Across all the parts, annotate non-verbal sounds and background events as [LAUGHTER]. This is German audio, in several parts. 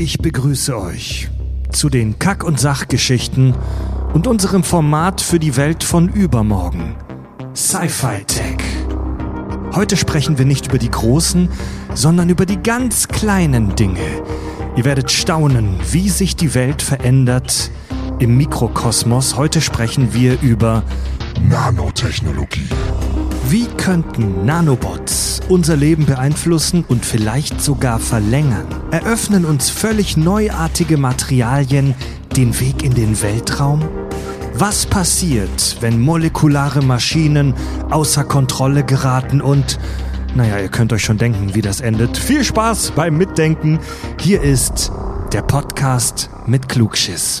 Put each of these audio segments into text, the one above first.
Ich begrüße euch zu den Kack- und Sachgeschichten und unserem Format für die Welt von übermorgen. Sci-Fi Tech. Heute sprechen wir nicht über die großen, sondern über die ganz kleinen Dinge. Ihr werdet staunen, wie sich die Welt verändert im Mikrokosmos. Heute sprechen wir über Nanotechnologie. Wie könnten Nanobots unser Leben beeinflussen und vielleicht sogar verlängern? Eröffnen uns völlig neuartige Materialien den Weg in den Weltraum? Was passiert, wenn molekulare Maschinen außer Kontrolle geraten und... Naja, ihr könnt euch schon denken, wie das endet. Viel Spaß beim Mitdenken. Hier ist der Podcast mit Klugschiss.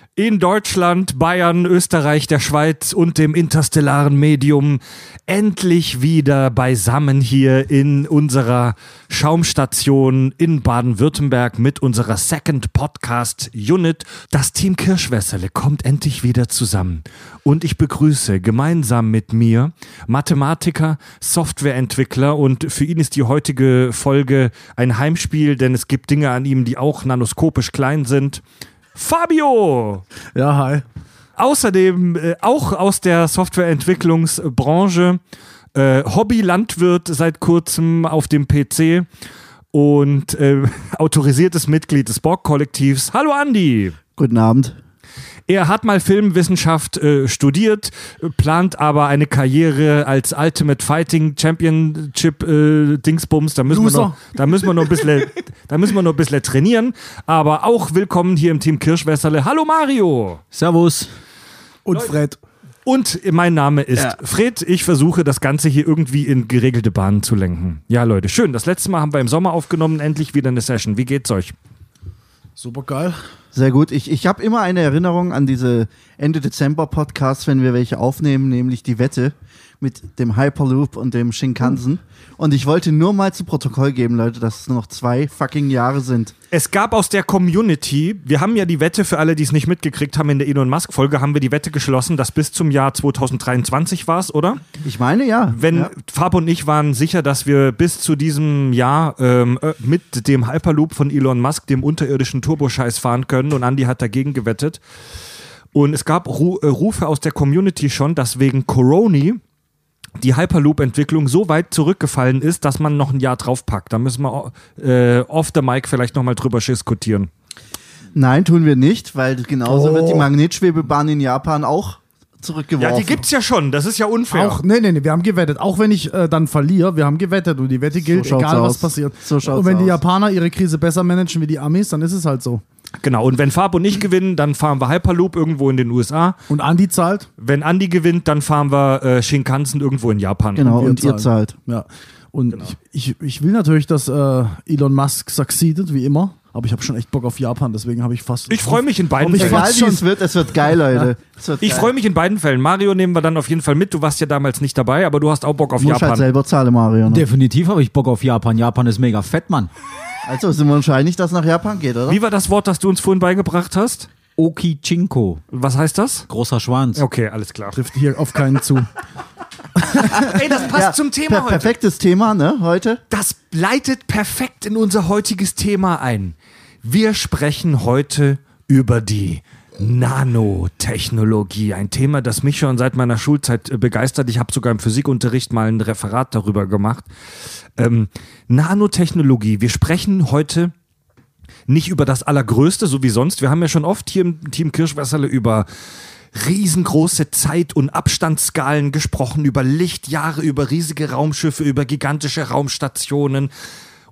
in Deutschland, Bayern, Österreich, der Schweiz und dem interstellaren Medium endlich wieder beisammen hier in unserer Schaumstation in Baden-Württemberg mit unserer Second Podcast Unit. Das Team Kirschwässerle kommt endlich wieder zusammen und ich begrüße gemeinsam mit mir Mathematiker, Softwareentwickler und für ihn ist die heutige Folge ein Heimspiel, denn es gibt Dinge an ihm, die auch nanoskopisch klein sind. Fabio! Ja, hi. Außerdem äh, auch aus der Softwareentwicklungsbranche, äh, Hobby-Landwirt seit kurzem auf dem PC und äh, [LAUGHS] autorisiertes Mitglied des Borg-Kollektivs. Hallo Andi! Guten Abend. Er hat mal Filmwissenschaft äh, studiert, äh, plant aber eine Karriere als Ultimate Fighting Championship äh, Dingsbums. Da müssen wir Loser. noch, da müssen wir noch ein bisschen, [LAUGHS] da müssen wir noch ein bisschen trainieren. Aber auch willkommen hier im Team Kirschwässerle. Hallo Mario! Servus. Und Fred. Und mein Name ist Ja. Fred. Ich versuche das Ganze hier irgendwie in geregelte Bahnen zu lenken. Ja, Leute, schön. Das letzte Mal haben wir im Sommer aufgenommen. Endlich wieder eine Session. Wie geht's euch? Super geil. Sehr gut. Ich, ich habe immer eine Erinnerung an diese Ende Dezember Podcasts, wenn wir welche aufnehmen, nämlich die Wette mit dem Hyperloop und dem Shinkansen. Und ich wollte nur mal zu Protokoll geben, Leute, dass es nur noch zwei fucking Jahre sind. Es gab aus der Community, wir haben ja die Wette für alle, die es nicht mitgekriegt haben, in der Elon Musk Folge haben wir die Wette geschlossen, dass bis zum Jahr 2023 war es, oder? Ich meine, ja. Wenn ja. Fab und ich waren sicher, dass wir bis zu diesem Jahr ähm, äh, mit dem Hyperloop von Elon Musk, dem unterirdischen Turboscheiß fahren können und Andy hat dagegen gewettet. Und es gab Ru äh, Rufe aus der Community schon, dass wegen Coroni die Hyperloop-Entwicklung so weit zurückgefallen ist, dass man noch ein Jahr draufpackt. Da müssen wir äh, off the mic vielleicht nochmal drüber diskutieren. Nein, tun wir nicht, weil genauso Oh. wird die Magnetschwebebahn in Japan auch zurückgeworfen. Ja, die gibt's ja schon. Das ist ja unfair. Auch, nee, nee, nee, wir haben gewettet. Auch wenn ich äh, dann verliere, wir haben gewettet und die Wette gilt, schaut's egal was aus. passiert. So schaut's und wenn die aus. Japaner ihre Krise besser managen wie die Amis, dann ist es halt so. Genau. Und wenn Fab und ich gewinnen, dann fahren wir Hyperloop irgendwo in den USA. Und Andi zahlt. Wenn Andy gewinnt, dann fahren wir äh, Shinkansen irgendwo in Japan. Genau, wir und ihr zahlt. Ja. Und ich, ich, ich will natürlich, dass äh, Elon Musk succeedet, wie immer. Aber ich habe schon echt Bock auf Japan, deswegen habe ich fast. Ich freue mich in beiden ich Fällen. Egal wie schon- es wird, es wird geil, Leute. Wird Ich freue mich in beiden Fällen. Mario nehmen wir dann auf jeden Fall mit. Du warst ja damals nicht dabei, aber du hast auch Bock auf halt Japan. selber zahlen, Mario. Ne? Definitiv habe ich Bock auf Japan. Japan ist mega fett, Mann. Also sind wir uns einig, dass es nach Japan geht, oder? Wie war das Wort, das du uns vorhin beigebracht hast? Okichinko. Was heißt das? Großer Schwanz. Okay, alles klar. trifft hier auf keinen zu. [LAUGHS] [LAUGHS] Ey, das passt Ja, zum Thema per heute. perfektes Thema, ne, heute. Das leitet perfekt in unser heutiges Thema ein. Wir sprechen heute über die Nanotechnologie. Ein Thema, das mich schon seit meiner Schulzeit äh, begeistert. Ich habe sogar im Physikunterricht mal ein Referat darüber gemacht. Ähm, Nanotechnologie. Wir sprechen heute nicht über das Allergrößte, so wie sonst. Wir haben ja schon oft hier im Team Kirschwasserle über riesengroße Zeit- und Abstandsskalen gesprochen, über Lichtjahre, über riesige Raumschiffe, über gigantische Raumstationen.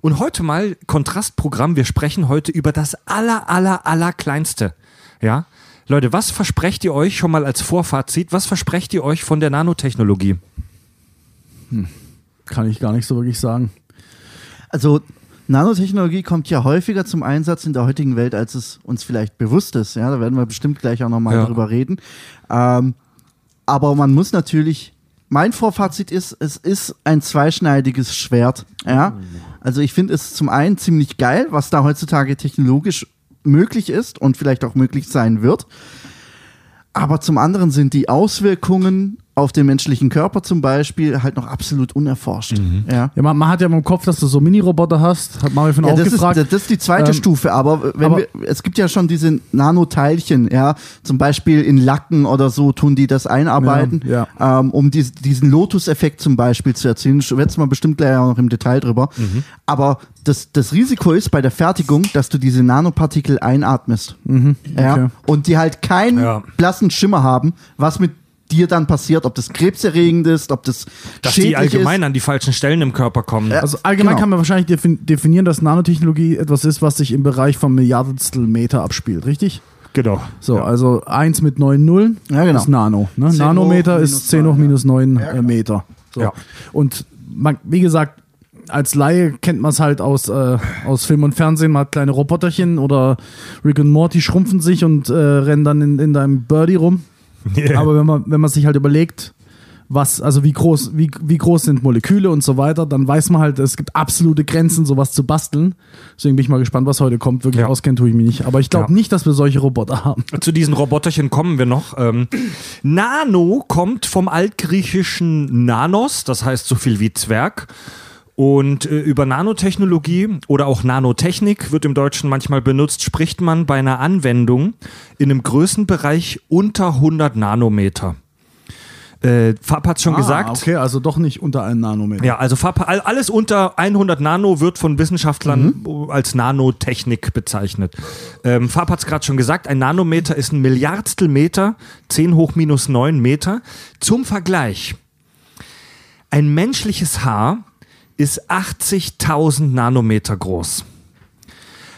Und heute mal Kontrastprogramm. Wir sprechen heute über das aller, aller, aller kleinste. Ja? Leute, was versprecht ihr euch schon mal als Vorfazit? Was versprecht ihr euch von der Nanotechnologie? Kann ich gar nicht so wirklich sagen. Also Nanotechnologie kommt ja häufiger zum Einsatz in der heutigen Welt, als es uns vielleicht bewusst ist. Ja, da werden wir bestimmt gleich auch nochmal Ja. drüber reden. Ähm, aber man muss natürlich, mein Vorfazit ist, es ist ein zweischneidiges Schwert. Ja? Also ich finde es zum einen ziemlich geil, was da heutzutage technologisch möglich ist und vielleicht auch möglich sein wird. Aber zum anderen sind die Auswirkungen auf den menschlichen Körper zum Beispiel halt noch absolut unerforscht. Ja. Ja, man, man hat ja im Kopf, dass du so Mini-Roboter hast. Hat Marvin Ja, auch das, ist, gefragt. das ist die zweite Ähm, Stufe, aber wenn aber- wir, es gibt ja schon diese Nanoteilchen, ja, zum Beispiel in Lacken oder so tun die das einarbeiten, Ja, Ähm, um dies, diesen Lotus-Effekt zum Beispiel zu erzielen. Ich werde mal bestimmt gleich auch noch im Detail drüber. Mhm. Aber das, das Risiko ist bei der Fertigung, dass du diese Nanopartikel einatmest. Ja, Mhm. okay. und die halt keinen Ja. blassen Schimmer haben, was mit dir dann passiert, ob das krebserregend ist, ob das Dass schädlich die allgemein ist. an die falschen Stellen im Körper kommen. Ja. Also allgemein Genau. kann man wahrscheinlich defin definieren, dass Nanotechnologie etwas ist, was sich im Bereich von Milliardstel Meter abspielt, richtig? Genau. So, also 1 mit 9 Nullen Ja, genau. ist Nano. Ne? 10 hoch Nanometer minus ist 10 hoch neun, minus 9 äh, Meter. So. Ja. Und man, wie gesagt, als Laie kennt man es halt aus, äh, aus Film und Fernsehen, man hat kleine Roboterchen oder Rick und Morty schrumpfen sich und äh, rennen dann in, in deinem Birdie rum. [LAUGHS] Aber wenn man, wenn man sich halt überlegt, was, also wie groß, wie, wie groß sind Moleküle und so weiter, dann weiß man halt, es gibt absolute Grenzen, sowas zu basteln. Deswegen bin ich mal gespannt, was heute kommt. Wirklich Ja. auskennen tue ich mich nicht. Aber ich glaube Ja. nicht, dass wir solche Roboter haben. [LAUGHS] Zu diesen Roboterchen kommen wir noch. Ähm, Nano kommt vom altgriechischen Nanos, das heißt so viel wie Zwerg. Und äh, über Nanotechnologie oder auch Nanotechnik wird im Deutschen manchmal benutzt, spricht man bei einer Anwendung in einem Größenbereich unter 100 Nanometer. Äh, Fab hat schon gesagt. Ah, okay, also doch nicht unter einen Nanometer. Ja, also Fab, all- alles unter 100 Nano wird von Wissenschaftlern als Nanotechnik bezeichnet. Ähm, Fab hat es gerade schon gesagt, ein Nanometer ist ein Milliardstel Meter, 10 hoch minus 9 Meter. Zum Vergleich, ein menschliches Haar ist 80.000 Nanometer groß.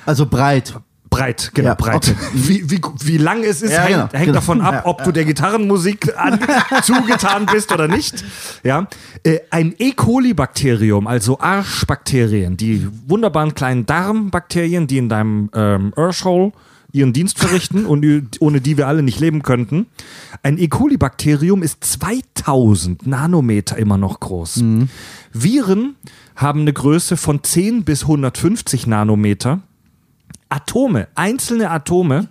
Also breit. Breit, genau, Ja, breit. okay. Wie, wie, wie lang es ist, Ja, hängt, genau, hängt genau. davon ab, Ja, ob du der Gitarrenmusik an, [LAUGHS] zugetan bist oder nicht. Ja. Äh, ein E. coli-Bakterium, also Arschbakterien, die wunderbaren kleinen Darmbakterien, die in deinem ähm, Arschhole ihren Dienst verrichten und ohne die wir alle nicht leben könnten. Ein E. coli-Bakterium ist 2000 Nanometer immer noch groß. Viren haben eine Größe von 10 bis 150 Nanometer. Atome, einzelne Atome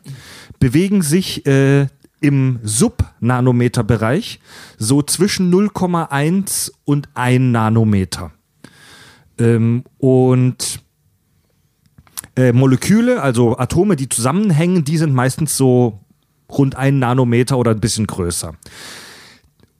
bewegen sich äh, im Subnanometerbereich so zwischen 0,1 und 1 Nanometer. Ähm, und äh, Moleküle, also Atome, die zusammenhängen, die sind meistens so rund 1 Nanometer oder ein bisschen größer.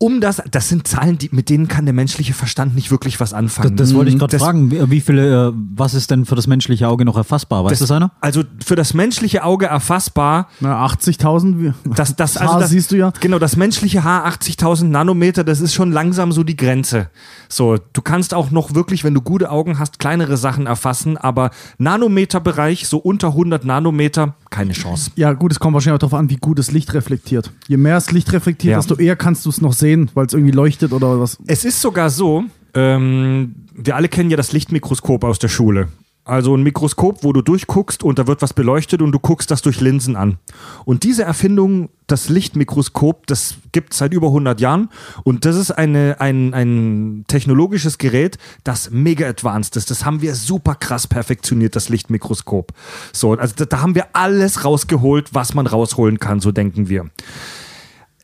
Um das, das sind Zahlen, die, mit denen kann der menschliche Verstand nicht wirklich was Das, anfangen. das wollte ich gerade Das- fragen. Wie, wie viele, äh, was ist denn für das menschliche Auge noch erfassbar? Weiß das, einer? Also für das menschliche Auge erfassbar, Na, 80.000. wie- das, das, Das [LAUGHS] also Haar das, siehst du ja. Genau, das menschliche Haar 80.000 Nanometer, das ist schon langsam so die Grenze. So, du kannst auch noch wirklich, wenn du gute Augen hast, kleinere Sachen erfassen, aber Nanometerbereich, so unter 100 Nanometer, keine Chance. Ja, gut, es kommt wahrscheinlich auch darauf an, wie gut das Licht reflektiert. Je mehr das Licht reflektiert, Ja. desto eher kannst du es noch sehen, weil es irgendwie leuchtet oder was. Es ist sogar so, ähm, wir alle kennen ja das Lichtmikroskop aus der Schule. Also ein Mikroskop, wo du durchguckst und da wird was beleuchtet und du guckst das durch Linsen an. Und diese Erfindung, das Lichtmikroskop, das gibt es seit über 100 Jahren und das ist eine, ein, ein technologisches Gerät, das mega advanced ist. Das haben wir super krass perfektioniert, das Lichtmikroskop. So, also da, da haben wir alles rausgeholt, was man rausholen kann, so denken wir.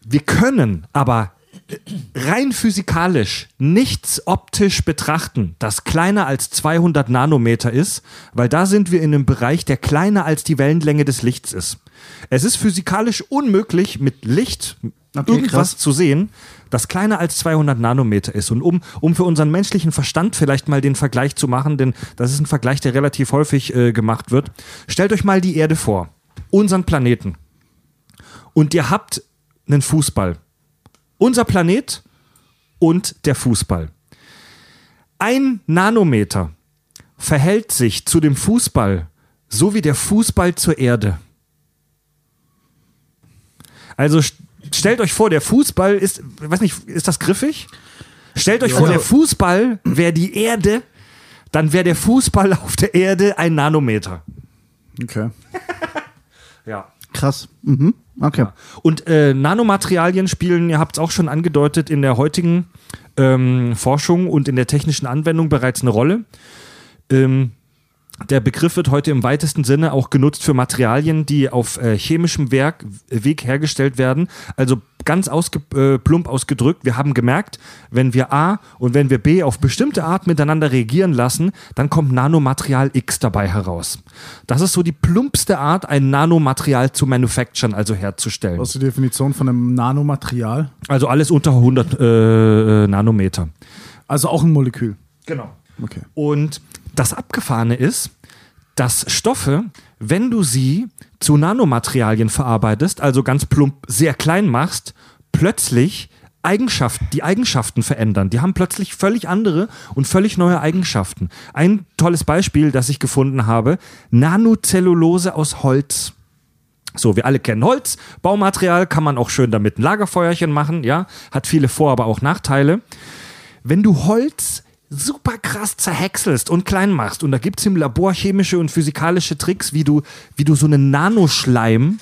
Wir können aber rein physikalisch nichts optisch betrachten, das kleiner als 200 Nanometer ist, weil da sind wir in einem Bereich, der kleiner als die Wellenlänge des Lichts ist. Es ist physikalisch unmöglich, mit Licht Okay, irgendwas krass. zu sehen, das kleiner als 200 Nanometer ist. Und um, um für unseren menschlichen Verstand vielleicht mal den Vergleich zu machen, denn das ist ein Vergleich, der relativ häufig äh, gemacht wird, stellt euch mal die Erde vor, unseren Planeten. Und ihr habt einen Fußball unser Planet und der Fußball. Ein Nanometer verhält sich zu dem Fußball so wie der Fußball zur Erde. Also st- stellt euch vor, der Fußball ist, weiß nicht, ist das griffig? Stellt euch vor, der Fußball wäre die Erde, dann wäre der Fußball auf der Erde ein Nanometer. Okay. Ja. Krass. Mhm. Okay. Und äh, Nanomaterialien spielen, ihr habt es auch schon angedeutet, in der heutigen ähm, Forschung und in der technischen Anwendung bereits eine Rolle. Ähm, der Begriff wird heute im weitesten Sinne auch genutzt für Materialien, die auf äh, chemischem Werk, Weg hergestellt werden. Also ganz ausge, äh, plump ausgedrückt, wir haben gemerkt, wenn wir A und wenn wir B auf bestimmte Art miteinander reagieren lassen, dann kommt Nanomaterial X dabei heraus. Das ist so die plumpste Art, ein Nanomaterial zu manufacturen, also herzustellen. Was ist die Definition von einem Nanomaterial? Also alles unter 100 äh, Nanometer. Also auch ein Molekül. Genau. Okay. Und das Abgefahrene ist, dass Stoffe, wenn du sie zu Nanomaterialien verarbeitest, also ganz plump sehr klein machst, plötzlich Eigenschaften, die Eigenschaften verändern. Die haben plötzlich völlig andere und völlig neue Eigenschaften. Ein tolles Beispiel, das ich gefunden habe, Nanocellulose aus Holz. So, wir alle kennen Holz, Baumaterial, kann man auch schön damit ein Lagerfeuerchen machen, ja, hat viele Vor-, aber auch Nachteile. Wenn du Holz super krass zerhäckselst und klein machst, und da gibt es im Labor chemische und physikalische Tricks, wie du, wie du so einen Nanoschleim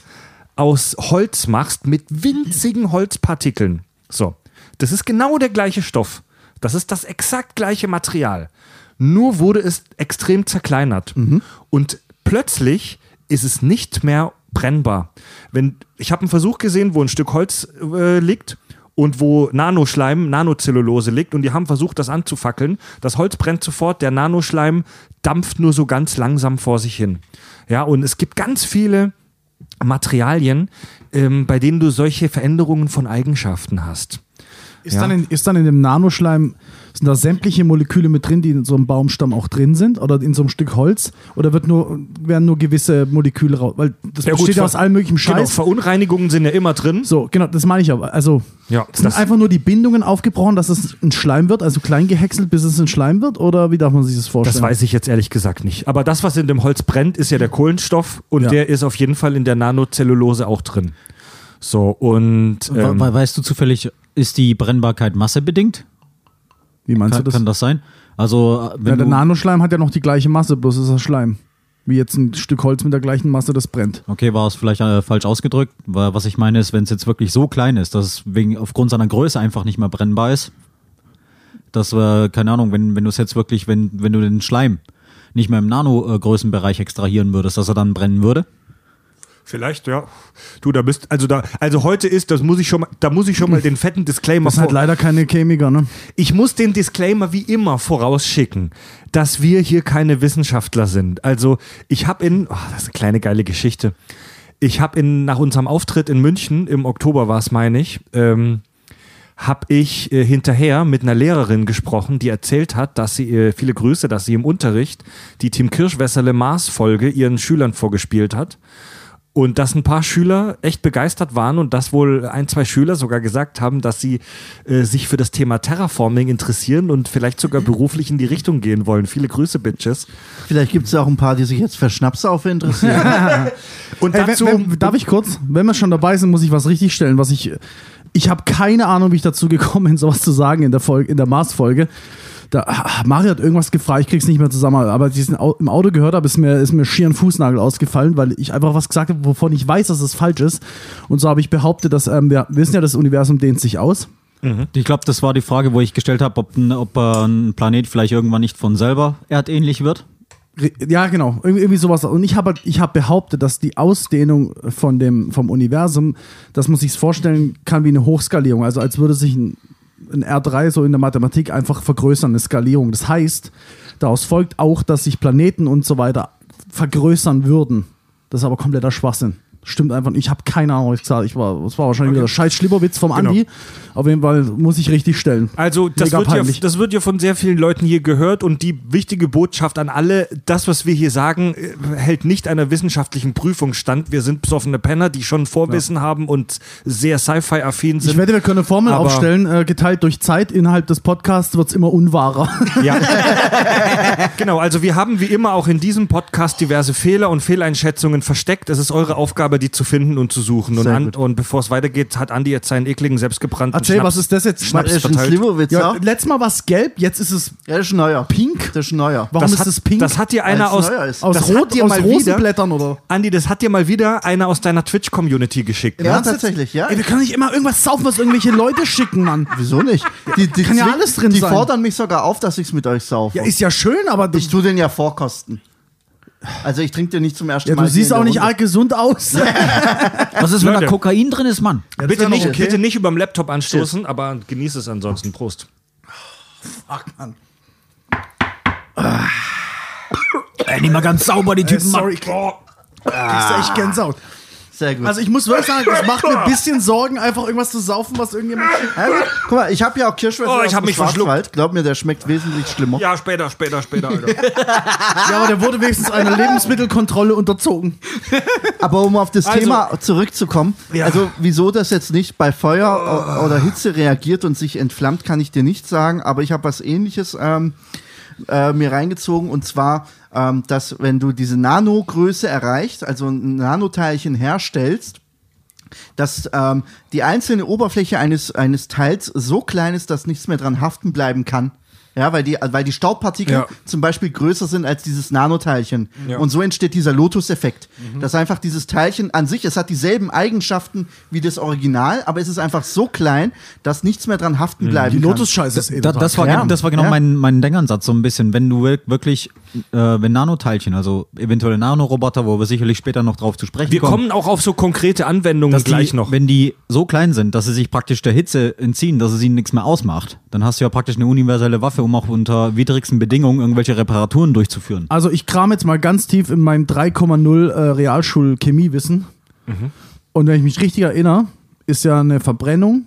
aus Holz machst mit winzigen Holzpartikeln. So, das ist genau der gleiche Stoff. Das ist das exakt gleiche Material. Nur wurde es extrem zerkleinert. Und plötzlich ist es nicht mehr brennbar. Wenn, ich habe einen Versuch gesehen, wo ein Stück Holz äh, liegt und wo Nanoschleim, Nanocellulose liegt und die haben versucht, das anzufackeln. Das Holz brennt sofort, der Nanoschleim dampft nur so ganz langsam vor sich hin. Ja, und es gibt ganz viele Materialien, ähm, bei denen du solche Veränderungen von Eigenschaften hast. Ist, Ja. dann in, ist dann in dem Nanoschleim, sind da sämtliche Moleküle mit drin, die in so einem Baumstamm auch drin sind? Oder in so einem Stück Holz? Oder wird nur, werden nur gewisse Moleküle raus? Weil das Ja, gut, besteht ja ver- aus allem möglichen Genau, Scheiß. Verunreinigungen sind ja immer drin. so, genau, das meine ich aber. Also, Ja, sind das- einfach nur die Bindungen aufgebrochen, dass es ein Schleim wird, also klein gehäckselt, bis es ein Schleim wird? Oder wie darf man sich das vorstellen? Das weiß ich jetzt ehrlich gesagt nicht. Aber das, was in dem Holz brennt, ist ja der Kohlenstoff und Ja. der ist auf jeden Fall in der Nanocellulose auch drin. So, und ähm, we- weißt du zufällig, ist die Brennbarkeit massebedingt? Wie meinst Kann, du das? kann das sein? Also, äh, wenn ja, der Nanoschleim hat ja noch die gleiche Masse, bloß ist er Schleim. Wie jetzt ein Stück Holz mit der gleichen Masse, das brennt. Okay, war es vielleicht äh, falsch ausgedrückt, weil was ich meine ist, wenn es jetzt wirklich so klein ist, dass es wegen aufgrund seiner Größe einfach nicht mehr brennbar ist, dass äh, keine Ahnung, wenn wenn du es jetzt wirklich, wenn wenn du den Schleim nicht mehr im Nano-Größenbereich extrahieren würdest, dass er dann brennen würde. Vielleicht, ja. Du, da bist, also da, also heute ist, das muss ich schon mal, da muss ich schon mal den fetten Disclaimer Das sind halt leider keine Chemiker, ne? Ich muss den Disclaimer wie immer vorausschicken, dass wir hier keine Wissenschaftler sind. Also ich habe in, oh, das ist eine kleine geile Geschichte. Ich habe in nach unserem Auftritt in München im Oktober war es, meine ich, ähm, habe ich äh, hinterher mit einer Lehrerin gesprochen, die erzählt hat, dass sie äh, viele Grüße, dass sie im Unterricht die Tim Kirschwässerle Mars Folge ihren Schülern vorgespielt hat. Und dass ein paar Schüler echt begeistert waren und dass wohl ein, zwei Schüler sogar gesagt haben, dass sie äh, sich für das Thema Terraforming interessieren und vielleicht sogar beruflich in die Richtung gehen wollen. Viele Grüße, Bitches. Vielleicht gibt es auch ein paar, die sich jetzt für Schnapsaufe interessieren. [LAUGHS] Und Hey, dazu, wenn, wenn, darf ich kurz? Wenn wir schon dabei sind, muss ich was richtig stellen, was ich. Ich habe keine Ahnung, wie ich dazu gekommen bin, sowas zu sagen in der Folge, in der Mars-Folge. Da, Mario hat irgendwas gefragt, ich krieg's nicht mehr zusammen, aber als ich es im Auto gehört habe, ist mir, ist mir schier ein Fußnagel ausgefallen, weil ich einfach was gesagt habe, wovon ich weiß, dass es falsch ist. Und so habe ich behauptet, dass ähm, wir wissen ja, das Universum dehnt sich aus. Ich glaube, das war die Frage, wo ich gestellt habe, ob, ein- ob äh, ein Planet vielleicht irgendwann nicht von selber erdähnlich wird. Ja, genau. Irgendwie, irgendwie sowas. Und ich habe halt- ich hab behauptet, dass die Ausdehnung von dem, vom Universum, dass man sich vorstellen kann wie eine Hochskalierung. Also als würde sich ein, ein R3 so in der Mathematik einfach vergrößern, eine Skalierung. Das heißt, daraus folgt auch, dass sich Planeten und so weiter vergrößern würden. Das ist aber kompletter Schwachsinn. Stimmt einfach. nicht. Ich habe keine Ahnung, was ich gesagt ich war, Das war wahrscheinlich wieder der scheiß Schlibberwitz vom Genau. Andi. Auf jeden Fall muss ich richtig stellen. Also das Mega wird, ja, das wird ja von sehr vielen Leuten hier gehört und die wichtige Botschaft an alle, das, was wir hier sagen, äh, hält nicht einer wissenschaftlichen Prüfung stand. Wir sind besoffene Penner, die schon Vorwissen haben und sehr Sci-Fi-affin sind. Ich wette, wir können eine Formel aufstellen, äh, geteilt durch Zeit. Innerhalb des Podcasts wird es immer unwahrer. Ja. [LAUGHS] genau, also wir haben wie immer auch in diesem Podcast diverse Fehler und Fehleinschätzungen versteckt. Es ist eure Aufgabe selber die zu finden und zu suchen. Und, Sehr an, gut. und bevor es weitergeht, hat Andi jetzt seinen ekligen, selbstgebrannten Erzähl, Schnaps. was ist das jetzt? Schnaps ist ein verteilt. Slivovitz, Ja, ja? letztes Mal war es gelb, jetzt ist es Ja, das ist neuer. pink. Das ist neuer. Warum Das ist hat, es pink? Das hat dir einer aus, ist. aus das Rot, dir aus mal wieder, Rosenblättern oder? Andi, das hat dir mal wieder einer aus deiner Twitch-Community geschickt. Ja, ne? tatsächlich, ja. Ey, wir können nicht immer irgendwas saufen, was irgendwelche Leute schicken, Mann. Wieso nicht? Die, die Kann ja alles drin Die sein. fordern mich sogar auf, dass ich es mit euch saufe. Ja, ist ja schön, aber ich tue den ja vorkosten. Also ich trinke den nicht zum ersten ja, Mal. du siehst auch nicht Runde. arg gesund aus. [LAUGHS] Was ist, wenn Leute. da Kokain drin ist, Mann? das Bitte noch nicht, okay. bitte nicht über dem Laptop anstoßen, aber genieß es ansonsten. Prost. Fuck, Mann. Ey, nicht mal ganz sauber, die Ey, Typen. sorry. Oh, kriegst du echt Gänsehaut. Sehr gut. Also ich muss wirklich sagen, das macht mir ein [LAUGHS] bisschen Sorgen, einfach irgendwas zu saufen, was irgendjemand gut. Guck mal, ich habe ja auch Kirschwasser Oh, ich aus hab mich verschluckt. Glaub mir, der schmeckt wesentlich schlimmer. Ja, später, später, später, Alter. [LAUGHS] Ja, aber der wurde wenigstens einer Lebensmittelkontrolle unterzogen. Aber um auf das Also- Thema zurückzukommen, Ja. also wieso das jetzt nicht bei Feuer o- oder Hitze reagiert und sich entflammt, kann ich dir nicht sagen, aber ich habe was ähnliches ähm, äh, mir reingezogen und zwar, ähm, dass wenn du diese Nanogröße erreichst, also ein Nanoteilchen herstellst, dass ähm, die einzelne Oberfläche eines, eines Teils so klein ist, dass nichts mehr dran haften bleiben kann. Ja, weil die, weil die Staubpartikel Ja. zum Beispiel größer sind als dieses Nanoteilchen. Ja. Und so entsteht dieser Lotus-Effekt. Dass einfach dieses Teilchen an sich, es hat dieselben Eigenschaften wie das Original, aber es ist einfach so klein, dass nichts mehr dran haften bleiben Die kann. Lotus-Scheiße ist eh Da, total das, war, Ja. gen- das war genau Ja. mein, mein Denkansatz so ein bisschen. Wenn du wir- wirklich, äh, wenn Nanoteilchen, also eventuelle Nanoroboter, wo wir sicherlich später noch drauf zu sprechen Wir kommen, kommen auch auf so konkrete Anwendungen gleich die, noch. wenn die so klein sind, dass sie sich praktisch der Hitze entziehen, dass es ihnen nichts mehr ausmacht, dann hast du ja praktisch eine universelle Waffe, um auch unter widrigsten Bedingungen irgendwelche Reparaturen durchzuführen. Also ich kram jetzt mal ganz tief in mein 3,0 äh, Realschul-Chemiewissen. Und wenn ich mich richtig erinnere, ist ja eine Verbrennung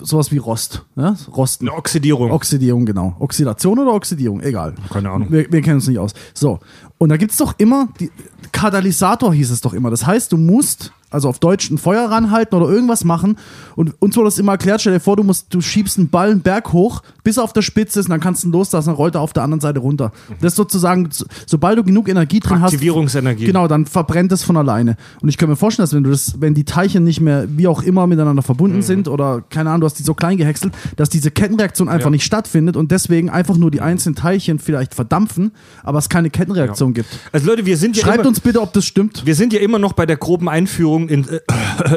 sowas wie Rost. Ja? Rosten. Eine Oxidierung. Oxidierung, genau. Oxidation oder Oxidierung? Egal. Keine Ahnung. Wir, wir kennen uns nicht aus. So. Und da gibt es doch immer, die, Katalysator hieß es doch immer. Das heißt, du musst, also auf Deutsch, ein Feuer ranhalten oder irgendwas machen. Und uns wurde das immer erklärt, stell dir vor, du musst, du schiebst einen Ball einen Berg hoch, bis er auf der Spitze ist, und dann kannst du ihn loslassen, dann rollt er auf der anderen Seite runter. Das ist sozusagen, so- sobald du genug Energie drin hast. Aktivierungsenergie. Genau, dann verbrennt es von alleine. Und ich kann mir vorstellen, dass wenn du das, wenn die Teilchen nicht mehr wie auch immer miteinander Mhm. verbunden sind oder keine Ahnung, du hast die so klein gehäckselt, dass diese Kettenreaktion einfach Ja. nicht stattfindet und deswegen einfach nur die einzelnen Teilchen vielleicht verdampfen, aber es keine Kettenreaktion gibt. Also Leute, wir sind ja Schreibt immer, uns bitte, ob das stimmt. wir sind ja immer noch bei der groben Einführung in, äh,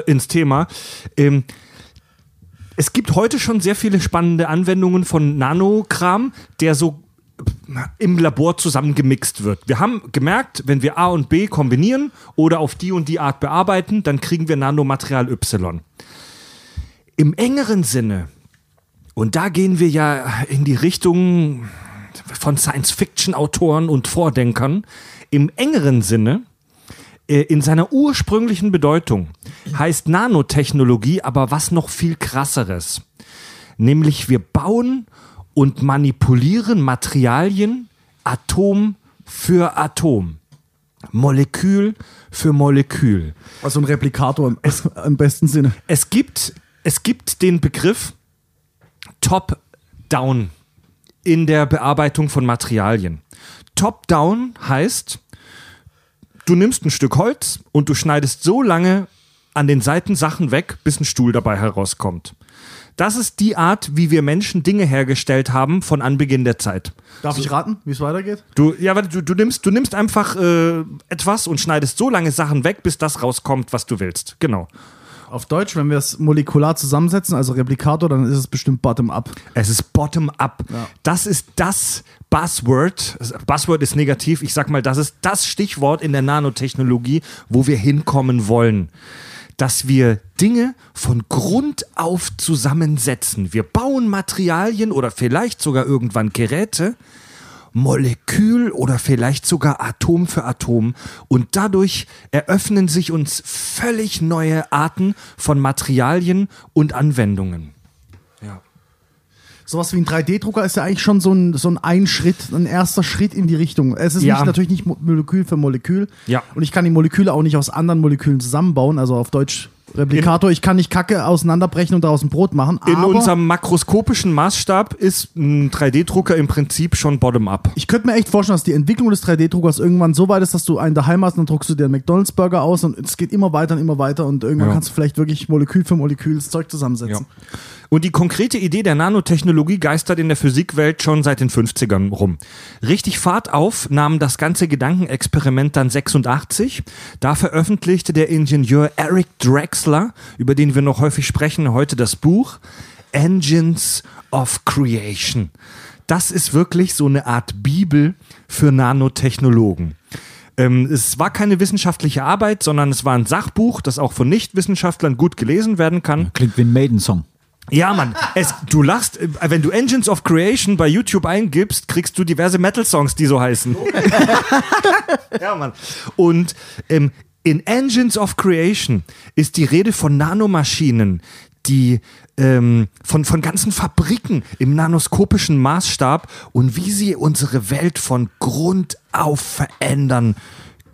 ins Thema. Ähm, es gibt heute schon sehr viele spannende Anwendungen von Nanokram, der so im Labor zusammengemixt wird. Wir haben gemerkt, wenn wir A und B kombinieren oder auf die und die Art bearbeiten, dann kriegen wir Nanomaterial Y. Im engeren Sinne, und da gehen wir ja in die Richtung von Science-Fiction-Autoren und Vordenkern, im engeren Sinne, äh, in seiner ursprünglichen Bedeutung, heißt Nanotechnologie aber was noch viel krasseres. Nämlich wir bauen und manipulieren Materialien Atom für Atom. Molekül für Molekül. Also ein Replikator im, im besten Sinne. Es gibt, es gibt den Begriff Top-Down in der Bearbeitung von Materialien. Top-Down heißt, du nimmst ein Stück Holz und du schneidest so lange an den Seiten Sachen weg, bis ein Stuhl dabei herauskommt. Das ist die Art, wie wir Menschen Dinge hergestellt haben von Anbeginn der Zeit. Darf ich raten, wie es weitergeht? Du, ja, warte, du, du, nimmst, du nimmst einfach äh, etwas und schneidest so lange Sachen weg, bis das rauskommt, was du willst. Genau. Auf Deutsch, wenn wir es molekular zusammensetzen, also Replikator, dann ist es bestimmt bottom-up. Es ist bottom-up. Das ist das Buzzword. Buzzword ist negativ. Ich sag mal, das ist das Stichwort in der Nanotechnologie, wo wir hinkommen wollen. Dass wir Dinge von Grund auf zusammensetzen. Wir bauen Materialien oder vielleicht sogar irgendwann Geräte, Molekül oder vielleicht sogar Atom für Atom. Und dadurch eröffnen sich uns völlig neue Arten von Materialien und Anwendungen. Ja. Sowas wie ein 3D-Drucker ist ja eigentlich schon so ein, so ein, ein Schritt, ein erster Schritt in die Richtung. Es ist Ja. nicht, natürlich nicht Mo- Molekül für Molekül. Ja. Und ich kann die Moleküle auch nicht aus anderen Molekülen zusammenbauen, also auf Deutsch Replikator, ich kann nicht Kacke auseinanderbrechen und daraus ein Brot machen. In unserem makroskopischen Maßstab ist ein 3D-Drucker im Prinzip schon bottom-up. ich könnte mir echt vorstellen, dass die Entwicklung des 3D-Druckers irgendwann so weit ist, dass du einen daheim hast und dann druckst du dir einen McDonalds-Burger aus und es geht immer weiter und immer weiter und irgendwann Ja. kannst du vielleicht wirklich Molekül für Molekül das Zeug zusammensetzen. Und die konkrete Idee der Nanotechnologie geistert in der Physikwelt schon seit den 50ern rum. Richtig Fahrt auf nahm das ganze Gedankenexperiment dann 86. Da veröffentlichte der Ingenieur Eric Drexler, über den wir noch häufig sprechen, heute das Buch Engines of Creation. Das ist wirklich so eine Art Bibel für Nanotechnologen. Ähm, es war keine wissenschaftliche Arbeit, sondern es war ein Sachbuch, das auch von Nichtwissenschaftlern gut gelesen werden kann. Klingt wie ein Maiden-Song. Ja, Mann, es, du lachst, äh, wenn du Engines of Creation bei YouTube eingibst, kriegst du diverse Metal-Songs, die so heißen. [LAUGHS] ja, Mann. Und ähm, in Engines of Creation ist die Rede von Nanomaschinen, die ähm, von, von ganzen Fabriken im nanoskopischen Maßstab und wie sie unsere Welt von Grund auf verändern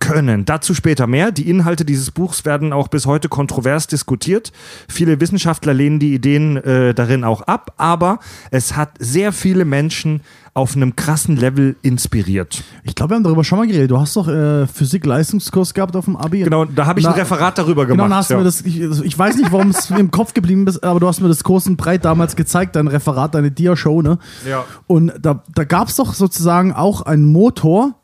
können. Dazu später mehr. Die Inhalte dieses Buchs werden auch bis heute kontrovers diskutiert. Viele Wissenschaftler lehnen die Ideen äh, darin auch ab, aber es hat sehr viele Menschen auf einem krassen Level inspiriert. Ich glaube, wir haben darüber schon mal geredet. Du hast doch äh, Physik-Leistungskurs gehabt auf dem Abi. Genau, da habe ich Na- ein Referat darüber Genau, gemacht. dann hast ja. mir das, ich, ich weiß nicht, warum es mir [LAUGHS] im Kopf geblieben ist, aber du hast mir das groß und breit damals gezeigt, dein Referat, deine Dia-Show, ne? Ja. Und da, da gab es doch sozusagen auch einen Motor,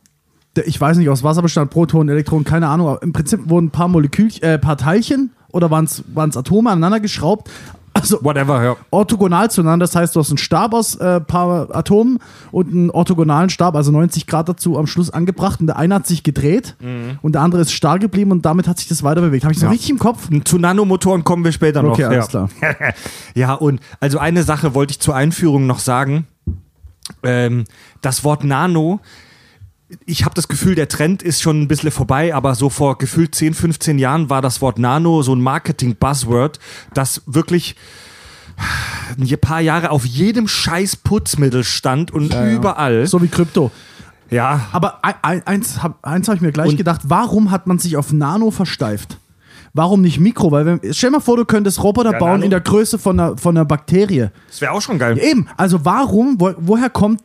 ich weiß nicht, aus Wasser bestand, Protonen, Elektronen, keine Ahnung, aber im Prinzip wurden ein paar Molekül, äh, paar Teilchen oder waren es Atome aneinander geschraubt, also Whatever, ja. orthogonal zueinander. Das heißt, du hast einen Stab aus äh, paar Atomen und einen orthogonalen Stab, also 90 Grad dazu am Schluss angebracht. Und der eine hat sich gedreht und der andere ist starr geblieben und damit hat sich das weiter bewegt. Habe ich so Ja. richtig im Kopf? Zu Nanomotoren kommen wir später noch. Okay, ja. alles klar. [LAUGHS] ja, und also eine Sache wollte ich zur Einführung noch sagen. Ähm, das Wort Nano, ich habe das Gefühl, der Trend ist schon ein bisschen vorbei, aber so vor gefühlt 10, 15 Jahren war das Wort Nano so ein Marketing-Buzzword, das wirklich ein paar Jahre auf jedem scheiß Putzmittel stand und überall. So wie Krypto. Ja, Aber ein- ein- eins habe eins hab ich mir gleich Und- gedacht, warum hat man sich auf Nano versteift? Warum nicht Mikro? Weil wenn, stell mal vor, du könntest Roboter Ja, bauen Nano. in der Größe von einer, von einer Bakterie. das wäre auch schon geil. Eben, also warum, wo, woher kommt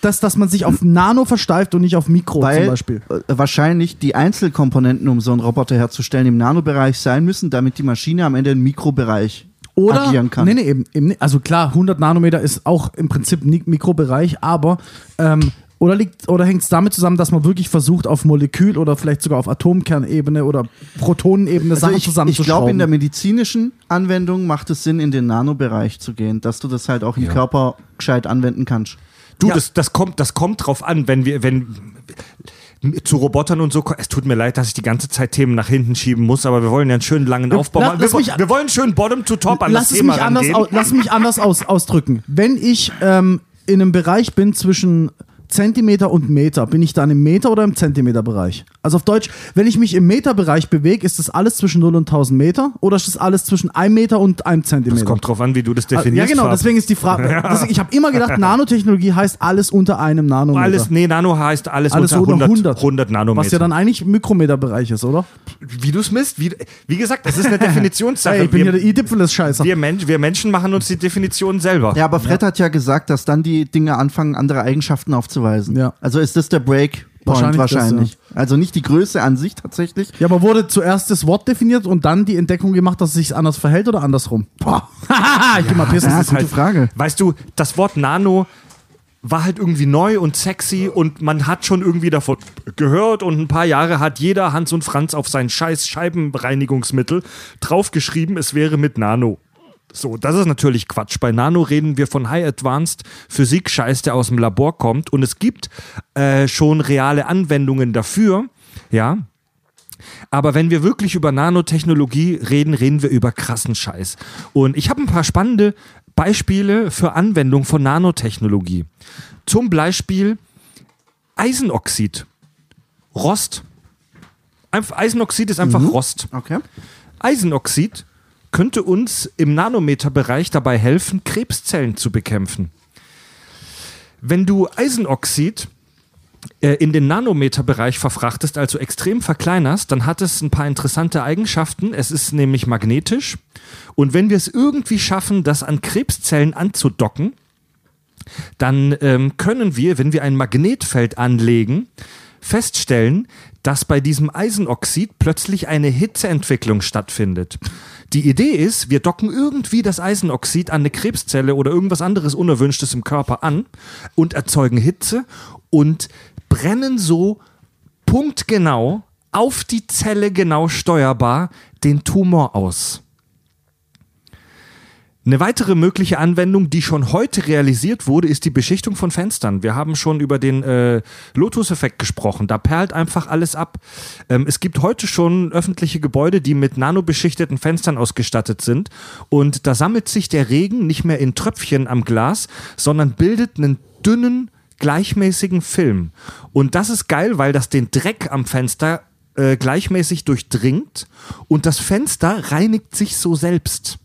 das, dass man sich auf Nano versteift und nicht auf Mikro Weil zum Beispiel? äh, wahrscheinlich die Einzelkomponenten, um so einen Roboter herzustellen, im Nanobereich sein müssen, damit die Maschine am Ende im Mikrobereich Oder, agieren kann. Nee, nee, eben, eben. Also klar, 100 Nanometer ist auch im Prinzip Mikrobereich, aber ähm, oder, liegt, oder hängt es damit zusammen, dass man wirklich versucht, auf Molekül- oder vielleicht sogar auf Atomkernebene oder Protonenebene Also Sachen ich, ich glaube, in der medizinischen Anwendung macht es Sinn, in den Nanobereich zu gehen, dass du das halt auch im Körper gescheit anwenden kannst. Du, Ja. das, das, kommt, das kommt drauf an, wenn wir, wenn zu Robotern und so, es tut mir leid, dass ich die ganze Zeit Themen nach hinten schieben muss, aber wir wollen ja einen schönen langen Aufbau machen. Wir, wir wollen schön bottom to top an lass das es Thema mich anders, lass mich anders aus, ausdrücken. Wenn ich ähm, in einem Bereich bin zwischen Zentimeter und Meter, bin ich dann im Meter- oder im Zentimeterbereich? Also auf Deutsch, wenn ich mich im Meterbereich bewege, ist das alles zwischen 0 und 1000 Meter oder ist das alles zwischen 1 Meter und 1 Zentimeter? Das kommt drauf an, wie du das Ah, definierst. Ja, genau, deswegen ist die Frage. [LAUGHS] Deswegen, ich habe immer gedacht, Nanotechnologie heißt alles unter einem Nanometer. alles, nee, Nano heißt alles, alles unter unter 100, 100. 100 Nanometer. Was ja dann eigentlich Mikrometerbereich ist, oder? wie du es misst, wie, wie gesagt, das ist eine [LAUGHS] Definitionssache. Ey, ich bin wir, hier der I-Dipfel des Scheißer. wir, Mensch, wir Menschen machen uns die Definition selber. Ja, aber Fred hat ja gesagt, dass dann die Dinge anfangen, andere Eigenschaften aufzuweisen. Ja. Also ist das der Breakpoint Wahrscheinlich wahrscheinlich. das, Also nicht die Größe an sich tatsächlich. Ja, aber wurde zuerst das Wort definiert und dann die Entdeckung gemacht, dass es sich anders verhält oder andersrum? Boah. ich geh mal pissen. Ja, Das ist gute halt Frage. Weißt du, das Wort Nano war halt irgendwie neu und sexy und man hat schon irgendwie davon gehört und ein paar Jahre hat jeder Hans und Franz auf sein scheiß Scheibenreinigungsmittel draufgeschrieben, es wäre mit Nano. So, das ist natürlich Quatsch. Bei Nano reden wir von High Advanced Physik-Scheiß, der aus dem Labor kommt und es gibt äh, schon reale Anwendungen dafür, ja. Aber wenn wir wirklich über Nanotechnologie reden, reden wir über krassen Scheiß. Und ich habe ein paar spannende Beispiele für Anwendung von Nanotechnologie. Zum Beispiel Eisenoxid. Rost. Eisenoxid ist einfach Rost. Okay. Eisenoxid könnte uns im Nanometerbereich dabei helfen, Krebszellen zu bekämpfen. Wenn du Eisenoxid äh, in den Nanometerbereich verfrachtest, also extrem verkleinerst, dann hat es ein paar interessante Eigenschaften. Es ist nämlich magnetisch. Und wenn wir es irgendwie schaffen, das an Krebszellen anzudocken, dann ähm, können wir, wenn wir ein Magnetfeld anlegen, feststellen, dass bei diesem Eisenoxid plötzlich eine Hitzeentwicklung stattfindet. Die Idee ist, wir docken irgendwie das Eisenoxid an eine Krebszelle oder irgendwas anderes Unerwünschtes im Körper an und erzeugen Hitze und brennen so punktgenau auf die Zelle genau steuerbar den Tumor aus. Eine weitere mögliche Anwendung, die schon heute realisiert wurde, ist die Beschichtung von Fenstern. Wir haben schon über den äh, Lotus-Effekt gesprochen. Da perlt einfach alles ab. Ähm, es gibt heute schon öffentliche Gebäude, die mit nanobeschichteten Fenstern ausgestattet sind. Und da sammelt sich der Regen nicht mehr in Tröpfchen am Glas, sondern bildet einen dünnen, gleichmäßigen Film. Und das ist geil, weil das den Dreck am Fenster äh, gleichmäßig durchdringt und das Fenster reinigt sich so selbst.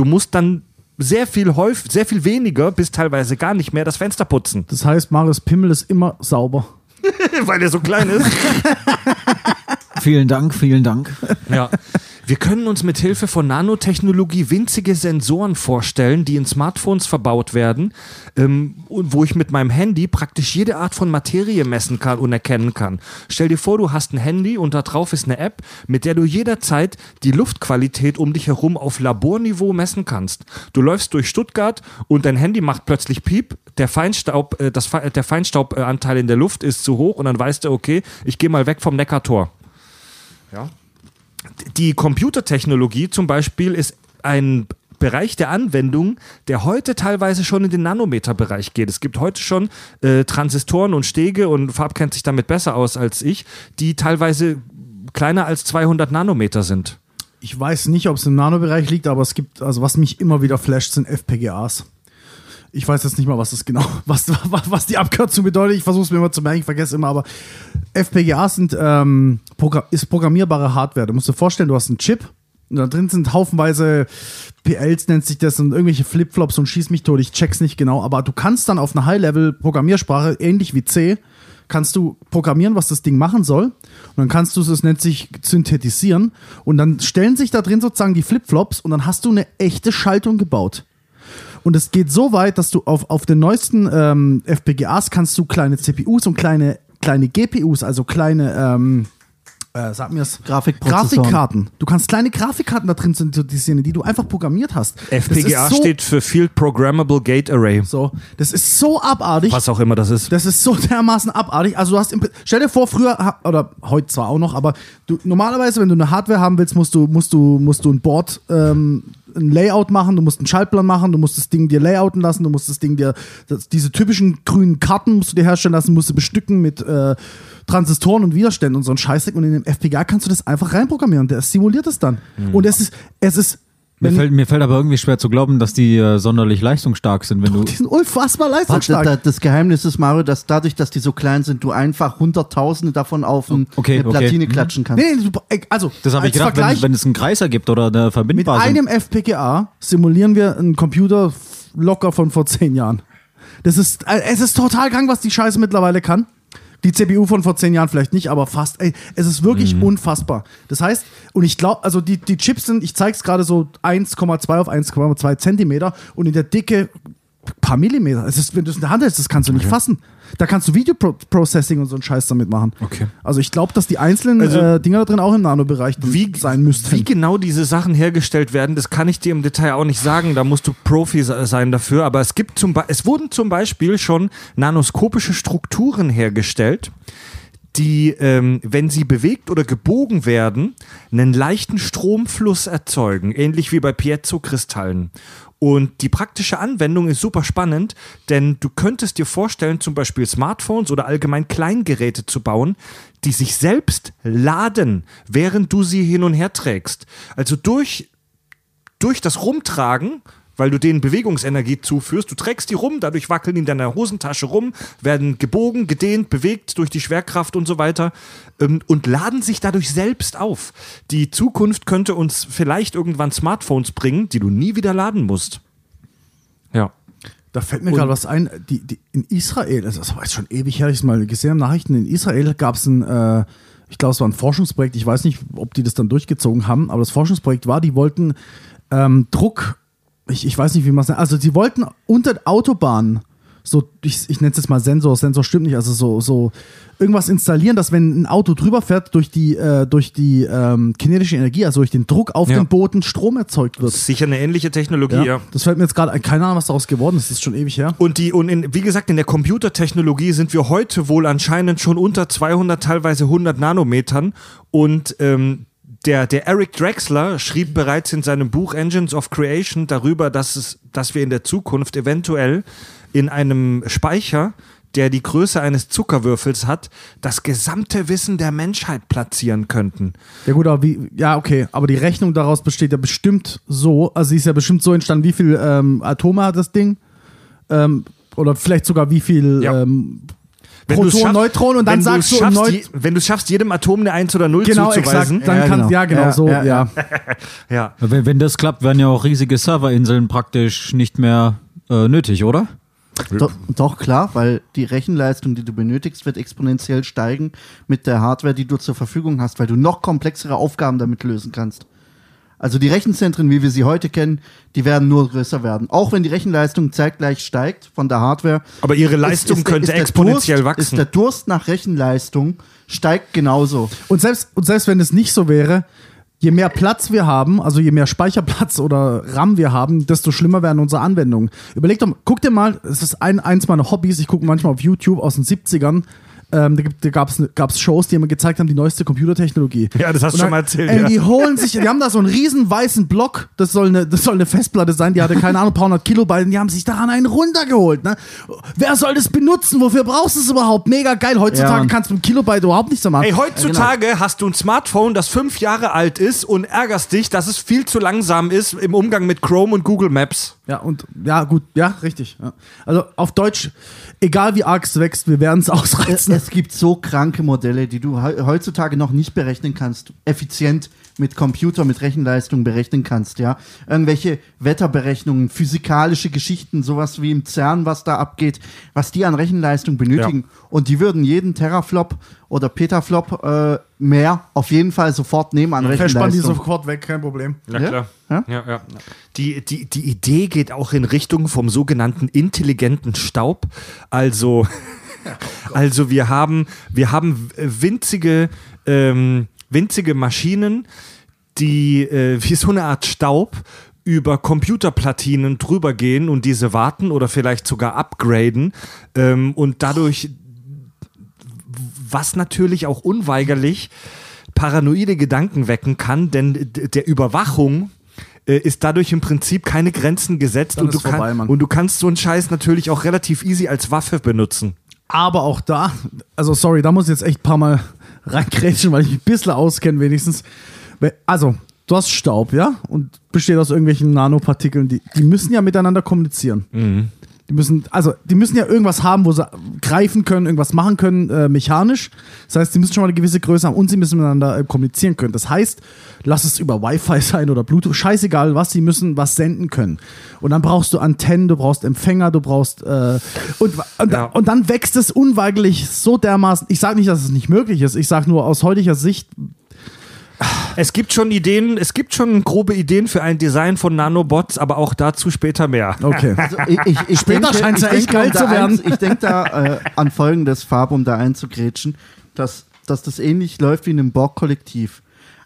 Du musst dann sehr viel häufig, sehr viel weniger bis teilweise gar nicht mehr das Fenster putzen, Das heißt, Marius Pimmel ist immer sauber. [LAUGHS] weil er so klein ist. Vielen Dank, vielen Dank. Ja. Wir können uns mit Hilfe von Nanotechnologie winzige Sensoren vorstellen, die in Smartphones verbaut werden, ähm, wo ich mit meinem Handy praktisch jede Art von Materie messen kann und erkennen kann. Stell dir vor, du hast ein Handy und da drauf ist eine App, mit der du jederzeit die Luftqualität um dich herum auf Laborniveau messen kannst. Du läufst durch Stuttgart und dein Handy macht plötzlich Piep, der Feinstaub, äh, das, der Feinstaubanteil in der Luft ist zu hoch und dann weißt du, okay, ich gehe mal weg vom Neckartor. Ja. Die Computertechnologie zum Beispiel ist ein Bereich der Anwendung, der heute teilweise schon in den Nanometerbereich geht. Es gibt heute schon äh, Transistoren und Stege und Farb kennt sich damit besser aus als ich, die teilweise kleiner als 200 Nanometer sind. Ich weiß nicht, ob es im Nanobereich liegt, aber es gibt, also was mich immer wieder flasht, sind FPGAs. Ich weiß jetzt nicht mal, was das genau, [LAUGHS] was, was, die Abkürzung bedeutet. Ich versuche es mir immer zu merken, ich vergesse immer, aber FPGAs sind, ähm, ist programmierbare Hardware. Du musst dir vorstellen, du hast einen Chip und da drin sind haufenweise PLs, nennt sich das, und irgendwelche Flipflops und schieß mich tot. Ich check's nicht genau, aber du kannst dann auf einer High-Level-Programmiersprache, ähnlich wie C, kannst du programmieren, was das Ding machen soll. Und dann kannst du es, das nennt sich synthetisieren. Und dann stellen sich da drin sozusagen die Flipflops und dann hast du eine echte Schaltung gebaut. Und es geht so weit, dass du auf, auf den neuesten ähm, FPGAs kannst du kleine CPUs und kleine, kleine GPUs, also kleine, ähm, äh, sag mir es, Grafikprozessoren. Grafikkarten. Du kannst kleine Grafikkarten da drin synthetisieren, die du einfach programmiert hast. FPGA so, steht für Field Programmable Gate Array. so. Das ist so abartig. Was auch immer das ist. Das ist so [LAUGHS] dermaßen abartig. Also du hast im, stell dir vor, früher oder heute zwar auch noch, aber du normalerweise, wenn du eine Hardware haben willst, musst du musst du musst du ein Board ähm, ein Layout machen, du musst einen Schaltplan machen, du musst das Ding dir layouten lassen, du musst das Ding dir das, diese typischen grünen Karten musst du dir herstellen lassen, musst du bestücken mit äh, Transistoren und Widerständen und so ein Scheißdreck und in dem FPGA kannst du das einfach reinprogrammieren, der simuliert es dann. Und es ist es ist Mir fällt, mir fällt aber irgendwie schwer zu glauben, dass die äh, sonderlich leistungsstark sind, wenn du. die sind unfassbar Warte, leistungsstark. da- das Geheimnis ist, Mario, dass dadurch, dass die so klein sind, du einfach Hunderttausende davon auf ein, Okay, eine okay. Platine Mhm. klatschen kannst. Nee, nee, also Das habe ich gedacht, wenn, wenn es einen Kreiser gibt oder eine Mit verbindbar einem sind. FPGA simulieren wir einen Computer locker von vor zehn Jahren. Das ist, äh, es ist total krank, was die Scheiße mittlerweile kann. Die CPU von vor zehn Jahren vielleicht nicht, aber fast. Ey, es ist wirklich Mhm. unfassbar. Das heißt, und ich glaube, also die, die Chips sind, ich zeige es gerade so 1,2 auf 1,2 Zentimeter und in der Dicke paar Millimeter. Es ist, wenn du es in der Hand hältst, das kannst du nicht fassen. Da kannst du Video-Processing und so einen Scheiß damit machen. Okay. Also ich glaube, dass die einzelnen Also- äh, Dinger da drin auch im Nanobereich Wie, sein müssten. wie genau diese Sachen hergestellt werden, das kann ich dir im Detail auch nicht sagen. Da musst du Profi se- sein dafür. Aber es gibt zum Be es wurden zum Beispiel schon nanoskopische Strukturen hergestellt, die, ähm, wenn sie bewegt oder gebogen werden, einen leichten Stromfluss erzeugen, ähnlich wie bei Piezo-Kristallen. Und die praktische Anwendung ist super spannend, denn du könntest dir vorstellen, zum Beispiel Smartphones oder allgemein Kleingeräte zu bauen, die sich selbst laden, während du sie hin und her trägst. Also durch durch das Rumtragen, weil du denen Bewegungsenergie zuführst, du trägst die rum, dadurch wackeln die in deiner Hosentasche rum, werden gebogen, gedehnt, bewegt durch die Schwerkraft und so weiter ähm, und laden sich dadurch selbst auf. Die Zukunft könnte uns vielleicht irgendwann Smartphones bringen, die du nie wieder laden musst. Ja. Da fällt mir gerade was ein. Die, die, in Israel, also das war jetzt schon ewig her, ich es mal gesehen habe, Nachrichten, in Israel gab es ein, äh, ich glaube, es war ein Forschungsprojekt, ich weiß nicht, ob die das dann durchgezogen haben, aber das Forschungsprojekt war, die wollten ähm, Druck, ich, ich weiß nicht, wie man es nennt, also sie wollten unter Autobahnen so, ich, ich nenne es jetzt mal Sensor, Sensor stimmt nicht, also so, so irgendwas installieren, dass wenn ein Auto drüber fährt, durch die, äh, durch die ähm, kinetische Energie, also durch den Druck auf Ja. dem Boden Strom erzeugt wird. Sicher eine ähnliche Technologie, ja. Das fällt mir jetzt gerade ein. Keine Ahnung, was daraus geworden ist. Das ist schon ewig her. Und die und in, wie gesagt in der Computertechnologie sind wir heute wohl anscheinend schon unter 200 teilweise 100 Nanometern und ähm, der, der Eric Drexler schrieb bereits in seinem Buch Engines of Creation darüber, dass, es, dass wir in der Zukunft eventuell in einem Speicher, der die Größe eines Zuckerwürfels hat, das gesamte Wissen der Menschheit platzieren könnten. Ja gut, aber wie, ja okay, aber die Rechnung daraus besteht ja bestimmt so, also sie ist ja bestimmt so entstanden, wie viel ähm, Atome hat das Ding? Ähm, oder vielleicht sogar wie viel Ja. ähm, Schaffst- Neutronen und dann sagst du, schaffst, Neu je, wenn du es schaffst, jedem Atom eine 1 oder 0 genau, exakt, zuzuweisen. dann Ja, kannst, genau. ja genau Ja, so, ja, [LAUGHS] ja. ja. Wenn, wenn das klappt, werden ja auch riesige Serverinseln praktisch nicht mehr äh, nötig, oder? Do, doch, klar, weil die Rechenleistung, die du benötigst, wird exponentiell steigen mit der Hardware, die du zur Verfügung hast, weil du noch komplexere Aufgaben damit lösen kannst. Also die Rechenzentren, wie wir sie heute kennen, die werden nur größer werden. Auch wenn die Rechenleistung zeitgleich steigt von der Hardware. Aber ihre Leistung ist- ist könnte ist exponentiell Durst, Ist wachsen. der Durst nach Rechenleistung steigt genauso. Und selbst, und selbst wenn es nicht so wäre, je mehr Platz wir haben, also je mehr Speicherplatz oder RAM wir haben, desto schlimmer werden unsere Anwendungen. Überleg doch, mal, guck dir mal, es ist ein, eins meiner Hobbys, ich gucke manchmal auf YouTube aus den 70ern, ähm, da, gab es Shows, die immer gezeigt haben, die neueste Computertechnologie. Ja, das hast du schon mal erzählt, Ey, ja. Die holen sich, die haben da so einen riesen weißen Block, das soll eine, das soll eine Festplatte sein, die hatte keine Ahnung, ein paar hundert Kilobyte, und die haben sich daran einen runtergeholt. Ne? Wer soll das benutzen? Wofür brauchst du es überhaupt? Mega geil. Heutzutage Ja, kannst du mit Kilobyte überhaupt nichts mehr machen. Ey, heutzutage hast du ein Smartphone, das fünf Jahre alt ist und ärgerst dich, dass es viel zu langsam ist im Umgang mit Chrome und Google Maps. Ja, und ja, gut, ja, richtig. Ja. Also auf Deutsch, egal wie arg es wächst, wir werden es ausreizen. es gibt so kranke Modelle, die du he- heutzutage noch nicht berechnen kannst, effizient mit Computer, mit Rechenleistung berechnen kannst, ja. Irgendwelche Wetterberechnungen, physikalische Geschichten, sowas wie im CERN, was da abgeht, was die an Rechenleistung benötigen. Und die würden jeden Teraflop oder Petaflop äh, mehr auf jeden Fall sofort nehmen an Verspann die Rechenleistung. sofort weg, kein Problem. Na Ja? klar. Ja? Ja, ja. Die, die, die Idee geht auch in Richtung vom sogenannten intelligenten Staub. Also, [LAUGHS] also wir haben, wir haben winzige, ähm, winzige Maschinen, die äh, wie so eine Art Staub über Computerplatinen drüber gehen und diese warten oder vielleicht sogar upgraden ähm, und dadurch was natürlich auch unweigerlich paranoide Gedanken wecken kann, denn der Überwachung äh, ist dadurch im Prinzip keine Grenzen gesetzt Dann und du, vorbei, kann, und du kannst so einen Scheiß natürlich auch relativ easy als Waffe benutzen. Aber auch da, also sorry, da muss ich jetzt echt ein paar Mal reingrätschen, weil ich mich ein bisschen auskenne wenigstens. Also, du hast Staub, ja? Und besteht aus irgendwelchen Nanopartikeln, die, die müssen ja miteinander kommunizieren. Die müssen, also, die müssen ja irgendwas haben, wo sie greifen können, irgendwas machen können, äh, mechanisch. Das heißt, die müssen schon mal eine gewisse Größe haben und sie müssen miteinander äh, kommunizieren können. Das heißt, lass es über Wi-Fi [LAUGHS] sein oder Bluetooth, scheißegal was, sie müssen was senden können. Und dann brauchst du Antennen, du brauchst Empfänger, du brauchst äh, und, und, Ja. und dann wächst es unweigerlich so dermaßen. Ich sage nicht, dass es nicht möglich ist. Ich sage nur aus heutiger Sicht, Es gibt schon Ideen, es gibt schon grobe Ideen für ein Design von Nanobots, aber auch dazu später mehr. okay. Also ich, ich, ich Später denke, scheint's ich ja echt geil zu da werden. Ich denke da äh, an folgendes, Farb, um da einzugrätschen, dass, dass das ähnlich läuft wie in einem Borg-Kollektiv.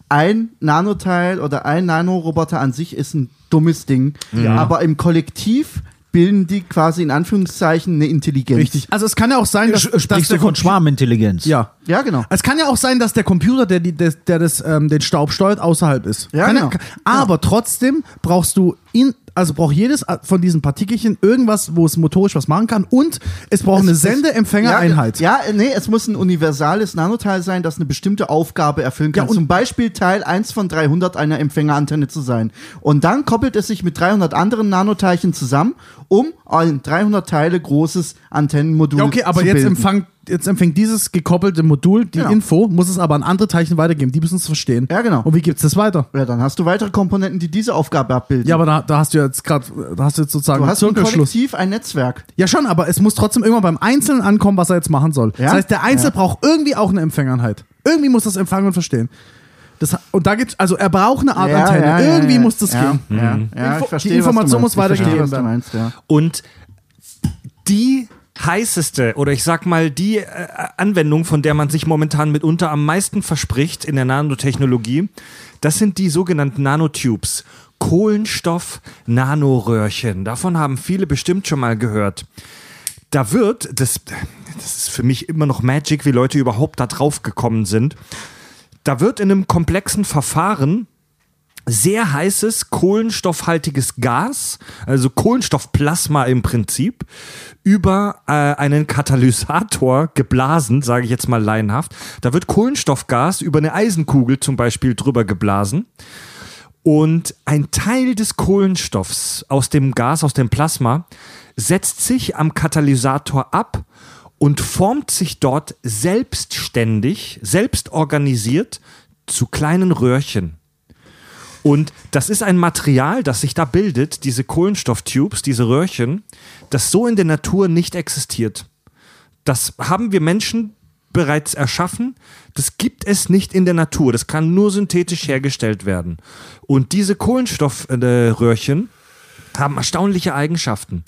Ein Nanoteil oder ein Nanoroboter an sich ist ein dummes Ding, aber im Kollektiv bilden die quasi in Anführungszeichen eine Intelligenz. Richtig. Also es kann ja auch sein, dass, dass Sprichst der du von Schwarmintelligenz? Ja. Ja, genau. Es kann ja auch sein, dass der Computer, der, der, der das, ähm, den Staub steuert, außerhalb ist. Ja, kann genau. kann- aber trotzdem brauchst du in, also braucht jedes von diesen Partikelchen irgendwas, wo es motorisch was machen kann und es braucht eine Es- es- Sende-Empfänger-Einheit. Ja, ja, nee, es muss ein universales Nanoteil sein, das eine bestimmte Aufgabe erfüllen kann. Ja, Zum Beispiel Teil 1 von 300 einer Empfängerantenne zu sein. Und dann koppelt es sich mit 300 anderen Nanoteilchen zusammen, um ein 300 Teile großes Antennenmodul Ja, okay, aber zu jetzt bilden. empfangt jetzt empfängt dieses gekoppelte Modul die Genau. Info, muss es aber an andere Teilchen weitergeben. Die müssen es verstehen. Ja, genau. Und wie gibt es das weiter? Ja, dann hast du weitere Komponenten, die diese Aufgabe abbilden. Ja, aber da, da hast du jetzt gerade, da hast du jetzt sozusagen du einen hast ein Zirkelschluss. Kollektiv, ein Netzwerk. Ja, schon, aber es muss trotzdem irgendwann beim Einzelnen ankommen, was er jetzt machen soll. Ja? Das heißt, der Einzelne Ja. braucht irgendwie auch eine Empfängernheit. Irgendwie muss das empfangen und verstehen. Das, und da gibt's, also er braucht eine Art Antenne. irgendwie muss das ja, gehen. Ja, ja, Info- ich die verstehe, Information was muss verstehe, weitergegeben du werden. ja. Und die heißeste oder ich sag mal die äh, Anwendung, von der man sich momentan mitunter am meisten verspricht in der Nanotechnologie, das sind die sogenannten Nanotubes. Kohlenstoff-Nanoröhrchen. Davon haben viele bestimmt schon mal gehört. Da wird, das, das ist für mich immer noch Magic, wie Leute überhaupt da drauf gekommen sind. Da wird in einem komplexen Verfahren sehr heißes kohlenstoffhaltiges Gas, also Kohlenstoffplasma im Prinzip, über äh, einen Katalysator geblasen, sage ich jetzt mal laienhaft. Da wird Kohlenstoffgas über eine Eisenkugel zum Beispiel drüber geblasen. Und ein Teil des Kohlenstoffs aus dem Gas, aus dem Plasma, setzt sich am Katalysator ab und formt sich dort selbstständig, selbst organisiert zu kleinen Röhrchen. Und das ist ein Material, das sich da bildet, diese Kohlenstofftubes, diese Röhrchen, das so in der Natur nicht existiert. Das haben wir Menschen bereits erschaffen. Das gibt es nicht in der Natur. Das kann nur synthetisch hergestellt werden. Und diese Kohlenstoffröhrchen haben erstaunliche Eigenschaften.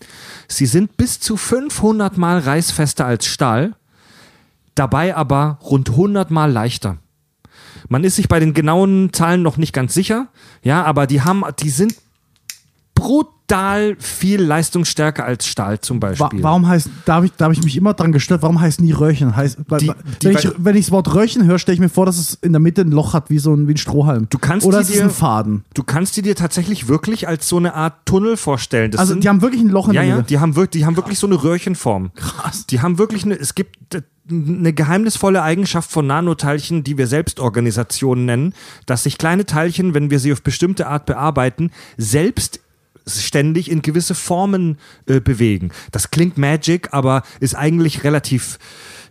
Sie sind bis zu 500 Mal reißfester als Stahl, dabei aber rund 100 Mal leichter. Man ist sich bei den genauen Zahlen noch nicht ganz sicher, ja, aber die haben, die sind brutal viel leistungsstärker als Stahl zum Wa Beispiel. warum heißt, da habe ich, da hab ich mich immer dran gestört, warum heißen die Röhrchen? Heißt, Die- die- wenn, ich, wenn ich das Wort Röhrchen höre, stelle ich mir vor, dass es in der Mitte ein Loch hat, wie so ein, wie ein Strohhalm. Du kannst Oder es ist dir- ein Faden. Du kannst die dir tatsächlich wirklich als so eine Art Tunnel vorstellen. Das Also sind, die haben wirklich ein Loch in ja, der ja, Mitte. die haben, wirklich, die haben wirklich so eine Röhrchenform. Krass. Die haben wirklich eine, es gibt eine geheimnisvolle Eigenschaft von Nanoteilchen, die wir Selbstorganisationen nennen, dass sich kleine Teilchen, wenn wir sie auf bestimmte Art bearbeiten, selbst ständig in gewisse Formen äh, bewegen. Das klingt magic, aber ist eigentlich relativ,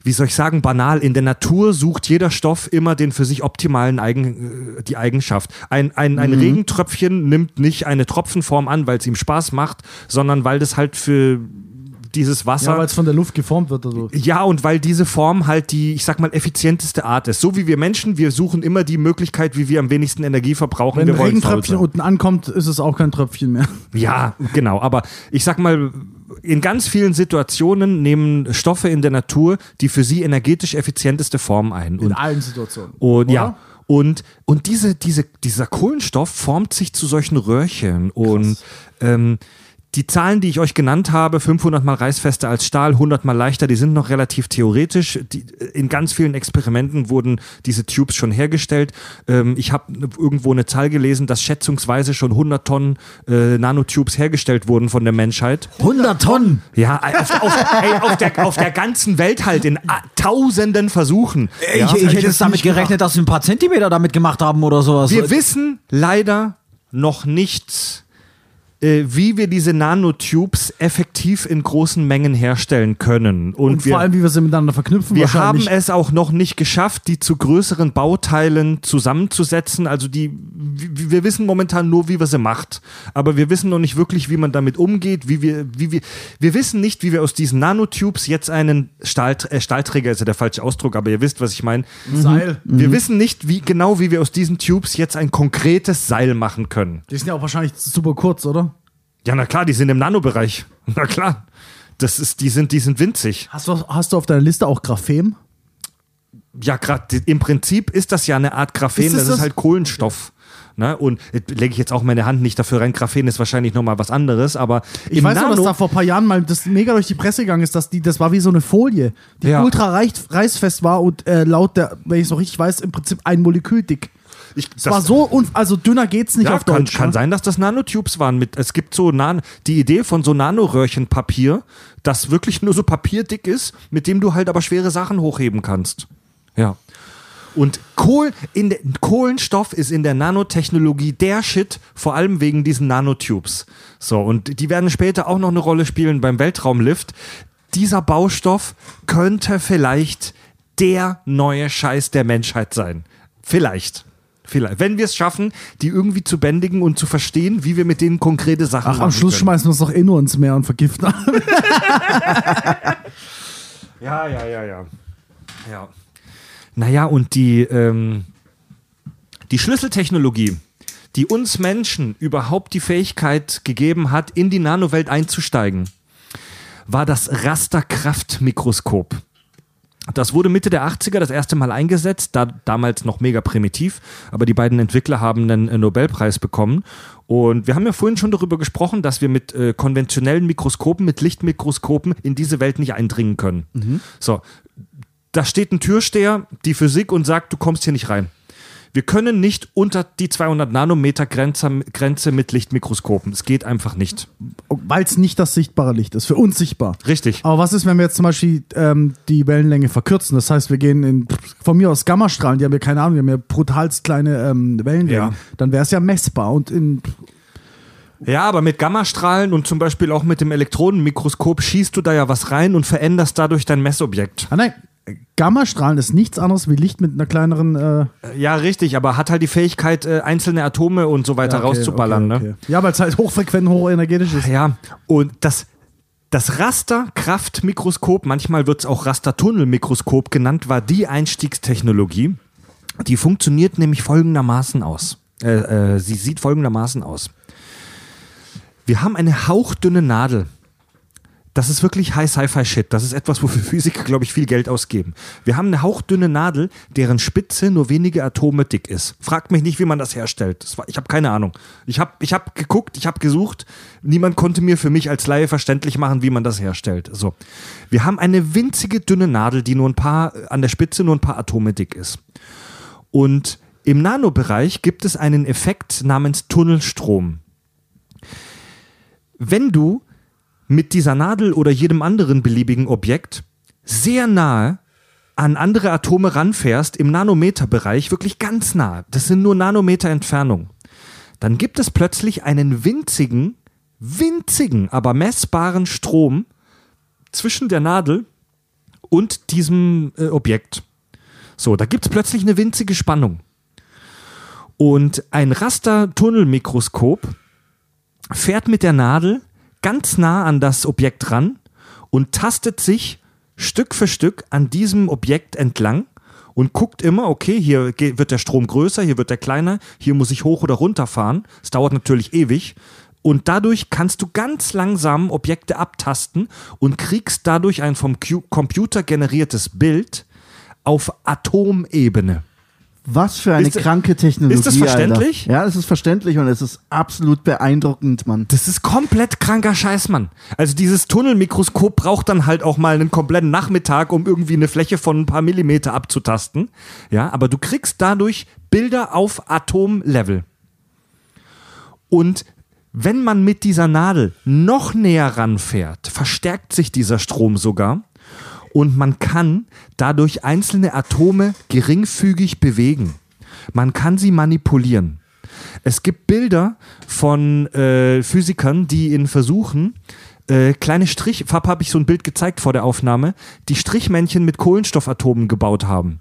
wie soll ich sagen, banal. In der Natur sucht jeder Stoff immer den für sich optimalen Eigen, äh, die Eigenschaft. Ein, ein, ein Regentröpfchen nimmt nicht eine Tropfenform an, weil es ihm Spaß macht, sondern weil das halt für dieses Wasser. Ja, weil es von der Luft geformt wird. Also. Ja, und weil diese Form halt die, ich sag mal, effizienteste Art ist. So wie wir Menschen, wir suchen immer die Möglichkeit, wie wir am wenigsten Energie verbrauchen. Wenn ein Regentröpfchen unten ankommt, ist es auch kein Tröpfchen mehr. Ja, genau. Aber ich sag mal, in ganz vielen Situationen nehmen Stoffe in der Natur die für sie energetisch effizienteste Form ein. In Und, allen Situationen. und Oder? ja. Und, und diese, diese, dieser Kohlenstoff formt sich zu solchen Röhrchen. Und ähm, die Zahlen, die ich euch genannt habe, 500 mal reißfester als Stahl, 100 mal leichter, die sind noch relativ theoretisch. Die, in ganz vielen Experimenten wurden diese Tubes schon hergestellt. Ähm, ich habe irgendwo eine Zahl gelesen, dass schätzungsweise schon 100 Tonnen äh, Nanotubes hergestellt wurden von der Menschheit. 100 Tonnen! Ja, auf, auf, ey, auf, der, auf der ganzen Welt halt, in ah, tausenden Versuchen. ja. ich, ich hätte jetzt damit gerechnet, dass wir ein paar Zentimeter damit gemacht haben oder sowas. Wir wissen leider noch nicht, äh, wie wir diese Nanotubes effektiv in großen Mengen herstellen können. Und, Und wir, vor allem, wie wir sie miteinander verknüpfen. wir haben es auch noch nicht geschafft, die zu größeren Bauteilen zusammenzusetzen. Also die, wir wissen momentan nur, wie wir sie macht. Aber wir wissen noch nicht wirklich, wie man damit umgeht, wie wir, wie wir, wir wissen nicht, wie wir aus diesen Nanotubes jetzt einen Stahl, äh, Stahlträger, ist ja der falsche Ausdruck, aber ihr wisst, was ich meine. Seil. Wir wissen nicht, wie genau, wie wir aus diesen Tubes jetzt ein konkretes Seil machen können. Die sind ja auch wahrscheinlich super kurz, oder? Ja, na klar, die sind im Nanobereich. [LAUGHS] Na klar. Das ist, die sind, die sind winzig. Hast du, hast du auf deiner Liste auch Graphem? Ja, gerade im Prinzip ist das ja eine Art Graphen, Ist das, es ist das? halt Kohlenstoff. Ne? Und lege ich jetzt auch meine Hand nicht dafür rein. Graphen ist wahrscheinlich nochmal was anderes, aber Ich weiß noch, dass Nano, da vor ein paar Jahren mal das mega durch die Presse gegangen ist, dass die, das war wie so eine Folie, die Ja. ultra reißfest war und äh, laut der, wenn ich es noch richtig weiß, im Prinzip ein Molekül dick. Ich, Es war so, un also dünner geht's nicht ja, auf kann, Deutsch. kann ne? sein, dass das Nanotubes waren. Mit, es gibt so Nan die Idee von so Nanoröhrchenpapier, das wirklich nur so papierdick ist, mit dem du halt aber schwere Sachen hochheben kannst. Ja. Und Kohl in der, Kohlenstoff ist in der Nanotechnologie der Shit, vor allem wegen diesen Nanotubes. So, und die werden später auch noch eine Rolle spielen beim Weltraumlift. dieser Baustoff könnte vielleicht der neue Scheiß der Menschheit sein. Vielleicht. Vielleicht. Wenn wir es schaffen, die irgendwie zu bändigen und zu verstehen, wie wir mit denen konkrete Sachen Ach, am Schluss können. schmeißen wir uns doch eh nur ins Meer und vergiften. [LAUGHS] Ja, ja, ja, ja. Ja. Naja, und die, ähm, die Schlüsseltechnologie, die uns Menschen überhaupt die Fähigkeit gegeben hat, in die Nanowelt einzusteigen, war das Rasterkraftmikroskop. Das wurde Mitte der 80er das erste Mal eingesetzt, da, damals noch mega primitiv, aber die beiden Entwickler haben einen äh, Nobelpreis bekommen. Und wir haben ja vorhin schon darüber gesprochen, dass wir mit äh, konventionellen Mikroskopen, mit Lichtmikroskopen in diese Welt nicht eindringen können. So, da steht ein Türsteher, die Physik und sagt, du kommst hier nicht rein. Wir können nicht unter die 200 Nanometer Grenze, Grenze mit Lichtmikroskopen. Es geht einfach nicht. Weil es nicht das sichtbare Licht ist. Für uns sichtbar. Richtig. Aber was ist, wenn wir jetzt zum Beispiel ähm, die Wellenlänge verkürzen? Das heißt, wir gehen in, von mir aus Gammastrahlen, die haben ja keine Ahnung, die haben ja brutalst kleine ähm, Wellenlängen. Ja. Dann wäre es ja messbar. Und in, Ja, aber mit Gammastrahlen und zum Beispiel auch mit dem Elektronenmikroskop schießt du da ja was rein und veränderst dadurch dein Messobjekt. ah nein, Gammastrahlen ist nichts anderes wie Licht mit einer kleineren. Äh, Ja, richtig, aber hat halt die Fähigkeit, äh, einzelne Atome und so weiter ja, okay, rauszuballern. okay, Ne? okay. Ja, weil es halt hochfrequent, hochenergetisch ist. Ja, und das, das Rasterkraftmikroskop, manchmal wird es auch Rastertunnelmikroskop genannt, war die Einstiegstechnologie. Die funktioniert nämlich folgendermaßen aus. Äh, äh, sie sieht folgendermaßen aus. Wir haben eine hauchdünne Nadel. Das ist wirklich High Sci-Fi Shit. Das ist etwas, wofür [LAUGHS] Physiker, glaube ich, viel Geld ausgeben. Wir haben eine hauchdünne Nadel, deren Spitze nur wenige Atome dick ist. Fragt mich nicht, wie man das herstellt. Das war, ich habe keine Ahnung. Ich habe ich hab geguckt, ich habe gesucht. Niemand konnte mir für mich als Laie verständlich machen, wie man das herstellt. So. Wir haben eine winzige dünne Nadel, die nur ein paar, an der Spitze nur ein paar Atome dick ist. Und im Nanobereich gibt es einen Effekt namens Tunnelstrom. Wenn du mit dieser Nadel oder jedem anderen beliebigen Objekt sehr nahe an andere Atome ranfährst, im Nanometerbereich, wirklich ganz nah, das sind nur Nanometer Entfernung, dann gibt es plötzlich einen winzigen, winzigen, aber messbaren Strom zwischen der Nadel und diesem äh, Objekt. So, da gibt es plötzlich eine winzige Spannung. Und ein Rastertunnelmikroskop fährt mit der Nadel ganz nah an das Objekt ran und tastet sich Stück für Stück an diesem Objekt entlang und guckt immer, okay, hier wird der Strom größer, hier wird er kleiner, hier muss ich hoch oder runter fahren. Es dauert natürlich ewig. Und dadurch kannst du ganz langsam Objekte abtasten und kriegst dadurch ein vom Computer generiertes Bild auf Atomebene. Was für eine Ist kranke Technologie. ist das verständlich? Alter. Ja, es ist verständlich und es ist absolut beeindruckend, Mann. Das ist komplett kranker Scheiß, Mann. Also dieses Tunnelmikroskop braucht dann halt auch mal einen kompletten Nachmittag, um irgendwie eine Fläche von ein paar Millimeter abzutasten. Ja, aber du kriegst dadurch Bilder auf Atomlevel. Und wenn man mit dieser Nadel noch näher ranfährt, verstärkt sich dieser Strom sogar und man kann dadurch einzelne Atome geringfügig bewegen. Man kann sie manipulieren. Es gibt Bilder von äh, Physikern, die in Versuchen äh, kleine Strich, Fab habe ich so ein Bild gezeigt vor der Aufnahme, die Strichmännchen mit Kohlenstoffatomen gebaut haben.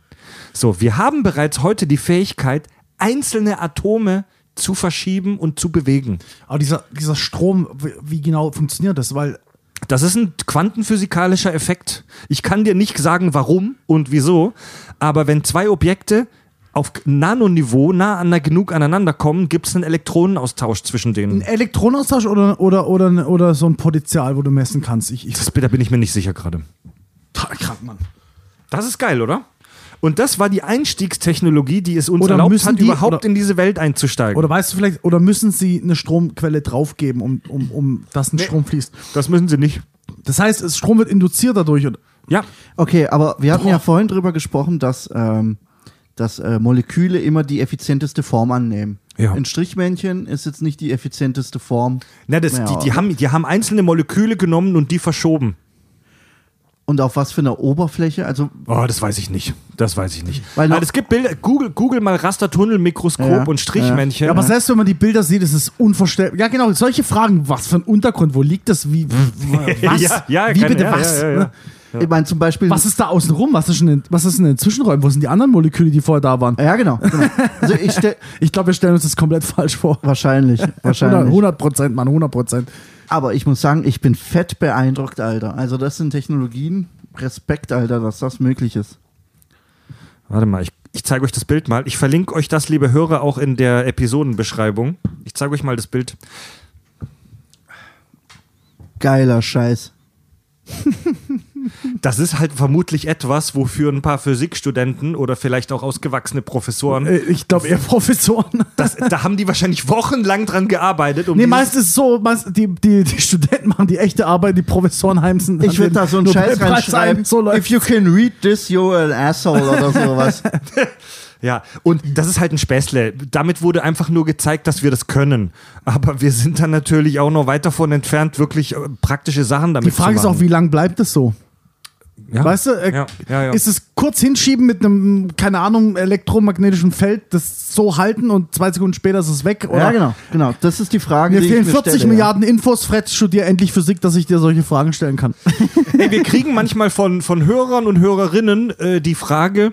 So, wir haben bereits heute die Fähigkeit, einzelne Atome zu verschieben und zu bewegen. Aber dieser, dieser Strom, wie- genau funktioniert das? Weil Das ist ein quantenphysikalischer Effekt. Ich kann dir nicht sagen, warum und wieso, aber wenn zwei Objekte auf Nanoniveau nah an genug aneinander kommen, gibt es einen Elektronenaustausch zwischen ein denen. Elektronenaustausch oder, oder, oder, oder so ein Potenzial, wo du messen kannst. Ich, ich, Das, da bin ich mir nicht sicher gerade. krank, Mann. Das ist geil, oder? Und das war die Einstiegstechnologie, die es uns Oder erlaubt hat, die- überhaupt oder- in diese Welt einzusteigen. Oder weißt du vielleicht, oder müssen sie eine Stromquelle draufgeben, um, um, um dass ein Strom fließt? das müssen sie nicht. Das heißt, es- Strom wird induziert dadurch. Und, Ja, Okay, aber wir hatten Boah. ja vorhin drüber gesprochen, dass, ähm, dass äh, Moleküle immer die effizienteste Form annehmen. Ja. Ein Strichmännchen ist jetzt nicht die effizienteste Form. Na, das, Ja, die, die, haben, die haben einzelne Moleküle genommen und die verschoben. Und auf was für einer Oberfläche? Also, Oh, das weiß ich nicht. Das weiß ich nicht. Weil noch- es gibt Bilder, Google, Google mal Rastertunnel, Mikroskop Ja, und Strichmännchen. Ja, aber selbst wenn man die Bilder sieht, ist es unvorstellbar. Ja, genau, solche Fragen, was für ein Untergrund, wo liegt das, wie, [LAUGHS] was, Ja, ja, wie keine- bitte was? ne? ich meine zum Beispiel. Was ist da außen rum? Was ist, in den, was ist in den Zwischenräumen? Wo sind die anderen Moleküle, die vorher da waren? ja, genau. genau. Also ich [LAUGHS] Ich glaube, wir stellen uns das komplett falsch vor. wahrscheinlich, [LAUGHS] 100 wahrscheinlich. 100 Prozent, Mann, 100 Prozent. Aber ich muss sagen, ich bin fett beeindruckt, Alter. Also das sind Technologien. Respekt, Alter, dass das möglich ist. Warte mal, ich, ich zeige euch das Bild mal. Ich verlinke euch das, liebe Hörer, auch in der Episodenbeschreibung. Ich zeige euch mal das Bild. Geiler Scheiß. [LAUGHS] Das ist halt vermutlich etwas, wofür ein paar Physikstudenten oder vielleicht auch ausgewachsene Professoren, Äh, Ich glaube eher Professoren. das, da haben die wahrscheinlich wochenlang dran gearbeitet. Um Nee, dieses- meist ist es so, meist, die, die, die Studenten machen die echte Arbeit, die Professoren heimsen. Ich würde da so einen Scheiß reinschreiben. So If you can read this, you're an asshole oder sowas. [LAUGHS] Ja, und das ist halt ein Späßle. Damit wurde einfach nur gezeigt, dass wir das können. Aber wir sind dann natürlich auch noch weit davon entfernt, wirklich äh, praktische Sachen damit Die Frage zu ist machen. auch, wie lang bleibt es so? Ja. Weißt du, äh, Ja, ja, ja. ist es kurz hinschieben mit einem, keine Ahnung, elektromagnetischen Feld, das so halten und zwei Sekunden später ist es weg? Oder ja, genau, genau. Das ist die Frage, Mir die fehlen ich mir 40 stelle, Milliarden Infos, Fred, studier endlich Physik, dass ich dir solche Fragen stellen kann. [LAUGHS] Ey, wir kriegen manchmal von, von Hörern und Hörerinnen äh, die Frage,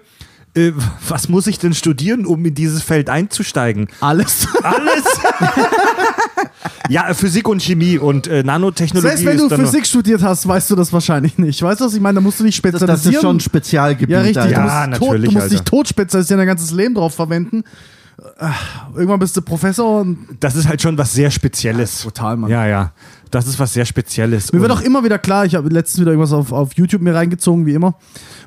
äh, was muss ich denn studieren, um in dieses Feld einzusteigen? Alles. Alles? [LAUGHS] ja, äh, Physik und Chemie und äh, Nanotechnologie Selbst wenn du ist dann noch- Physik studiert hast, weißt du das wahrscheinlich nicht. Weißt du, was ich meine? Da musst du dich ja. Das, spezialisieren. das ist schon ein Spezialgebiet. ja, richtig. Alter. du Ja, musst, tot, natürlich, du musst dich tot spezialisieren, dein ganzes Leben drauf verwenden. Ach, Irgendwann bist du Professor und Das ist halt schon was sehr Spezielles. total, Mann. Ja, ja. Das ist was sehr Spezielles. Mir wird auch immer wieder klar, ich habe letztens wieder irgendwas auf, auf YouTube mir reingezogen, wie immer.